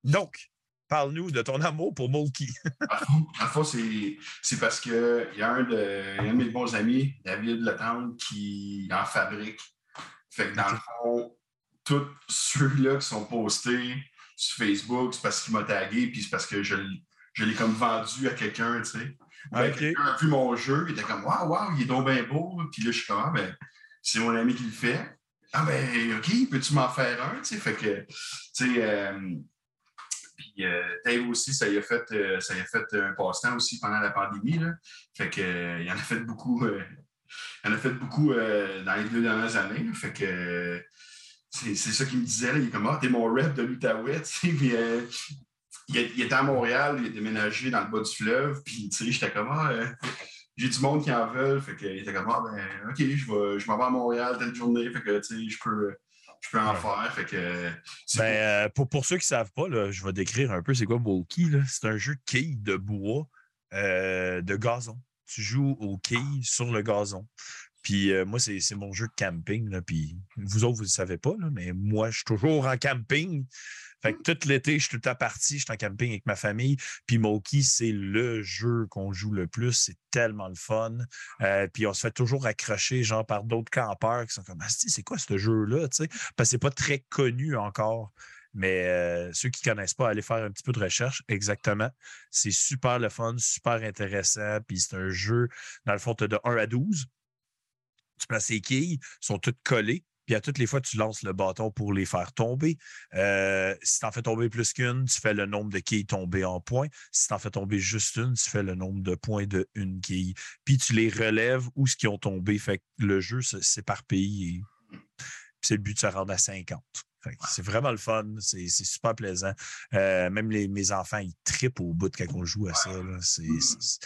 S1: Donc, parle-nous de ton amour pour Molky.
S4: À fond, c'est parce qu'il y, a un de un mes bons amis, David Letendre, qui en fabrique. Fait que dans le fond, tous ceux-là qui sont postés sur Facebook, c'est parce qu'il m'a tagué, puis c'est parce que je, l'ai comme vendu à quelqu'un, tu sais.
S1: Ok.
S4: Quelqu'un a vu mon jeu, il était comme Waouh, waouh, il est donc bien beau. Puis là, je suis comme Ah, ben, c'est mon ami qui le fait. Ah ben, OK, peux-tu m'en faire un? Tu sais, fait que, tu sais, euh, puis euh, Dave aussi, ça y a fait, euh, ça a fait un passe-temps aussi pendant la pandémie. Là. Fait que, il en a fait beaucoup, il en a fait beaucoup dans les deux dernières années. Fait que, c'est ça qu'il me disait. Là. Il est comme, ah, t'es mon rep de l'Outaouais. Puis, il, était à Montréal, il a déménagé dans le bas du fleuve. Puis, tu sais, j'étais comme, ah, j'ai du monde qui en veulent. Fait que, il était comme, ah, ben, OK, je vais- je m'en vais à Montréal telle journée. Fait que, tu sais, je peux, je peux en faire. Fait que,
S1: Ben, euh, pour, pour ceux qui ne savent pas, là, je vais décrire un peu c'est quoi là. C'est un jeu de quilles de bois euh, de gazon. Tu joues aux quilles sur le gazon. Puis euh, moi, c'est c'est mon jeu de camping. Là, puis vous autres, vous ne le savez pas, là, mais moi, je suis toujours en camping. Fait que tout l'été, je suis tout le temps parti, je suis en camping avec ma famille. Puis Moki, c'est le jeu qu'on joue le plus. C'est tellement le fun. Euh, puis on se fait toujours accrocher, genre, par d'autres campeurs qui sont comme Asti, c'est quoi ce jeu-là? Parce que c'est pas très connu encore. Mais euh, ceux qui ne connaissent pas, allez faire un petit peu de recherche. Exactement. C'est super le fun, super intéressant. Puis c'est un jeu, dans le fond, tu as de 1 à 12. Tu places les quilles, sont toutes collées. Puis à toutes les fois, tu lances le bâton pour les faire tomber. Euh, si tu en fais tomber plus qu'une, tu fais le nombre de quilles tombées en points. Si tu en fais tomber juste une, tu fais le nombre de points de une quille. Puis tu les relèves où ce qui ont tombé. Fait que le jeu s'éparpille. Et... puis c'est le but de se rendre à 50. Fait que C'est vraiment le fun, c'est c'est super plaisant. Euh, même les, mes enfants, ils trippent au bout quand on joue à ça. C'est- c'est-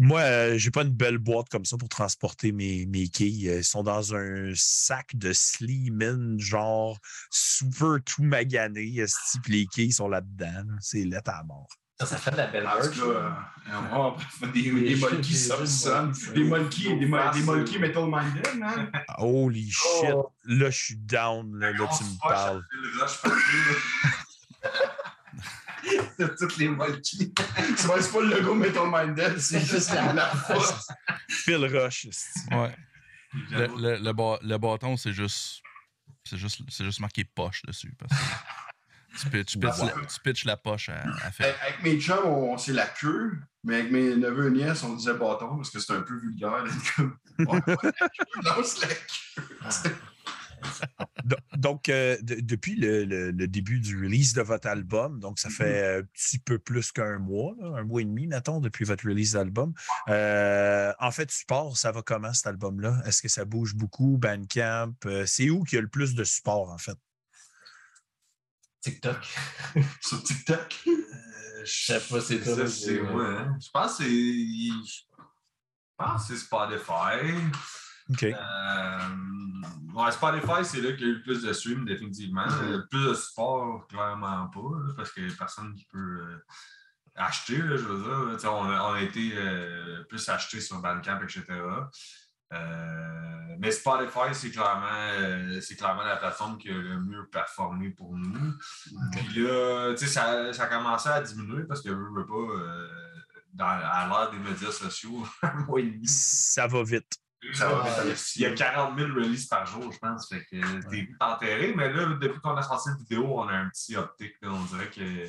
S1: Moi, euh, j'ai pas une belle boîte comme ça pour transporter mes, mes quilles. Ils sont dans un sac de Sleeman, genre super tout magané. Puis les quilles sont là-dedans. là. C'est laid à mort.
S3: Ça, ça fait de la belle merch.
S4: cas, euh, on des, des monkeys ça sonne. Des monkeys, des, mo- des monkeys metal minded, hein?
S1: Holy shit.
S3: Oh.
S1: Là, je suis down. Là, là, tu me parles.
S4: C'est toutes les monkeys. C'est pas le logo metal minded, c'est juste la, la force.
S1: Phil Rush.
S2: Ouais. Le, le, le, ba- le bâton, c'est juste. C'est juste, c'est juste marqué poche dessus. Parce que tu, pitches, tu pitches la, tu pitches la poche à, à faire.
S4: Avec mes chums, on c'est la queue, mais avec mes neveux et nièces, on disait bâton parce que c'est un peu vulgaire. d'être comme, Ouais, ouais, la queue, non, c'est la queue.
S1: Do- Donc, euh, de- depuis le, le- le début du release de votre album, donc ça fait un petit peu plus qu'un mois, là, un mois et demi, mettons, depuis votre release d'album. Euh, en fait, support, ça va comment cet album-là? Est-ce que ça bouge beaucoup? Bandcamp? Euh, c'est où qu'il y a le plus de support, en fait?
S3: TikTok.
S4: Sur TikTok?
S3: Euh, Je sais pas, c'est toi.
S5: Ça, c'est moi, hein. Je pense que c'est. Je pense que c'est Spotify.
S1: OK.
S5: Euh, ouais, Spotify, c'est là qu'il y a eu le plus de streams, définitivement. Le plus de support, clairement pas, là, parce qu'il n'y a personne qui peut euh, acheter, là, je veux dire. On a, on a été euh, plus acheté sur Bandcamp, etc. Euh, mais Spotify, c'est clairement, euh, c'est clairement la plateforme qui a le mieux performé pour nous. Puis là, tu sais, ça, ça a commencé à diminuer parce que, veux, veux pas, euh, dans, à l'ère des médias sociaux, un mois et demi,
S1: Ça va vite.
S4: Ça va
S3: Ouais.
S4: vite.
S5: il y a 40 000 releases par jour, je pense. Fait que t'es enterré. Mais là, depuis qu'on a sorti une vidéo, on a un petit là. On dirait que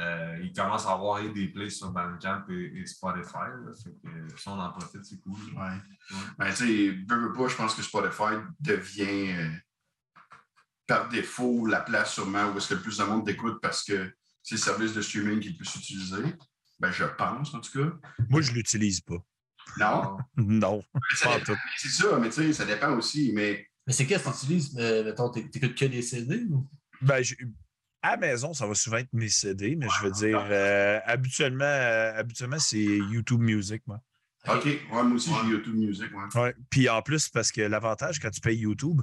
S5: euh, il commence à avoir des plays sur Bandcamp et, et Spotify. là. Fait que si on en profite, c'est cool.
S4: Ouais. Ben, tu sais, je pense que Spotify devient euh, par défaut la place sûrement où est-ce que le plus de monde t'écoute parce que c'est le service de streaming qui est le plus utilisé. Ben, je pense, en tout cas.
S1: Moi, je l'utilise pas.
S4: Non,
S1: Non,
S4: ça
S1: pas en
S4: dépend,
S1: tout.
S4: c'est ça, mais tu sais, ça dépend aussi. Mais
S3: Mais c'est qu'est-ce que tu utilises? Euh, mettons, t'écoutes que des CD? ou?
S1: Ben, à la maison, ça va souvent être mes CD, mais je veux dire, euh, habituellement, euh, habituellement c'est YouTube Music, moi.
S4: OK, ouais, moi aussi, j'ai YouTube Music. Ouais.
S1: Ouais. Puis en plus, parce que l'avantage quand tu payes YouTube,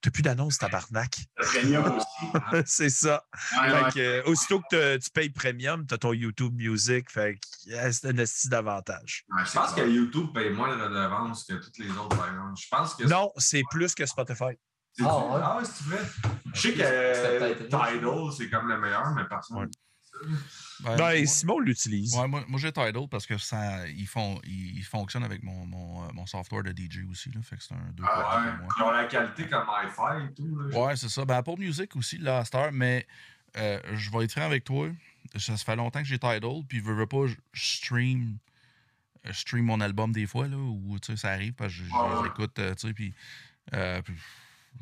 S1: tu n'as plus d'annonces tabarnak.
S4: Premium aussi.
S1: c'est ça.
S4: Ouais, ouais.
S1: Fait que, euh, aussitôt que tu payes premium, tu as ton YouTube Music. Fait que c'est un esti d'avantage.
S4: Ouais,
S5: Je pense que. YouTube paye moins de redevances que toutes les autres, par exemple. Je pense que
S1: Non, c'est plus que Spotify.
S3: Ah, ouais.
S5: ah ouais, c'est vrai. Je sais que euh, Tidal, c'est comme le meilleur, mais personne.
S2: Ben,
S1: Ben,
S2: moi-
S1: Simon l'utilise.
S2: Ouais, moi, moi j'ai Tidal parce que ça, ils, font, ils, ils fonctionnent avec mon, mon, euh, mon software de DJ aussi. Là, fait que c'est un deux
S5: Ah ouais.
S2: moi.
S5: Ils ont la qualité comme hi-fi et tout. Là.
S2: Ouais, c'est ça. Ben, Apple Music aussi, là, à cette heure, mais euh, je vais être franc avec toi. Ça, ça fait longtemps que j'ai Tidal, puis veux, veux pas, je je stream, je stream mon album des fois, là, où tu sais, ça arrive, parce que je- je-
S5: ouais.
S2: j'écoute, euh, tu sais, puis.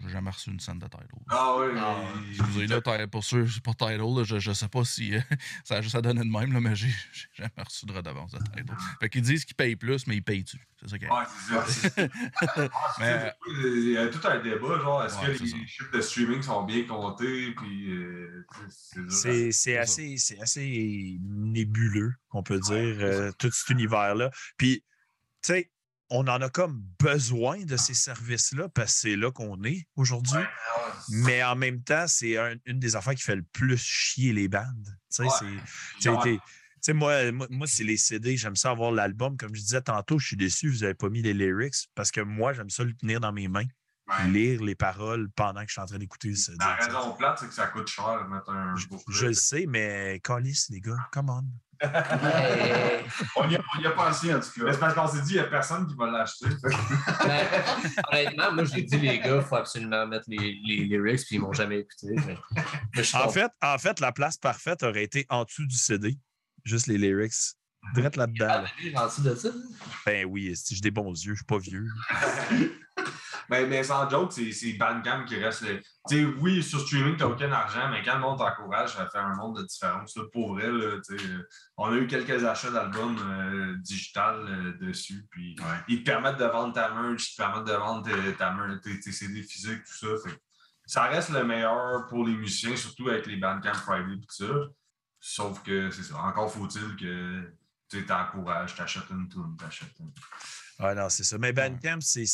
S2: J'ai jamais reçu une scène de Tidal.
S5: Ah oui.
S3: Ah,
S5: il-
S2: Si vous avez là, pour ceux, c'est pas Tidal, là, je, je sais pas si euh, ça a juste à donner de même, là, mais j'ai jamais reçu de redevance de Tidal. Fait qu'ils disent qu'ils payent plus, mais ils payent-tu? C'est ça qui est.
S5: Ouais, c'est ça. c'est- Ah,
S2: Mais-
S5: ça. Il y a tout un débat, genre, est-ce
S2: Ouais,
S5: que les
S2: ça.
S5: chiffres de streaming sont bien comptés, puis euh, ça.
S2: Ça.
S1: assez, c'est assez nébuleux, qu'on peut dire, euh, tout cet univers-là. Puis, tu sais, on en a comme besoin de ces services-là parce que c'est là qu'on est aujourd'hui. Mais en même temps, c'est un- une des affaires qui fait le plus chier les bandes. Tu sais,
S5: Ouais.
S1: c'est- moi, moi, moi, c'est les CD. J'aime ça avoir l'album. Comme je disais tantôt, je suis déçu, vous n'avez pas mis les lyrics parce que moi, j'aime ça le tenir dans mes mains,
S4: Ouais.
S1: lire les paroles pendant que je suis en train d'écouter le CD.
S5: La raison plate, c'est que ça coûte cher de mettre un
S1: Je, je le sais, mais calice, les gars, come on.
S3: Mais,
S4: On y, a, a pensé, en tout
S5: Mais
S4: cas.
S5: c'est parce qu'on s'est dit, il n'y a personne qui va l'acheter.
S3: ben, honnêtement, moi, j'ai dit, les gars, il faut absolument mettre les, les lyrics, puis ils m'ont jamais écouté. mais- mais
S1: En fait, en fait, la place parfaite aurait été en dessous du CD. Juste les lyrics. Direct là-dedans.
S3: Ah,
S1: là.
S3: mais lui, en dessous de ça,
S1: Ben oui, si j'ai des bons yeux, je suis pas vieux.
S5: mais, mais sans joke, c'est c'est Bandcamp qui reste. le- Tu sais, oui, sur streaming, tu n'as aucun argent, mais quand le monde t'encourage, ça fait un monde de différence. là. pour vrai, là, tu sais, euh, on a eu quelques achats d'albums euh, digital euh, dessus. Puis ils te permettent de vendre ta merch, ils te permettent de vendre tes, ta merch, tes, tes CD physiques, tout ça. Fait ça reste le meilleur pour les musiciens, surtout avec les Bandcamp Friday et tout ça. Sauf que c'est ça. Encore faut-il que tu t'encourages, t'achètes une tune, t'achètes une.
S1: Ah non, c'est ça. Mais Bandcamp, c'est,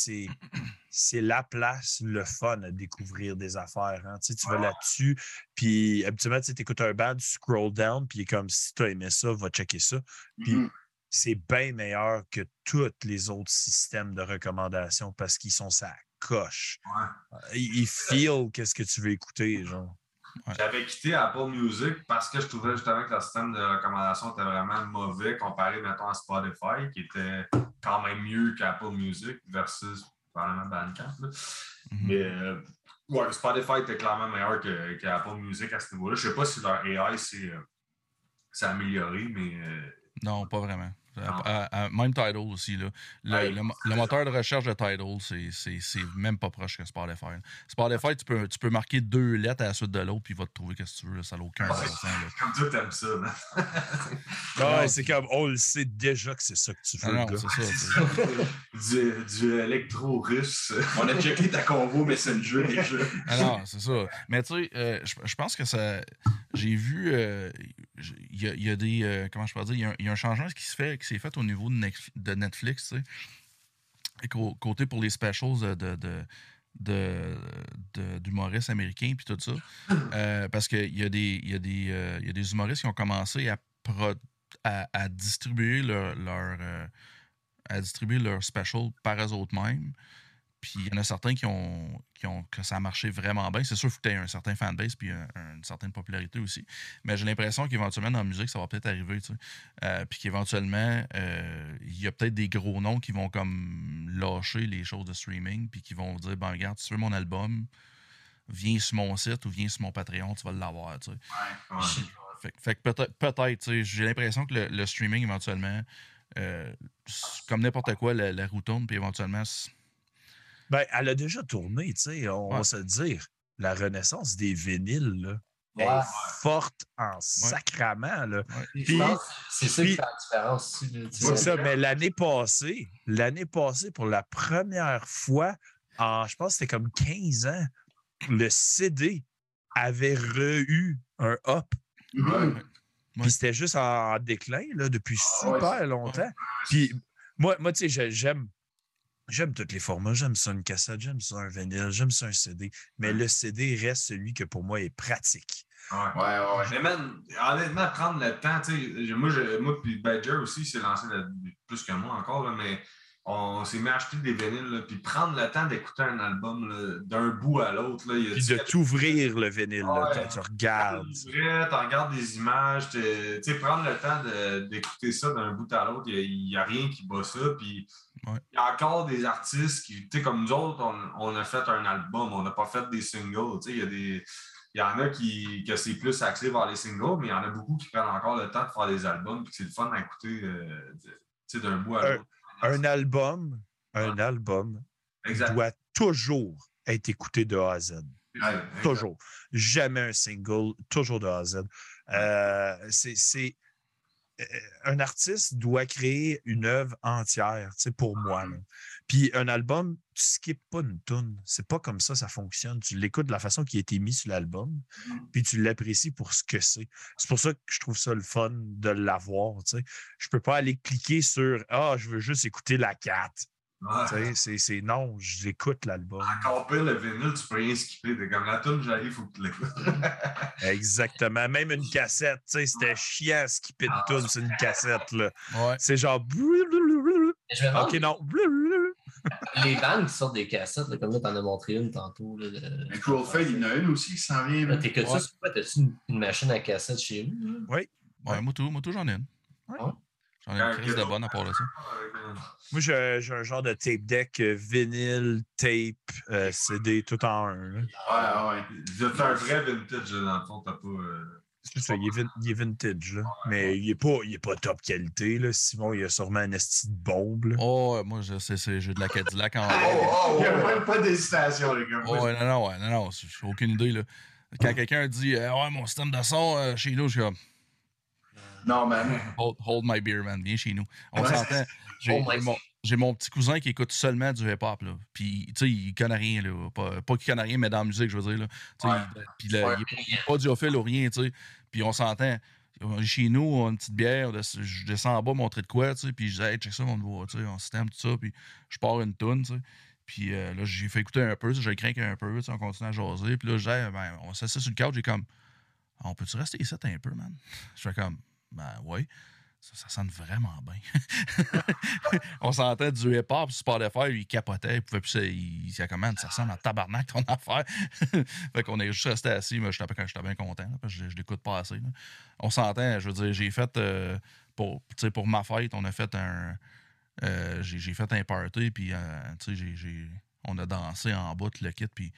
S1: c'est, la place, le fun à découvrir des affaires. hein. Tu, sais, tu vas là-dessus, puis habituellement, tu écoutes un band, tu scroll down, puis comme si tu as aimé ça, va checker ça. Puis
S4: Mhm.
S1: c'est bien meilleur que tous les autres systèmes de recommandation parce qu'ils sont ça coche.
S5: Ouais.
S1: Ils, ils feel qu'est-ce que tu veux écouter, genre.
S5: J'avais quitté Apple Music parce que je trouvais justement que le système de recommandation était vraiment mauvais comparé, mettons, à Spotify, qui était quand même mieux qu'Apple Music versus probablement Bandcamp.
S2: Mhm.
S5: Mais euh, ouais, Spotify était clairement meilleur que, qu'Apple Music à ce niveau-là. Je ne sais pas si leur AI s'est euh, s'est amélioré, mais euh,
S2: Non, pas vraiment. À- à- même Tidal aussi. Là. Le,
S5: Ouais,
S2: moteur de recherche de Tidal, c'est- même pas proche que Spotify. là. Spotify, tu peux, tu peux marquer deux lettres à la suite de l'autre, puis il va te trouver qu'est-ce que tu veux. là. Ça n'a aucun
S5: Ouais.
S2: sens. là.
S5: comme tu t'aimes ça. man.
S1: Ah,
S2: Non,
S1: c'est comme, on le sait déjà que c'est ça que tu
S2: Ah ça. c'est-
S5: du, du électro-russe.
S4: On a checké ta convo Messenger déjà.
S2: Ah non, c'est ça. Mais tu sais, euh, je, je pense que ça. J'ai vu. euh, Il y, a, des. euh, comment je dire Il y a un, changement qui fait, s'est fait au niveau de, Netflix. Et côté pour les specials de. d'humoristes américains puis tout ça. Euh, parce qu'il y a des, y, euh, y a des humoristes qui ont commencé à, à, distribuer leur, leur, à distribuer leur special par eux autres mêmes. Puis il y en a certains qui ont, qui ont que ça a marché vraiment bien. C'est sûr qu'il faut que tu aies un certain fanbase puis un- un- une certaine popularité aussi. Mais j'ai l'impression qu'éventuellement, dans la musique, ça va peut-être arriver. tu sais. Euh, puis qu'éventuellement, euh, il y a peut-être des gros noms qui vont comme lâcher les choses de streaming puis qui vont dire ben regarde, si tu veux mon album, viens sur mon site ou viens sur mon Patreon, tu vas l'avoir. tu sais.
S5: Ouais, ouais.
S2: Fait, que- fait que peut-être, peut-être, tu sais, j'ai l'impression que le, le streaming, éventuellement, euh, comme n'importe quoi, la, la roue tourne, puis éventuellement,
S1: Ben, elle a déjà tourné, tu sais, on
S2: Ouais.
S1: va se le dire. La renaissance des vinyles, là,
S3: Ouais.
S1: est forte en sacrament, là.
S3: Puis c'est ça qui fait la différence
S1: C'est ça, mais l'année passée, l'année passée, pour la première fois, en, je pense que c'était comme 15 ans, le CD avait re-eu un up.
S4: Mhm.
S2: Ouais.
S1: Puis c'était juste en déclin là, depuis
S4: Ah
S1: super longtemps. Puis moi, moi tu sais, j'ai- j'aime. J'aime tous les formats. J'aime ça une cassette, j'aime ça un vinyle, j'aime ça un CD. Mais le CD reste celui que pour moi est pratique.
S5: Ouais.
S4: Ouais, ouais.
S5: Mais man, honnêtement, prendre le temps, tu sais, moi, je, moi puis Badger aussi s'est lancé là- plus que moi encore, là, mais on s'est mis à acheter des vinyles, là, puis prendre le temps d'écouter un album là, d'un bout à l'autre. là, il y a-
S1: Puis de t'ouvrir le vinyle, là,
S5: Ouais.
S1: quand tu regardes.
S5: Tu regardes des images, tu sais, prendre le temps de- d'écouter ça d'un bout à l'autre, il n'y a, rien qui bat ça. Puis il y a encore des artistes qui, tu sais, comme nous autres, on, on a fait un album, on n'a pas fait des singles. Tu sais, il y a des. Il y en a qui que c'est plus axé vers les singles, mais il y en a beaucoup qui prennent encore le temps de faire des albums, puis que c'est le fun à écouter euh, d'un bout à
S1: Un-
S5: l'autre.
S1: Un album, un album
S5: Exact.
S1: doit toujours être écouté de A à Z.
S4: Ouais,
S1: Toujours. Jamais un single, toujours de A à Z. Euh, c'est- Un artiste doit créer une œuvre entière, tu sais, pour moi. là. Puis un album, tu skippes pas une tune. C'est pas comme ça, ça fonctionne. Tu l'écoutes de la façon qui a été mis sur l'album, puis tu l'apprécies pour ce que c'est. C'est pour ça que je trouve ça le fun de l'avoir. Tu sais. Je peux pas aller cliquer sur Ah, je veux juste écouter la 4.
S5: Ouais.
S1: Tu c'est- C'est non, j'écoute l'album.
S5: Encore pire, le vinyle, tu peux rien skipper. T'es comme la tune, j'arrive, il faut que tu l'écoutes.
S1: Exactement. Même une cassette, tu sais, c'était chiant à skipper de tune sur une cassette. là.
S2: Ouais.
S1: C'est genre.
S3: Je
S1: Ok, non.
S3: les bandes qui sortent des cassettes, là, comme là, t'en as montré une tantôt. Là, de-
S4: Mais Cruel Fate, il y en a une aussi qui s'en vient.
S3: Ça, c'est quoi? T'as-tu une, une machine à cassette chez vous? là?
S2: Ouais, moi, tout, moi, tout, j'en ai une.
S1: Ouais.
S2: J'en ai une crise de bonne à part de ça.
S1: Moi, j'ai j'ai un genre de tape deck euh, vinyle, tape, euh, CD, tout en un. là.
S4: Ouais, ouais.
S5: C'est un vrai vintage, dans le fond, t'as pas. euh,
S1: C'est ça, il est, vin- il est vintage, là. Mais il n'est pas, il est pas top qualité. Là. Simon, il a sûrement un esti de bombe. là.
S2: Oh, ouais, moi, je- c'est c'est- j'ai de la Cadillac en
S4: Il n'y a même pas d'hésitation, les gars.
S2: Oh, ouais, non, non, ouais, non, non, j'ai aucune idée, là. Quand quelqu'un dit, euh, ouais, mon système de son, euh, chez nous, je suis comme,
S4: Non, man.
S2: hold, hold my beer, man, viens chez nous. On
S4: Ouais.
S2: s'entend. J'ai
S3: Oh
S2: j'ai mon, petit cousin qui écoute seulement du hip-hop, là. Puis, tu sais, il connaît rien, là. Pas, pas qu'il connaît rien, mais dans la musique, je veux dire, là.
S4: Ouais.
S2: Puis, là,
S3: Ouais.
S2: il pas- audiophile ou rien, tu sais. Puis, on s'entend. Chez nous, on a une petite bière, je descends en bas montrer de quoi, tu sais, puis je dis, hey, check ça, mon nouveau, tu sais, on système, tout ça, puis je pars une toune, tu sais. Puis euh, là, j'ai fait écouter un peu, tu sais, j'ai craqué un peu, tu sais, on continue à jaser. Puis là, je dis, Hey, ben, on s'assied sur le couch, j'ai comme, on peut-tu rester ici un peu, man? Je fais comme, ben, ouais. Ça, ça sonne vraiment bien. on s'entend du hip-hop sur Spotify, il capotait, il pouvait plus, il, il disait comment ça sonne en tabarnak ton affaire. fait qu'on est juste resté assis, mais j'étais j'étais bien content, parce que je, l'écoute pas assez. On s'entend, je veux dire, j'ai fait, euh, pour, pour ma fête, on a fait un, euh, j'ai fait un party, puis euh, on a dansé en bas tout le kit, puis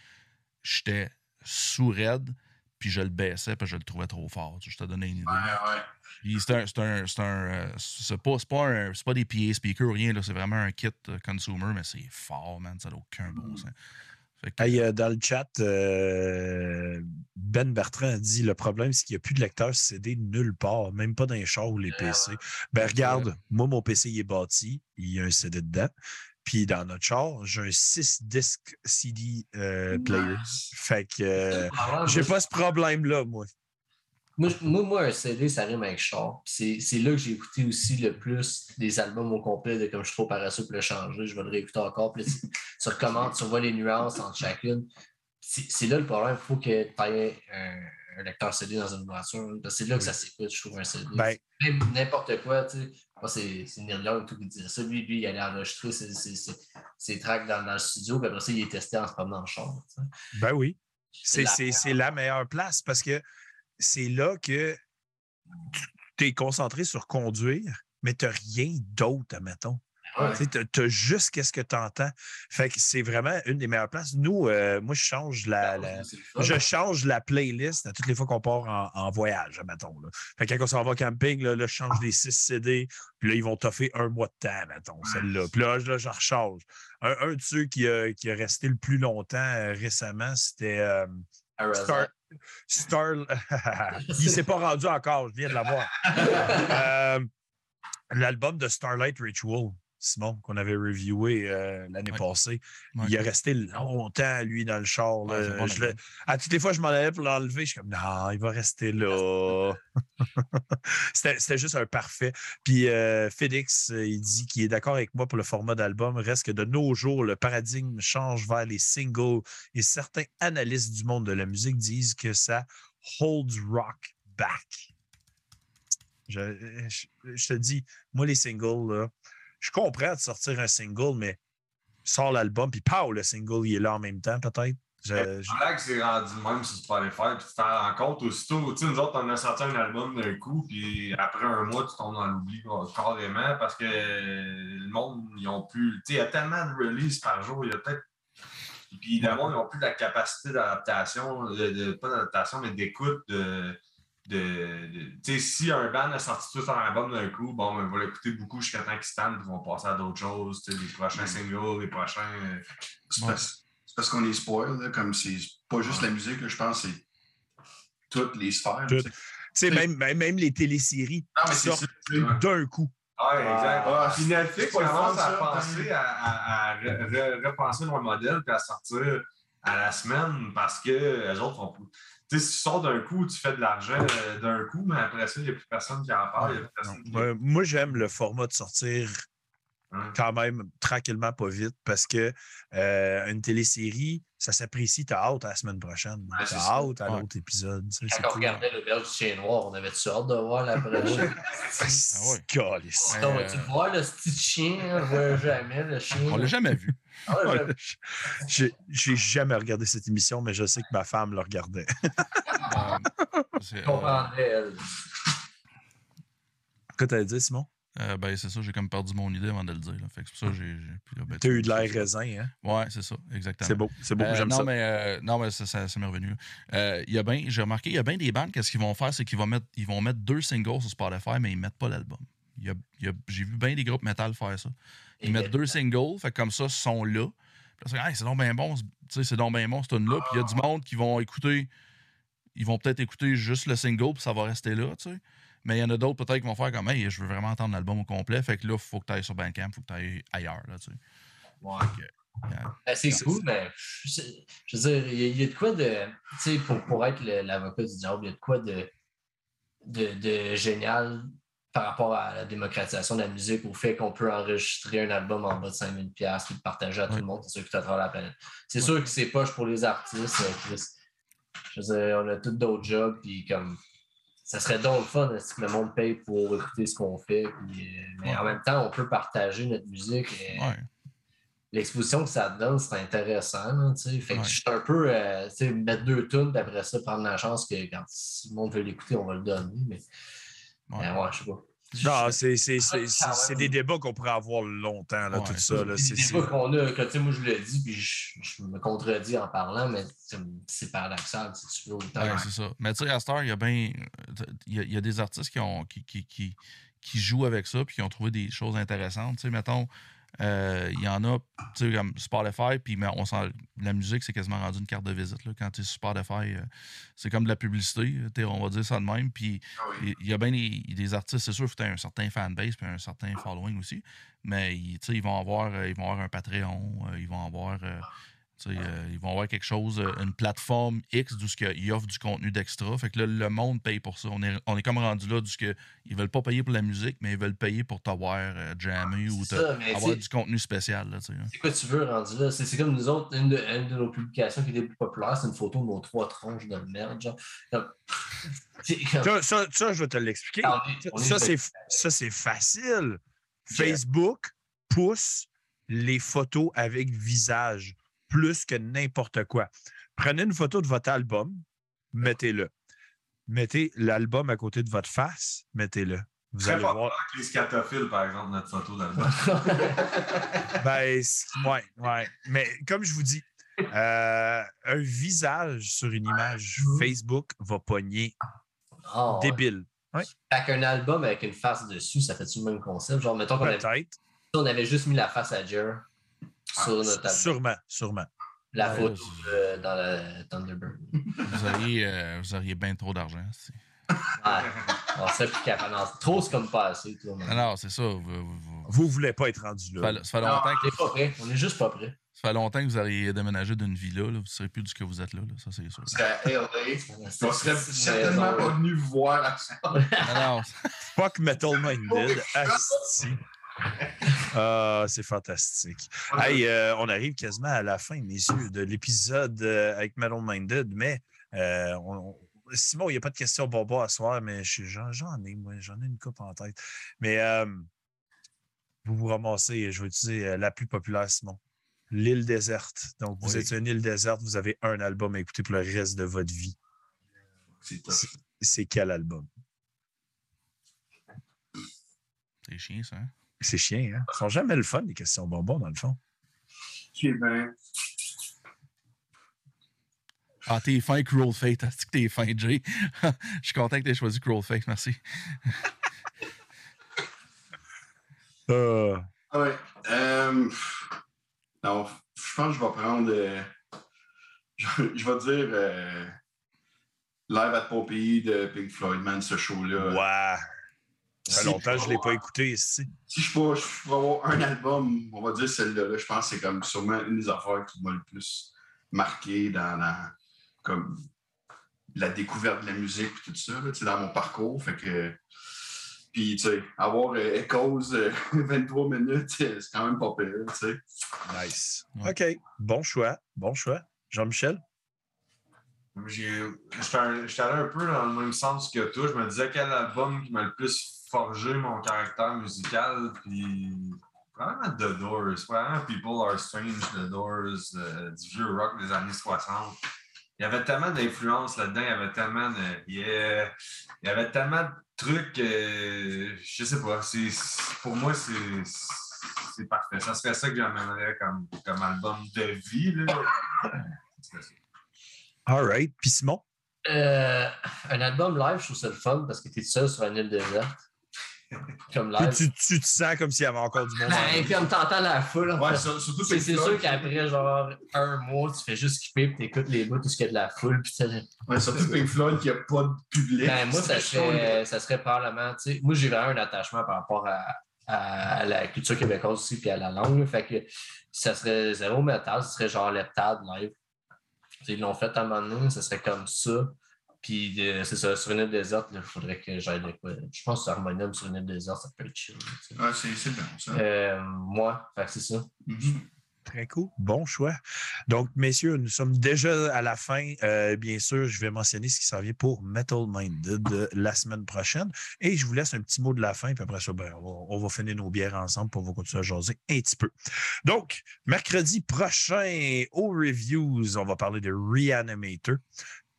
S2: j'étais sous raide, puis je le baissais, puis je le trouvais trop fort. Je te donnais une idée. Puis c'est un. C'est un. C'est un. euh, C'est pas, c'est pas, un- c'est pas des PA speakers ou rien, là. C'est vraiment un kit euh, consumer, mais c'est fort, man. Ça n'a aucun bon sens. Fait que-
S1: Hey, euh, dans le chat, euh, Ben Bertrand a dit le problème, c'est qu'il n'y a plus de lecteur CD nulle part, même pas dans les chars ou les PC. Ben regarde, moi, mon PC il est bâti, il y a un CD dedans. Puis dans notre char, j'ai un 6 disques CD euh, player. Fait que euh,
S3: Ah,
S1: j'ai pas ce problème-là, moi.
S3: Moi, moi, moi, un CD, ça rime avec char. C'est là que j'ai écouté aussi le plus des albums au complet de Comme je suis trop paresseux pour le changer. Je vais le réécouter encore. Puis tu, tu recommences, tu vois les nuances entre chacune. C'est là le problème. Il faut que tu aies un, un lecteur CD dans une voiture. Que C'est là que ça s'écoute, je trouve, un CD.
S1: Ben,
S3: Même n'importe quoi, tu sais. Moi, c'est Young tout qui disait ça. Lui, lui, il allait enregistrer ses, ses, ses- ses tracks dans, dans le studio. Puis après ça, il est testé en se promenant le char. tu sais.
S1: ben oui. C'est
S3: la-
S1: c'est- c'est la meilleure place parce que c'est là que tu es concentré sur conduire, mais tu n'as rien d'autre, admettons.
S3: Ouais.
S1: Tu as juste qu'est-ce que tu entends. Fait que c'est vraiment une des meilleures places. Nous, euh, moi, je change la,
S3: fun.
S1: je change la playlist à toutes les fois qu'on part en, en voyage, admettons. Là. Fait que quand on s'en va camping, là, là, je change les 6 CD, puis là, ils vont toffer un mois de temps, mettons, celle-là. Puis là, je- là, je rechange. Un, un de ceux qui a, qui a resté le plus longtemps euh, récemment, c'était euh. Star. Star... Il s'est pas rendu encore, je viens de l'avoir. Euh, L'album de Starlight Ritual, Simon, qu'on avait reviewé euh, l'année
S2: Ouais.
S1: passée.
S2: Ouais.
S1: Il est resté longtemps, lui, dans le char. là.
S2: Ouais, c'est bon,
S1: Je
S2: le
S1: le- à toutes les fois, je m'en allais pour l'enlever. Je suis comme, non, il va rester là. C'était juste un parfait. Puis euh, Félix, euh, il dit qu'il est d'accord avec moi pour le format d'album. Reste que de nos jours, le paradigme change vers les singles et certains analystes du monde de la musique disent que ça holds rock back. Je, je- je te dis, moi, les singles, là, je comprends de sortir un single, mais sors l'album, puis pow, le single, il est là en même temps, peut-être. Je-
S5: vrai que c'est rendu de même sur Spotify, puis tu t'en rends compte aussitôt. Tu sais, nous autres, on a sorti un album d'un coup, puis après un mois, tu tombes dans l'oubli carrément parce que le monde, ils ont plus. Tu sais, il y a tellement de releases par jour, il y a peut-être. Puis évidemment, ils n'ont plus la capacité d'adaptation, de, de- pas d'adaptation, mais d'écoute de. De, de- tu sais, si un band a sorti tout un album d'un coup, bon, ben, on va l'écouter beaucoup jusqu'à temps qu'ils stand, puis ils vont passer à d'autres choses, tu sais, les prochains singles, les prochains. euh,
S4: C'est
S2: Ouais.
S4: parce, qu'on est spoil, là, comme c'est pas juste la musique, là, je pense que c'est toutes les sphères.
S1: Tout.
S4: tu sais.
S1: Tu sais, même, même, même les téléséries
S4: Non, mais c'est
S1: sortent d'un coup.
S5: Ouais, exact.
S4: Ah,
S5: Puis Netflix commence à penser à, à- à re- re- repenser leur modèle puis à sortir à la semaine parce que les autres font. Tu sais, si tu sors d'un coup, tu fais de l'argent euh, d'un coup, mais après ça, il n'y a plus personne qui en parle. il y a plus personne qui-
S1: Ouais, moi, j'aime le format de sortir
S5: Hein?
S1: quand même tranquillement, pas vite, parce que euh, une télésérie, ça s'apprécie, t'as hâte à la semaine prochaine.
S3: Ouais,
S1: t'as
S3: ça.
S1: hâte à
S2: Ouais.
S1: l'autre épisode. tu sais,
S3: Quand on
S1: cool.
S3: regardait le Belge du chien noir, on avait-tu hâte de voir la prochaine?
S2: Ah ouais.
S3: Donc, tu vois le petit chien, on jamais, le chien.
S2: On l'a jamais vu.
S3: Ah, ouais,
S1: J'ai jamais regardé cette émission, mais je sais que ma femme le regardait.
S2: Euh,
S3: comprendrais, elle.
S1: Qu'est-ce que t'as dit, Simon?
S2: euh, ben, c'est ça, j'ai comme perdu mon idée avant de le dire. là. Fait que c'est pour ça que j'ai. ben,
S1: T'as eu de l'air raisin, hein?
S2: Ouais, c'est ça, exactement.
S1: C'est beau, c'est beau,
S2: Euh,
S1: j'aime
S2: non,
S1: ça.
S2: Mais, euh, non, mais ça, ça, ça m'est revenu. Euh, il y a bien, j'ai remarqué, il y a bien des bandes, qu'est-ce qu'ils vont faire, c'est qu'ils vont mettre, ils vont mettre deux singles sur Spotify, mais ils mettent pas l'album. J'ai vu bien des groupes metal faire ça. Ils
S3: Et
S2: mettent deux singles, fait comme ça, ce sont là. C'est, Hey, c'est donc bien bon, c'est donc bien bon, ce tune-là. Puis il y a du monde qui vont écouter, ils vont peut-être écouter juste le single, puis ça va rester là, tu sais. Mais il y en a d'autres peut-être qui vont faire comme, hey, je veux vraiment entendre l'album au complet. Fait que là, il faut que tu ailles sur Bandcamp, il faut que tu ailles ailleurs, là, tu sais.
S3: Ouais. Ben, c'est cool, mais je, je veux dire, il y, a- il y a de quoi de. Tu sais, pour, pour être l'avocat du diable, il y a de quoi de, de, de génial par rapport à la démocratisation de la musique, au fait qu'on peut enregistrer un album en bas de 5000$ puis le partager à tout le monde, c'est sûr que tu travers la planète. C'est sûr que c'est poche pour les artistes, euh, Chris. Je veux dire, on a tous d'autres jobs, puis comme. Ça serait donc le fun hein, si le monde paye pour écouter ce qu'on fait. puis, euh, mais en même temps, on peut partager notre musique. et-
S2: ouais.
S3: l'exposition que ça donne, c'est intéressant. fait que
S2: Ouais.
S3: je suis un peu, euh, mettre deux tunes, puis après ça, prendre la chance que quand si le monde veut l'écouter, on va le donner. Mais,
S2: Ouais.
S3: mais ouais, je sais pas.
S1: Non, c'est c'est- c'est-
S3: Ah,
S1: des débats qu'on pourrait avoir longtemps, là,
S2: Ouais.
S1: tout ça. Là,
S3: C'est des
S1: c'est-
S3: débats qu'on a, que tu sais, moi je le dis, puis je, je me contredis en parlant, mais c'est- paradoxal, si tu veux autant.
S2: Ouais, c'est ça. Mais tu sais, à cette heure, il y a bien. Il y a, il y a des artistes qui, ont, qui, qui, qui, qui jouent avec ça puis qui ont trouvé des choses intéressantes. Tu sais, mettons, euh, il y en a, tu sais, comme Spotify, puis on sent, la musique, c'est quasiment rendu une carte de visite. Là, quand tu es sur Spotify, euh, c'est comme de la publicité, tu sais, on va dire ça de même. Puis
S4: Ah
S2: il y a bien des, des artistes, c'est sûr, il faut un certain fanbase puis un certain following aussi. Mais ils, tu sais, ils vont avoir euh, ils vont avoir un Patreon, ils vont avoir. Euh, euh, ils vont avoir quelque chose, euh, une plateforme X d'où ce que- ils offrent du contenu d'extra. Fait que là, le monde paye pour ça. On est, on est comme rendu là d'où ce que ils veulent pas payer pour la musique, mais ils veulent payer pour t'avoir euh, jammer ou
S3: ça,
S2: avoir du contenu spécial. Hein.
S3: C'est quoi tu veux rendu là? C'est c'est comme nous autres, une de, une de nos publications qui était plus populaire, c'est une photo de nos trois tronches de merde. Genre. Comme- c'est comme-
S1: Ça, ça, ça, je vais te l'expliquer.
S3: est-
S1: Ça, c'est ça, c'est facile. Facebook pousse les photos avec visage plus que n'importe quoi. Prenez une photo de votre album, mettez-le. Mettez l'album à côté de votre face, mettez-le. Vous
S5: Très
S1: allez
S5: fort
S1: voir.
S5: les scatophiles, par exemple, notre photo d'album.
S1: Ben, ouais, ouais. Mais comme je vous dis, euh, un visage sur une image Facebook va pogner
S3: Ah, ouais.
S1: débile.
S3: Fait qu'un album avec une face dessus, ça fait-tu le même concept? Genre, mettons qu'on avait, on avait juste mis la face à Jer sur notre album.
S1: Sûrement, sûrement.
S3: La
S2: Ouais,
S3: photo
S2: c'est-
S3: euh, dans le Thunderbird.
S2: Vous auriez, euh, vous auriez bien trop d'argent. c'est-
S3: Ouais. on serait plus capable. Trop, c'est comme pas assez. Toi,
S2: Non, non, c'est ça. Vous, vous- vous-
S1: Vous voulez pas être rendu
S2: ça,
S1: là.
S2: fait, ça fait
S3: Non,
S2: longtemps
S3: on
S2: que,
S3: est pas prêt. On est juste pas prêt.
S2: ça fait longtemps que vous auriez déménagé d'une villa. Là. Vous ne serez plus du que vous êtes là. là. Ça, c'est sûr.
S4: LA, on serait
S3: C'est-
S4: certainement
S3: c'est-
S4: pas venu vous voir à ça.
S2: Non, non,
S1: Fuck Metal Minded. Asti. Ah, c'est fantastique. Hey, euh, on arrive quasiment à la fin, messieurs, de l'épisode euh, avec Metal Minded, mais euh, on- on- Simon, il n'y a pas de questions bobo à soir, mais je- j'en ai, moi, j'en ai une coupe en tête. Mais euh, vous vous ramassez, je vais utiliser la plus populaire, Simon. L'île déserte. Donc, vous
S2: Oui.
S1: êtes une île déserte, vous avez un album à écouter pour le reste de votre vie.
S4: C'est
S1: quel album?
S2: c'est chiant, ça. hein?
S1: C'est chiant, hein? Ce sont jamais le fun, les questions bonbons, dans le fond.
S4: Ben,
S2: Ah, t'es fin, Cruel Fate. Est-ce que t'es fin, Jay? Je suis content que t'aies choisi Cruel Fate. Merci.
S1: Euh,
S4: ah ouais. Euh, non, je pense que je vais prendre. euh, je, je vais dire euh, Live at Pompéi de Pink Floyd, man, ce show-là.
S1: Ouais. Ça fait
S4: Si
S1: longtemps que je ne l'ai
S4: peux
S1: pas écouté ici.
S4: Si je peux, je peux avoir un album, on va dire celle-là, là, je pense que c'est comme sûrement une des affaires qui m'a le plus marqué dans, dans- comme la découverte de la musique et tout ça, là, tu sais, dans mon parcours. Fait que. Puis, tu sais, avoir euh, Echoes euh, 23 minutes, euh, c'est quand même pas pire, tu sais.
S1: Nice.
S2: Ouais.
S1: OK. Bon choix. Bon choix. Jean-Michel?
S5: J'étais allé un peu dans le même sens que toi. Je me disais quel album qui m'a le plus forgé mon caractère musical. Puis probablement The Doors. Probablement People Are Strange, The Doors, euh, du vieux rock des années 60. Il y avait tellement d'influence là-dedans. Il y avait tellement de. yeah, il y avait tellement de trucs. euh, je sais pas. c'est- c'est- pour moi, c'est. C'est parfait. Ça serait ça que j'amènerais comme, comme album de vie. Là.
S1: All right. Puis Simon?
S3: Euh, un album live, je trouve ça le fun parce que tu es seul sur une île déserte. Comme
S1: Puis tu, tu te sens comme s'il y avait encore du monde.
S3: Ben, comme t'entends la foule.
S4: Ouais, surtout
S3: C'est sûr qu'après genre un mois, tu fais juste skipper puis t'écoutes les bouts, tout ce qu'il y a de la foule. Puis
S4: Ouais, surtout Pink Floyd qui n'a pas de public.
S3: ben, moi, ça serait, ça serait probablement. tu sais, Moi, j'ai vraiment un attachement par rapport à, à la culture québécoise aussi puis à la langue. Fait que ça serait zéro métal, ce serait genre l'heptade live. Ils l'ont fait à un moment donné, ça serait comme ça. Puis euh, c'est ça, sur une île déserte, il faudrait que j'aille de quoi. Je pense que Harmonium sur une île déserte, ça peut être chill. tu sais.
S4: Ouais, c'est c'est bon, ça.
S3: Euh, moi, c'est ça.
S4: Mhm.
S1: Très cool. Bon choix. Donc, messieurs, nous sommes déjà à la fin. Euh, bien sûr, je vais mentionner ce qui s'en vient pour Metal Minded euh, la semaine prochaine. Et je vous laisse un petit mot de la fin. Puis après ça, ben, on, va, on va finir nos bières ensemble pour va continuer à jaser un petit peu. Donc, mercredi prochain, aux reviews, on va parler de Reanimator,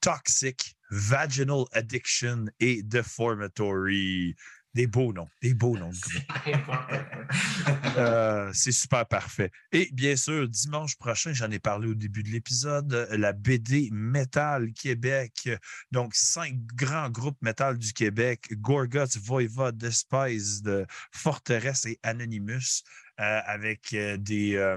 S1: Toxic, Vaginal Addiction et Deformatory. Des beaux noms, des beaux noms. Euh, c'est super parfait. Et bien sûr, dimanche prochain, j'en ai parlé au début de l'épisode, la BD Metal Québec. Donc, cinq grands groupes métal du Québec, Gorguts, Voivod, Despised, Forteresse et Anonymous, euh, avec euh, des, euh,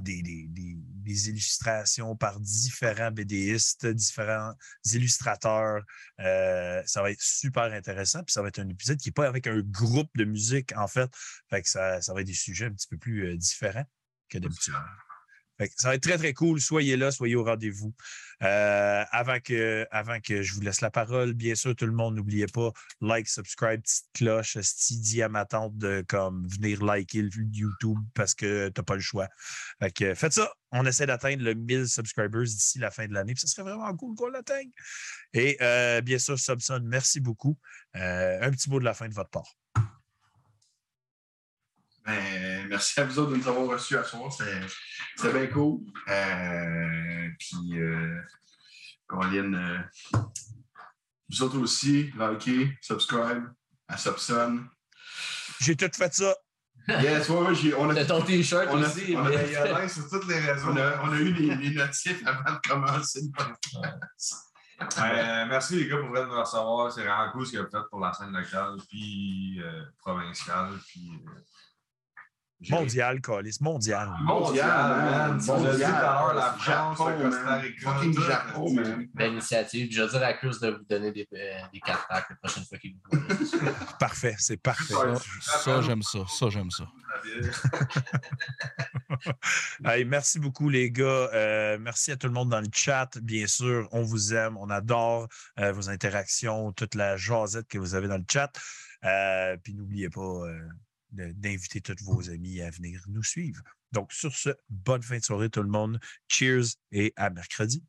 S1: des, des- des- des illustrations par différents BDistes, différents illustrateurs. Euh, ça va être super intéressant. Puis ça va être un épisode qui n'est pas avec un groupe de musique, en fait. Fait que ça, ça va être des sujets un petit peu plus euh, différents que d'habitude. Ça va être très, très cool. Soyez là, soyez au rendez-vous. Euh, avant, que, avant que je vous laisse la parole, bien sûr, tout le monde, n'oubliez pas, like, subscribe, petite cloche, sti dit à ma tante de comme, venir liker le YouTube parce que tu n'as pas le choix. Fait faites ça. On essaie d'atteindre le 1000 subscribers d'ici la fin de l'année. Ce serait vraiment cool qu'on l'atteigne. Et euh, bien sûr, Subson, merci beaucoup. Euh, un petit mot de la fin de votre part.
S4: Ben, merci à vous autres de nous avoir reçus à soir. C'était bien cool. Euh, puis, euh, Colin, euh, vous autres aussi, likez, subscribe à Subson.
S1: J'ai tout fait ça.
S4: Yes, ouais, on a,
S3: ton t-shirt
S4: On a-
S3: aussi.
S4: on a-
S3: mais-
S5: a l'air sur toutes les réseaux.
S4: on a, on a eu les, les notifs avant de commencer le podcast.
S5: Euh, merci les gars pour venir nous recevoir. C'est vraiment cool ce que vous faites pour la scène locale, puis euh, provinciale, puis. euh,
S1: Mondial, Calis, mondial.
S5: Mondial, tout à l'heure la France, le Costa. Rica.
S4: Fucking Japon, man.
S3: Belle initiative. Je vais dire à Chris de vous donner des, euh, des 4 packs la prochaine fois qu'il vous voit.
S1: Parfait, c'est parfait.
S2: Ça, ça, j'aime ça. Ça, j'aime ça.
S1: Hey, merci beaucoup, les gars. Euh, merci à tout le monde dans le chat. Bien sûr, on vous aime. On adore euh, vos interactions, toute la jasette que vous avez dans le chat. Euh, puis n'oubliez pas euh, d'inviter tous vos amis à venir nous suivre. Donc, sur ce, bonne fin de soirée, tout le monde. Cheers et à mercredi.